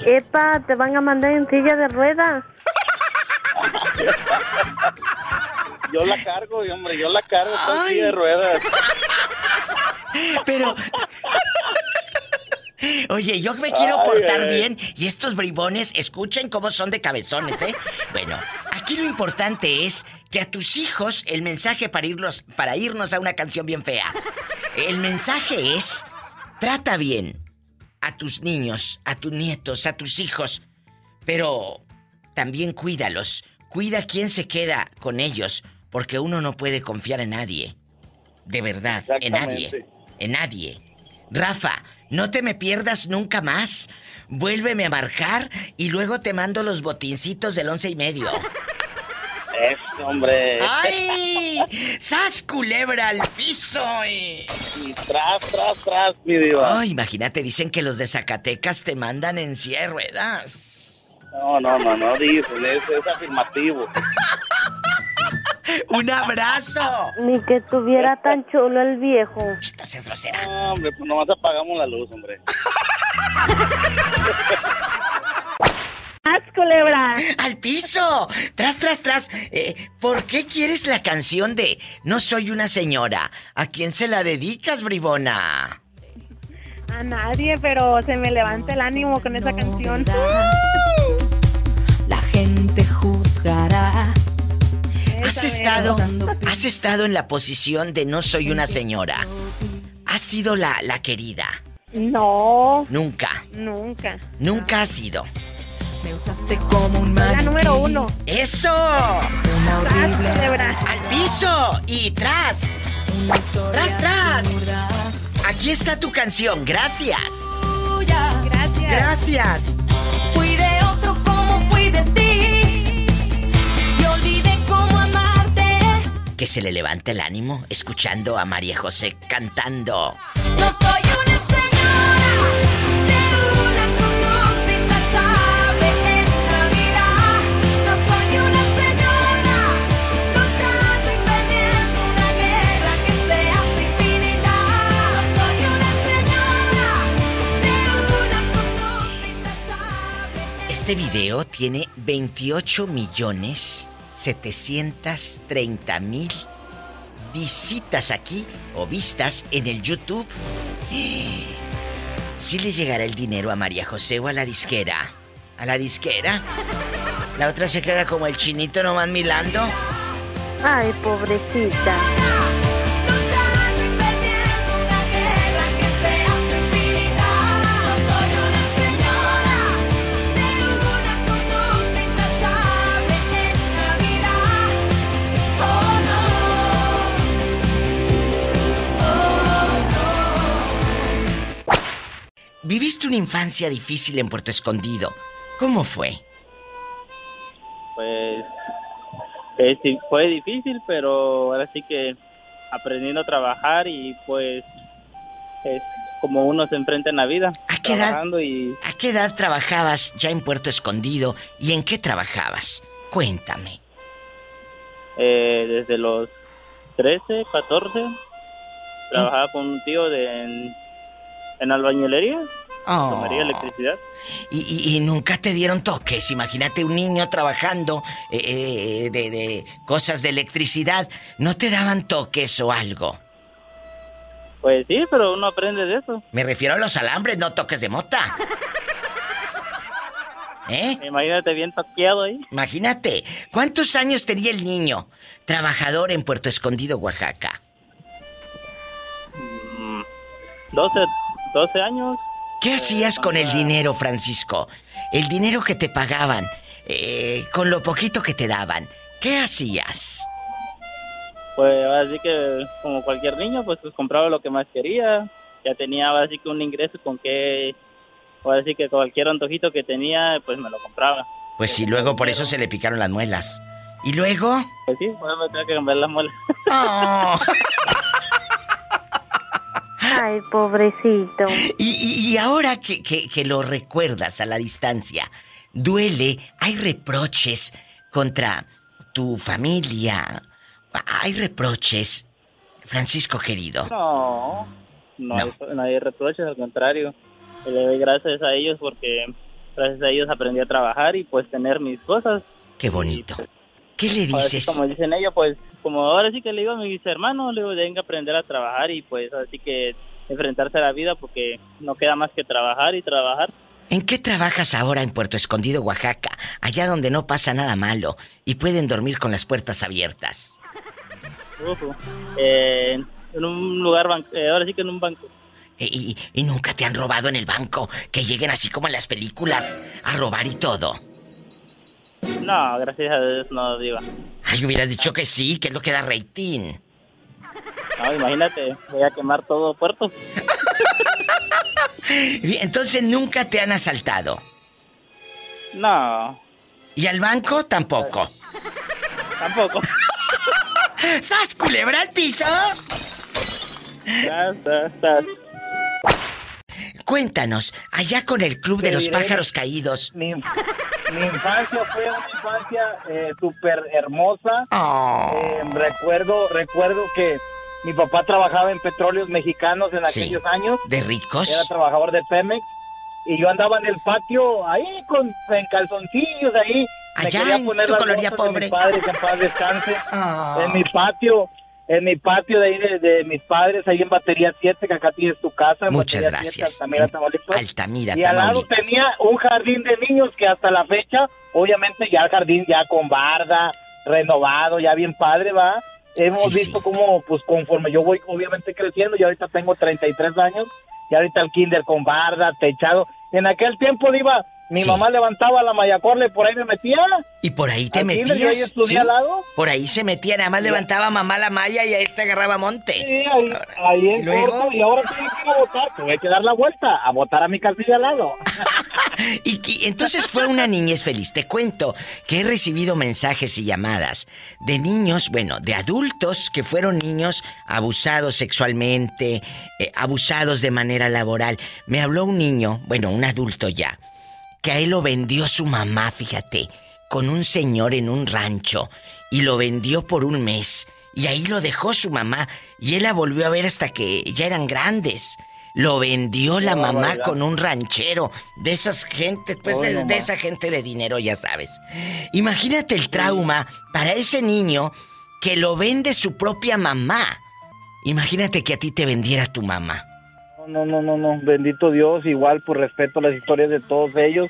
Epa, te van a mandar en silla de ruedas. Yo la cargo, hombre, yo la cargo, en silla de ruedas. Pero. Oye, yo me quiero Ay, portar ay. bien y estos bribones escuchen cómo son de cabezones, ¿eh? Bueno, aquí lo importante es que a tus hijos el mensaje para irlos para irnos a una canción bien fea. El mensaje es trata bien a tus niños, a tus nietos, a tus hijos, pero también cuídalos. Cuida quién se queda con ellos, porque uno no puede confiar en nadie. De verdad, en nadie. En nadie. Rafa, no te me pierdas nunca más. Vuélveme a marcar y luego te mando los botincitos del once y medio. Eso, hombre. ¡Ay! ¡Sas culebra al piso! eh! Y tras, tras, tras, mi diva. Ay, imagínate, dicen que los de Zacatecas te mandan en silla de ruedas. No, no, no, no dicen, es, es afirmativo. ¡Un abrazo! Ni que estuviera tan chulo el viejo. Entonces lo será. No, hombre, pues nomás apagamos la luz, hombre. ¡Haz, culebra! ¡Al piso! ¡Tras, tras, tras! Eh, ¿Por qué quieres la canción de No soy una señora? ¿A quién se la dedicas, bribona? A nadie, pero se me levanta el ánimo con esa canción. La gente juzgará. ¿Has estado, has estado en la posición de no soy una señora? ¿Has sido la, la querida? No, Nunca. nunca. Nunca has sido. Me usaste como un La número uno. ¡Eso! Tras, culebra. ¡Al piso! ¡Y tras! ¡Tras, tras! Aquí está tu canción, gracias. Gracias. Gracias. Fui de otro como fui de ti. Y olvidé cómo amarte. Que se le levante el ánimo escuchando a María José cantando. No soy una Este video tiene 28 millones 730 mil visitas aquí o vistas en el YouTube. ¿Sí le llegará el dinero a María José o a la disquera? ¿A la disquera? La otra se queda como el chinito nomás milando. Ay, pobrecita. Viviste una infancia difícil en Puerto Escondido. ¿Cómo fue? Pues eh, sí, fue difícil, pero ahora sí que aprendiendo a trabajar y pues es como uno se enfrenta en la vida. ¿A qué edad? y ¿A qué edad trabajabas ya en Puerto Escondido y en qué trabajabas? Cuéntame. eh, desde los 13, 14 trabajaba con un tío de, en, en albañilería, Oh. tomaría electricidad. Y, y- y nunca te dieron toques. Imagínate un niño trabajando eh, eh, de, de cosas de electricidad. ¿No te daban toques o algo? Pues sí, pero uno aprende de eso. Me refiero a los alambres, no toques de mota. ¿Eh? Imagínate bien toqueado ahí. Imagínate, ¿cuántos años tenía el niño trabajador en Puerto Escondido, Oaxaca? Mm, 12, 12 años. ¿Qué hacías con el dinero, Francisco? El dinero que te pagaban, eh, con lo poquito que te daban. ¿Qué hacías? pues así que como cualquier niño, pues, pues compraba lo que más quería. Ya tenía así que un ingreso con que, o así que cualquier antojito que tenía, pues me lo compraba. Pues sí, luego por eso se le picaron las muelas. ¿Y luego? Pues sí, pues me tengo que cambiar las muelas. Ay, pobrecito. Y, y- y ahora que, que- que lo recuerdas a la distancia, duele, hay reproches contra tu familia, hay reproches, Francisco querido. No, no, No. Hay, no hay reproches, al contrario. Le doy gracias a ellos porque gracias a ellos aprendí a trabajar y pues tener mis cosas. Qué bonito. ¿Qué le sí, dices? como dicen ellos, pues como ahora sí que le digo a mis hermanos, le digo, que aprender a trabajar y pues así que enfrentarse a la vida porque no queda más que trabajar y trabajar. ¿En qué trabajas ahora en Puerto Escondido, Oaxaca? Allá donde no pasa nada malo y pueden dormir con las puertas abiertas. Ujú. Eh, en un lugar, eh, ahora sí que en un banco. E- Y, y nunca te han robado en el banco, que lleguen así como en las películas a robar y todo. No, gracias a Dios no, diva. Ay, hubieras dicho que sí, que es lo que da rating. No, imagínate, voy a quemar todo Puerto. Entonces nunca te han asaltado. No, ¿Y al banco tampoco? tampoco. ¡Sas, culebra al piso! Tras, tras. Cuéntanos, allá con el Club de los diré, Pájaros Caídos. Mi, mi infancia fue una infancia eh, súper hermosa. Oh. Eh, recuerdo, recuerdo que mi papá trabajaba en petróleos mexicanos en Sí. aquellos años. ¿De ricos? Era trabajador de Pemex. Y yo andaba en el patio ahí con en calzoncillos ahí. Me Allá quería en poner tu las colonia botas de pobre. mi padre, que en paz descanse. Ah. En mi patio, en mi patio de ahí de, de mis padres, ahí en Batería 7, que acá tienes tu casa. Muchas Batería 7, gracias. Altamira, En Tamaulipas. Altamira, Y al lado Tamaulipas. tenía un jardín de niños que hasta la fecha, obviamente ya el jardín ya con barda, renovado, ya bien padre, va. Hemos Sí, visto cómo, pues conforme yo voy obviamente creciendo, y ahorita tengo 33 años, y ahorita el kinder con barda, techado. En aquel tiempo, Diva, mi Sí. mamá levantaba la mayacorle y por ahí me metía. Y por ahí te metías. estudié ¿sí? al lado. Por ahí se metía, nada más levantaba mamá la malla y ahí se agarraba monte. Sí, ahí, ahí en ¿Y luego? corto, y ahora tengo que ir a votar, tuve que dar la vuelta, a votar a mi casilla al lado. Y, entonces fue una niñez feliz. Te cuento que he recibido mensajes y llamadas de niños, bueno, de adultos que fueron niños abusados sexualmente, eh, abusados de manera laboral. Me habló un niño, bueno, un adulto ya, que a él lo vendió su mamá, fíjate, con un señor en un rancho y lo vendió por un mes. Y ahí lo dejó su mamá y él la volvió a ver hasta que ya eran grandes. Lo vendió la mamá con un ranchero. De esas gentes, pues de, de esa gente de dinero, ya sabes. Imagínate el trauma para ese niño que lo vende su propia mamá. Imagínate que a ti te vendiera tu mamá. No, no, no, no, bendito Dios, igual por respeto a las historias de todos ellos.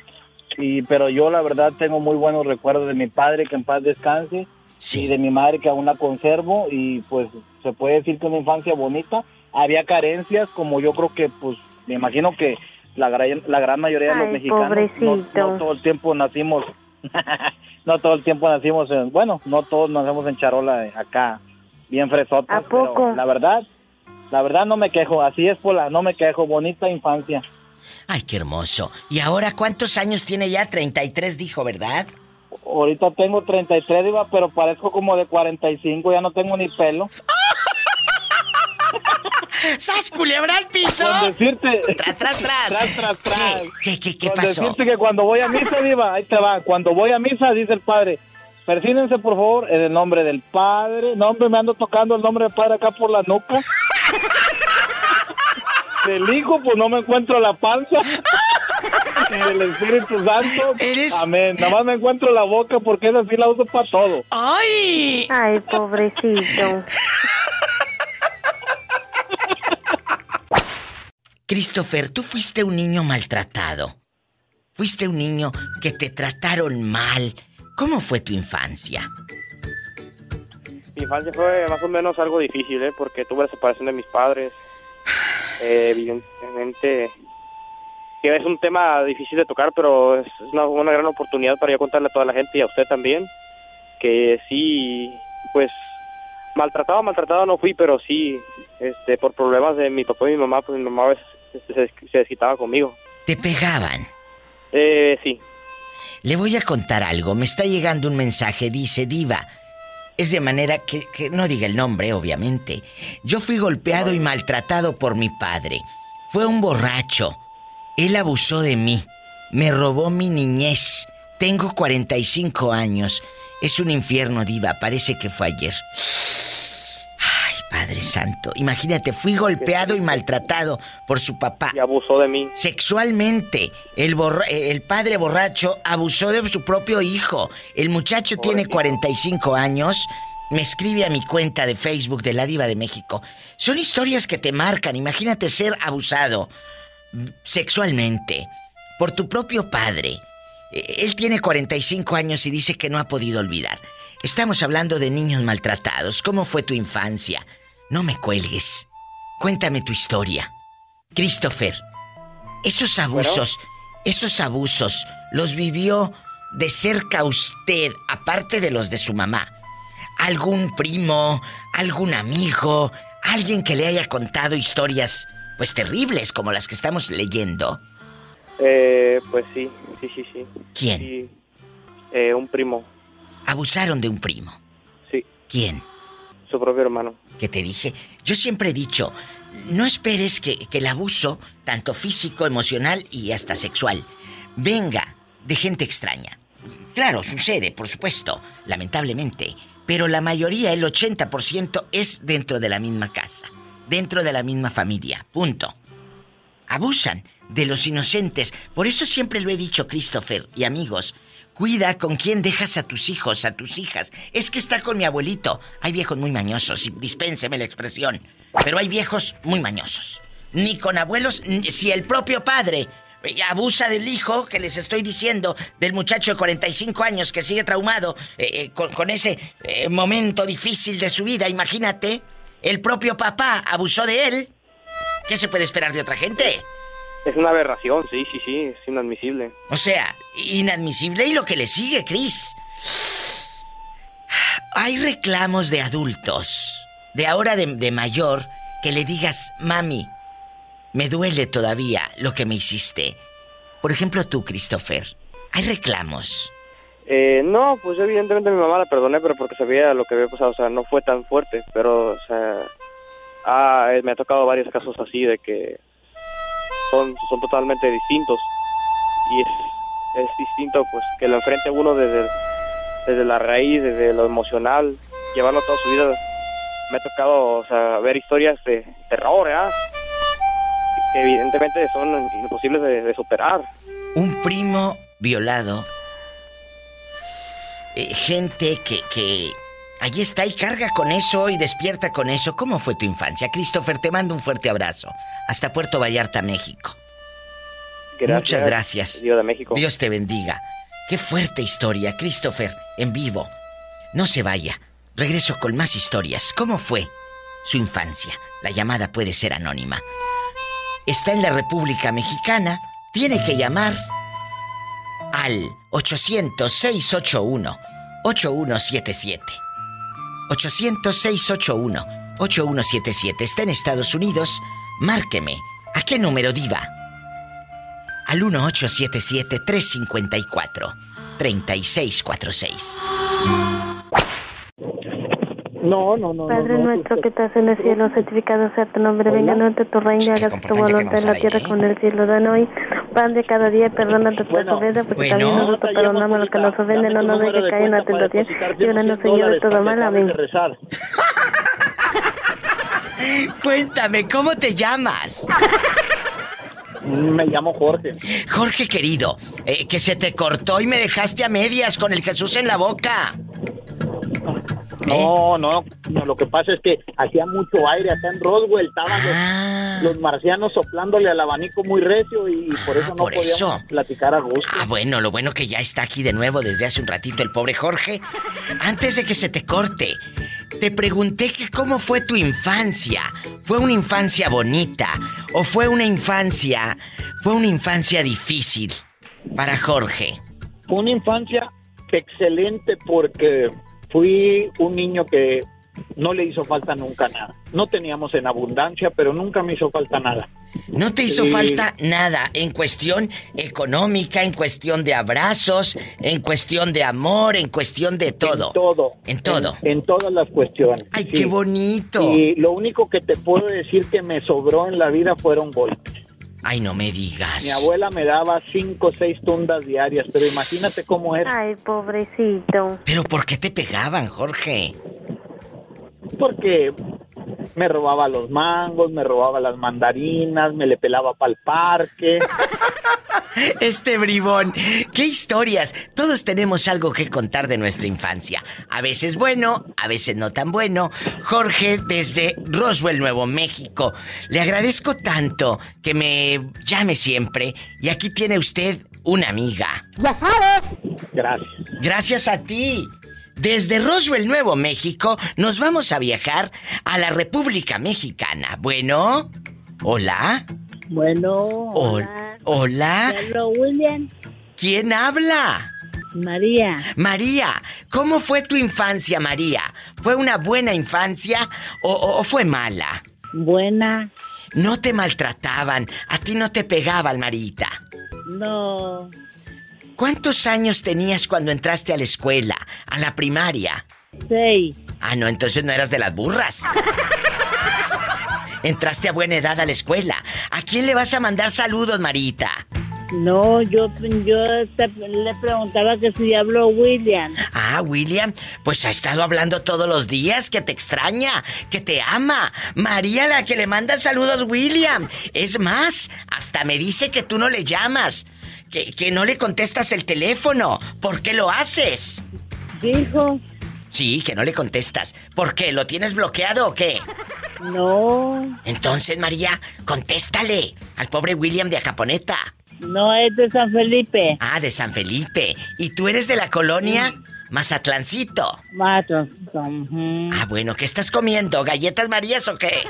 Y, pero yo la verdad tengo muy buenos recuerdos de mi padre, que en paz descanse, y de mi madre, que aún la conservo, y pues se puede decir que una infancia bonita. Había carencias, como yo creo que, pues, me imagino que la gran, la gran mayoría de los Ay, mexicanos, no todo el tiempo nacimos, no todo el tiempo nacimos en, bueno, no todos nacemos en charola eh, acá, bien fresotas, ¿A poco? pero la verdad, la verdad no me quejo, así es, Pola, no me quejo, bonita infancia. Ay, qué hermoso. ¿Y ahora cuántos años tiene ya? 33 dijo, ¿verdad? Ahorita tengo 33, Diva, pero parezco como de 45, ya no tengo ni pelo. ¡Sas, culebra al piso! Con decirte... Tras, tras, tras. Tras, tras, tras. ¿Qué, qué, qué Con pasó? decirte que cuando voy a misa, Diva, ahí te va, cuando voy a misa, dice el padre, persínense por favor en el nombre del Padre. No, hombre, me ando tocando el nombre del Padre acá por la nuca. del Hijo, pues no me encuentro la panza. Y del Espíritu Santo. Amén. Nada más me encuentro la boca porque esa sí la uso para todo. ¡Ay! Ay, pobrecito. Christopher, tú fuiste un niño maltratado. Fuiste un niño que te trataron mal. ¿Cómo fue tu infancia? Mi infancia fue más o menos algo difícil, ¿eh? Porque tuve la separación de mis padres. Eh, evidentemente, que es un tema difícil de tocar, pero es una, una gran oportunidad para yo contarle a toda la gente y a usted también que sí, pues Maltratado, maltratado no fui, pero sí, este, por problemas de mi papá y mi mamá, pues mi mamá a veces este, se, se desquitaba conmigo. ¿Te pegaban? Eh, sí. Le voy a contar algo. Me está llegando un mensaje. Dice, Diva. Es de manera que, no diga el nombre, obviamente. Yo fui golpeado y maltratado por mi padre. Fue un borracho. Él abusó de mí. Me robó mi niñez. Tengo 45 años. Es un infierno, Diva. Parece que fue ayer. Padre Santo. Imagínate, fui golpeado y maltratado por su papá. Y abusó de mí. Sexualmente. El, borra- el padre borracho abusó de su propio hijo. El muchacho tiene 45 años. Me escribe a mi cuenta de Facebook de la Diva de México. Son historias que te marcan. Imagínate ser abusado sexualmente por tu propio padre. Eh, Él tiene 45 años y dice que no ha podido olvidar. Estamos hablando de niños maltratados. ¿Cómo fue tu infancia? No me cuelgues. Cuéntame tu historia. Christopher, esos abusos, esos abusos, ¿los vivió de cerca usted, aparte de los de su mamá? ¿Algún primo, algún amigo, alguien que le haya contado historias, pues terribles como las que estamos leyendo? Eh, pues sí, sí, sí, sí. ¿Quién? Sí. Eh, un primo, Abusaron de un primo. Sí. ¿Quién? Su propio hermano. que te dije. Yo siempre he dicho, no esperes que, que el abuso, tanto físico, emocional y hasta sexual, venga de gente extraña. Claro, sucede, por supuesto, lamentablemente, pero la mayoría, el 80%, es dentro de la misma casa, dentro de la misma familia, punto. Abusan de los inocentes. Por eso siempre lo he dicho, Christopher y amigos. Cuida con quién dejas a tus hijos, a tus hijas. Es que está con mi abuelito. Hay viejos muy mañosos, y dispénseme la expresión. Pero hay viejos muy mañosos. Ni con abuelos, si el propio padre eh, abusa del hijo, que les estoy diciendo, del muchacho de 45 años que sigue traumado eh, eh, con, ese momento difícil de su vida, imagínate. El propio papá abusó de él. ¿Qué se puede esperar de otra gente? Es una aberración, sí, sí, sí, es inadmisible. O sea, inadmisible y lo que le sigue, Chris. Hay reclamos de adultos, de ahora de, de mayor, que le digas, mami, me duele todavía lo que me hiciste. Por ejemplo, tú, Christopher, hay reclamos. Eh, no, pues yo evidentemente a mi mamá la perdoné, pero porque sabía lo que había pasado, o sea, no fue tan fuerte, pero, o sea, ah, eh, me ha tocado varios casos así de que son, son totalmente distintos y es, es distinto pues que lo enfrente uno desde, desde la raíz, desde lo emocional, llevarlo toda su vida. Me ha tocado, o sea, ver historias de terror, ¿eh? que evidentemente son imposibles de, superar. Un primo violado. eh, gente que, que allí está y carga con eso y despierta con eso. ¿Cómo fue tu infancia? Christopher, te mando un fuerte abrazo. Hasta Puerto Vallarta, México. Muchas gracias. Dios de México. Dios te bendiga. Qué fuerte historia, Christopher, en vivo. No se vaya. Regreso con más historias. ¿Cómo fue su infancia? La llamada puede ser anónima. Está en la República Mexicana. Tiene que llamar al 800-681-8177. 800-681-8177. Está en Estados Unidos. Márqueme. ¿A qué número diva? Al 1877-354-3646. No, no, no. Padre no, no, nuestro que estás en el cielo, santificado sea tu nombre, venga a tu reino, hágase tu voluntad en la tierra como en el cielo. Dan hoy pan de cada día, perdona nuestras ofensas, porque también nosotros perdonamos a los que nos ofenden, no nos dejes caer en la tentación, líbranos Señor de todo mal, amén. Cuéntame, ¿cómo te llamas? Me llamo Jorge. Jorge querido, eh, que se te cortó y me dejaste a medias con el Jesús en la boca. No, no, no, lo que pasa es que hacía mucho aire acá en Roswell, estaban Ah. los, los marcianos soplándole al abanico muy recio y por eso no Ah, por podíamos eso. platicar a gusto. Ah, bueno, lo bueno que ya está aquí de nuevo desde hace un ratito el pobre Jorge. Antes de que se te corte, te pregunté que cómo fue tu infancia. ¿Fue una infancia bonita o fue una infancia, fue una infancia difícil para Jorge? Fue una infancia excelente porque fui un niño que no le hizo falta nunca nada. No teníamos en abundancia, pero nunca me hizo falta nada. No te hizo falta nada en cuestión económica, en cuestión de abrazos, en cuestión de amor, en cuestión de todo. En todo. En todo. En, en todas las cuestiones. Ay, qué bonito. Y lo único que te puedo decir que me sobró en la vida fueron golpes. Ay, no me digas. Mi abuela me daba cinco o seis tundas diarias, pero imagínate cómo era. Ay, pobrecito. Pero ¿por qué te pegaban, Jorge? Porque me robaba los mangos, me robaba las mandarinas, me le pelaba para el parque. Este bribón, qué historias. Todos tenemos algo que contar de nuestra infancia. A veces bueno, a veces no tan bueno. Jorge desde Roswell, Nuevo México. Le agradezco tanto que me llame siempre y aquí tiene usted una amiga. Ya sabes. Gracias. Gracias a ti. Desde Roswell, Nuevo México, nos vamos a viajar a la República Mexicana. Bueno, hola. Bueno, Hola. Hola. William. ¿Quién habla? María. María, ¿cómo fue tu infancia, María? ¿Fue una buena infancia o, o- o fue mala? Buena. No te maltrataban, a ti no te pegaban, Marita. No, ¿Cuántos años tenías cuando entraste a la escuela, a la primaria? seis. Ah, no, entonces no eras de las burras. Entraste a buena edad a la escuela. ¿A quién le vas a mandar saludos, Marita? No, yo, yo te- le preguntaba que si hablo William. Ah, William, pues ha estado hablando todos los días, que te extraña, que te ama. María la que le manda saludos, William. Es más, hasta me dice que tú no le llamas, que, que no le contestas el teléfono. ¿Por qué lo haces? Dijo. Sí, que no le contestas. ¿Por qué? ¿Lo tienes bloqueado o qué? No, Entonces, María, contéstale al pobre William de Acaponeta. no es de San Felipe. Ah, de San Felipe. ¿Y tú eres de la colonia Mazatlancito? Mato. ujú. Ah, bueno, ¿qué estás comiendo? ¿Galletas Marías o qué?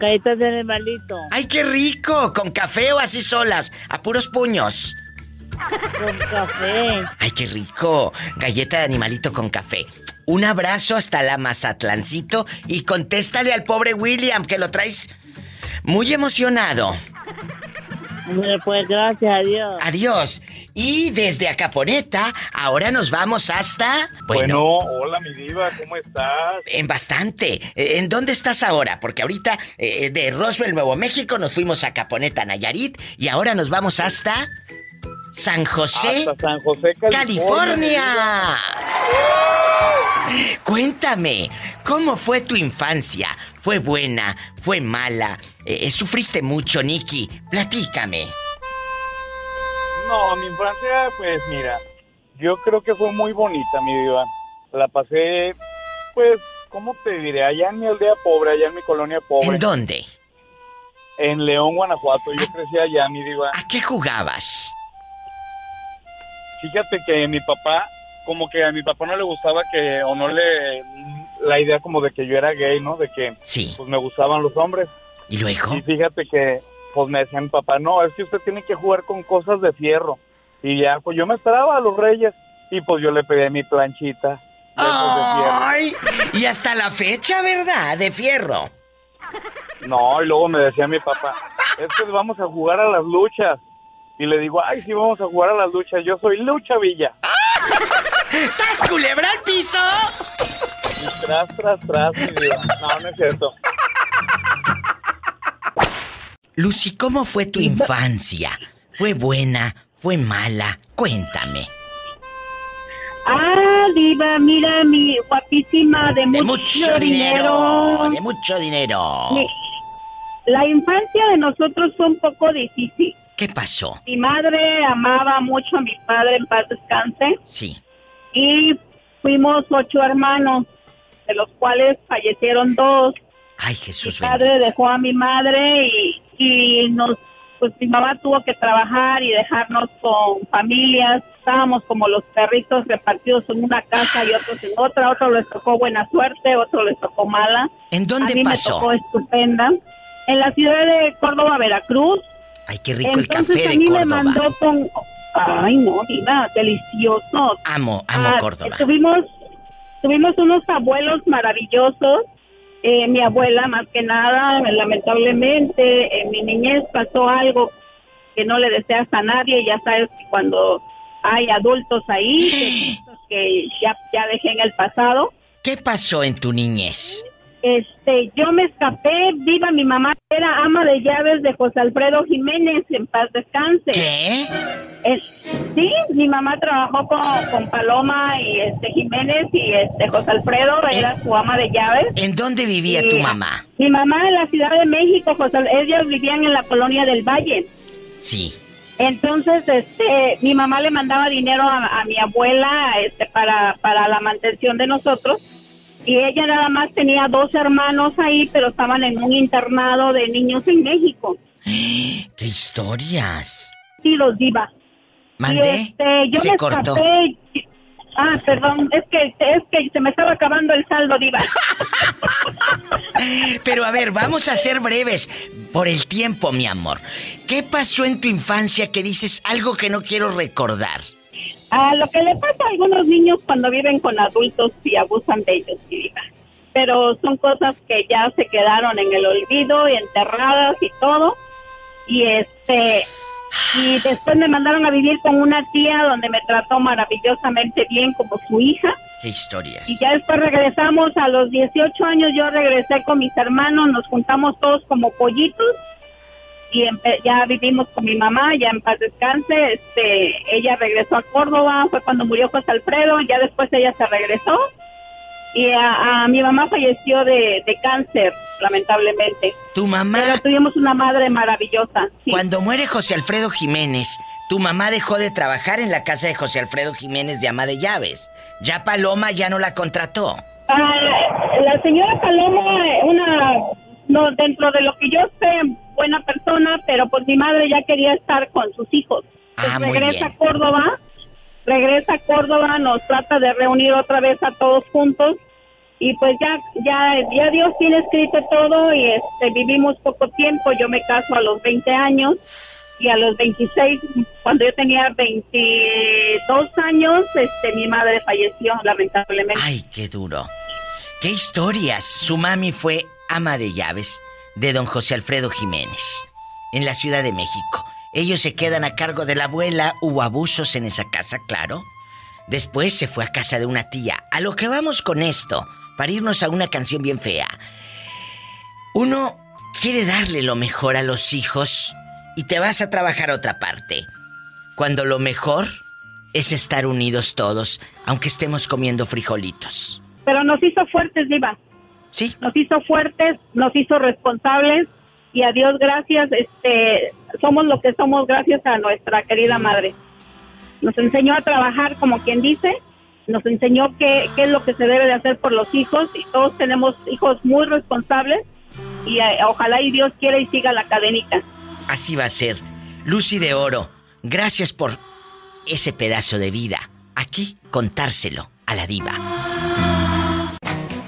Galletas de animalito. ¡Ay, qué rico! ¿Con café o así solas? A puros puños. Con café. ¡Ay, qué rico! Galleta de animalito con café. Un abrazo hasta la Mazatlancito y contéstale al pobre William que lo traes muy emocionado. Hombre, Pues gracias a Dios. Adiós. Y desde Acaponeta, ahora nos vamos hasta... Bueno, hola mi diva, ¿cómo estás? En bastante. Eh, ¿En dónde estás ahora? Porque ahorita eh, de Roswell, Nuevo México, nos fuimos a Caponeta, Nayarit, y ahora nos vamos hasta San José, Hasta San José, California. California. Cuéntame, ¿cómo fue tu infancia? ¿Fue buena? ¿Fue mala? Eh, ¿Sufriste mucho, Nicky? Platícame. No, mi infancia, pues mira, yo creo que fue muy bonita, mi diva. La pasé, pues, ¿cómo te diré? Allá en mi aldea pobre, allá en mi colonia pobre. ¿En dónde? En León, Guanajuato. Yo crecí allá, mi diva. ¿A qué jugabas? Fíjate que mi papá, como que a mi papá no le gustaba que, o no le, la idea como de que yo era gay, ¿no? De que, sí. pues, me gustaban los hombres. ¿Y luego? Y fíjate que, pues, me decía mi papá, no, es que usted tiene que jugar con cosas de fierro. Y ya, pues, yo me esperaba a los reyes. Y, pues, yo le pedí mi planchita. ¡Ay! Y hasta la fecha, ¿verdad? De fierro. No, y luego me decía mi papá, es que vamos a jugar a las luchas. Y le digo, ay, sí, vamos a jugar a las luchas. Yo soy Lucha Villa. ¡Sas, culebra al piso! Y tras, tras, tras, mi diva. No, no es cierto. Lucy, ¿cómo fue tu infancia? ¿Fue buena? ¿Fue mala? Cuéntame. Ah, diva, mira mi guapísima de, De mucho dinero. De mucho dinero. La infancia de nosotros fue un poco difícil. ¿Qué pasó? Mi madre amaba mucho a mi padre, en paz descanse, Sí. y fuimos ocho hermanos, de los cuales fallecieron dos. Ay, Jesús Mi padre dejó a mi madre y, y nos, pues mi mamá tuvo que trabajar y dejarnos con familias. Estábamos como los perritos repartidos en una casa y otros en otra. Otro les tocó buena suerte, otro les tocó mala. ¿En dónde a mí pasó? me tocó estupenda. En la ciudad de Córdoba, Veracruz. Ay, qué rico el Entonces café a de Córdoba. mandó con... Ay, no, diva, delicioso. Amo, amo Ah, Córdoba. Estuvimos tuvimos unos abuelos maravillosos. Eh, mi abuela, más que nada, lamentablemente, en mi niñez pasó algo que no le deseas a nadie. Ya sabes que cuando hay adultos ahí, que, que ya, ya dejé en el pasado. ¿Qué pasó en tu niñez? Este, yo me escapé, viva mi mamá, era ama de llaves de José Alfredo Jiménez, en paz descanse. ¿Qué? sí, mi mamá trabajó con, con Paloma y este Jiménez y este José Alfredo era su ama de llaves. ¿En dónde vivía Y, tu mamá? Mi mamá en la Ciudad de México, José, ellos vivían en la colonia del Valle. Sí. Entonces, este, mi mamá le mandaba dinero a, a mi abuela, este, para, para la mantención de nosotros. Y ella nada más tenía dos hermanos ahí, pero estaban en un internado de niños en México. ¿Qué historias? Sí, los diva. ¿Mandé? Y, este, yo Se me cortó. escapé. Ah, perdón, es que, es que se me estaba acabando el saldo, diva. Pero a ver, vamos a ser breves por el tiempo, mi amor. ¿Qué pasó en tu infancia que dices algo que no quiero recordar? A lo que le pasa a algunos niños cuando viven con adultos y abusan de ellos. Pero son cosas que ya se quedaron en el olvido y enterradas y todo. Y este y después me mandaron a vivir con una tía donde me trató maravillosamente bien como su hija. ¿Qué historias? Y ya después regresamos a los 18 años, yo regresé con mis hermanos, nos juntamos todos como pollitos y ya vivimos con mi mamá, ya en paz descanse, este, ella regresó a Córdoba, fue cuando murió José Alfredo, ya después ella se regresó y a, a mi mamá falleció de, de cáncer, lamentablemente. Tu mamá... Pero tuvimos una madre maravillosa. sí. Cuando muere José Alfredo Jiménez, tu mamá dejó de trabajar en la casa de José Alfredo Jiménez de ama de llaves. Ya Paloma ya no la contrató. Ah, la señora Paloma, eh, una, no, dentro de lo que yo sé, buena persona, pero pues mi madre ya quería estar con sus hijos. Pues Ah, muy regresa a Córdoba, regresa a Córdoba, nos trata de reunir otra vez a todos juntos y pues ya, ya, ya Dios tiene escrito todo y este, vivimos poco tiempo. Yo me caso a los 20 años y a los 26, cuando yo tenía 22 años, este, mi madre falleció lamentablemente. Ay, qué duro. ¿Qué historias? Su mami fue ama de llaves de don José Alfredo Jiménez en la Ciudad de México. Ellos se quedan a cargo de la abuela, hubo abusos en esa casa, claro. Después se fue a casa de una tía. A lo que vamos con esto, para irnos a una canción bien fea. Uno quiere darle lo mejor a los hijos y te vas a trabajar a otra parte. Cuando lo mejor es estar unidos todos, aunque estemos comiendo frijolitos. pero nos hizo fuertes, Diva. Sí. Nos hizo fuertes, nos hizo responsables y a Dios gracias, este, somos lo que somos gracias a nuestra querida madre. Nos enseñó a trabajar como quien dice, nos enseñó qué, qué es lo que se debe de hacer por los hijos y todos tenemos hijos muy responsables y eh, ojalá y Dios quiera y siga la cadenita. Así va a ser. Lucy de Oro, gracias por ese pedazo de vida. Aquí contárselo a la diva.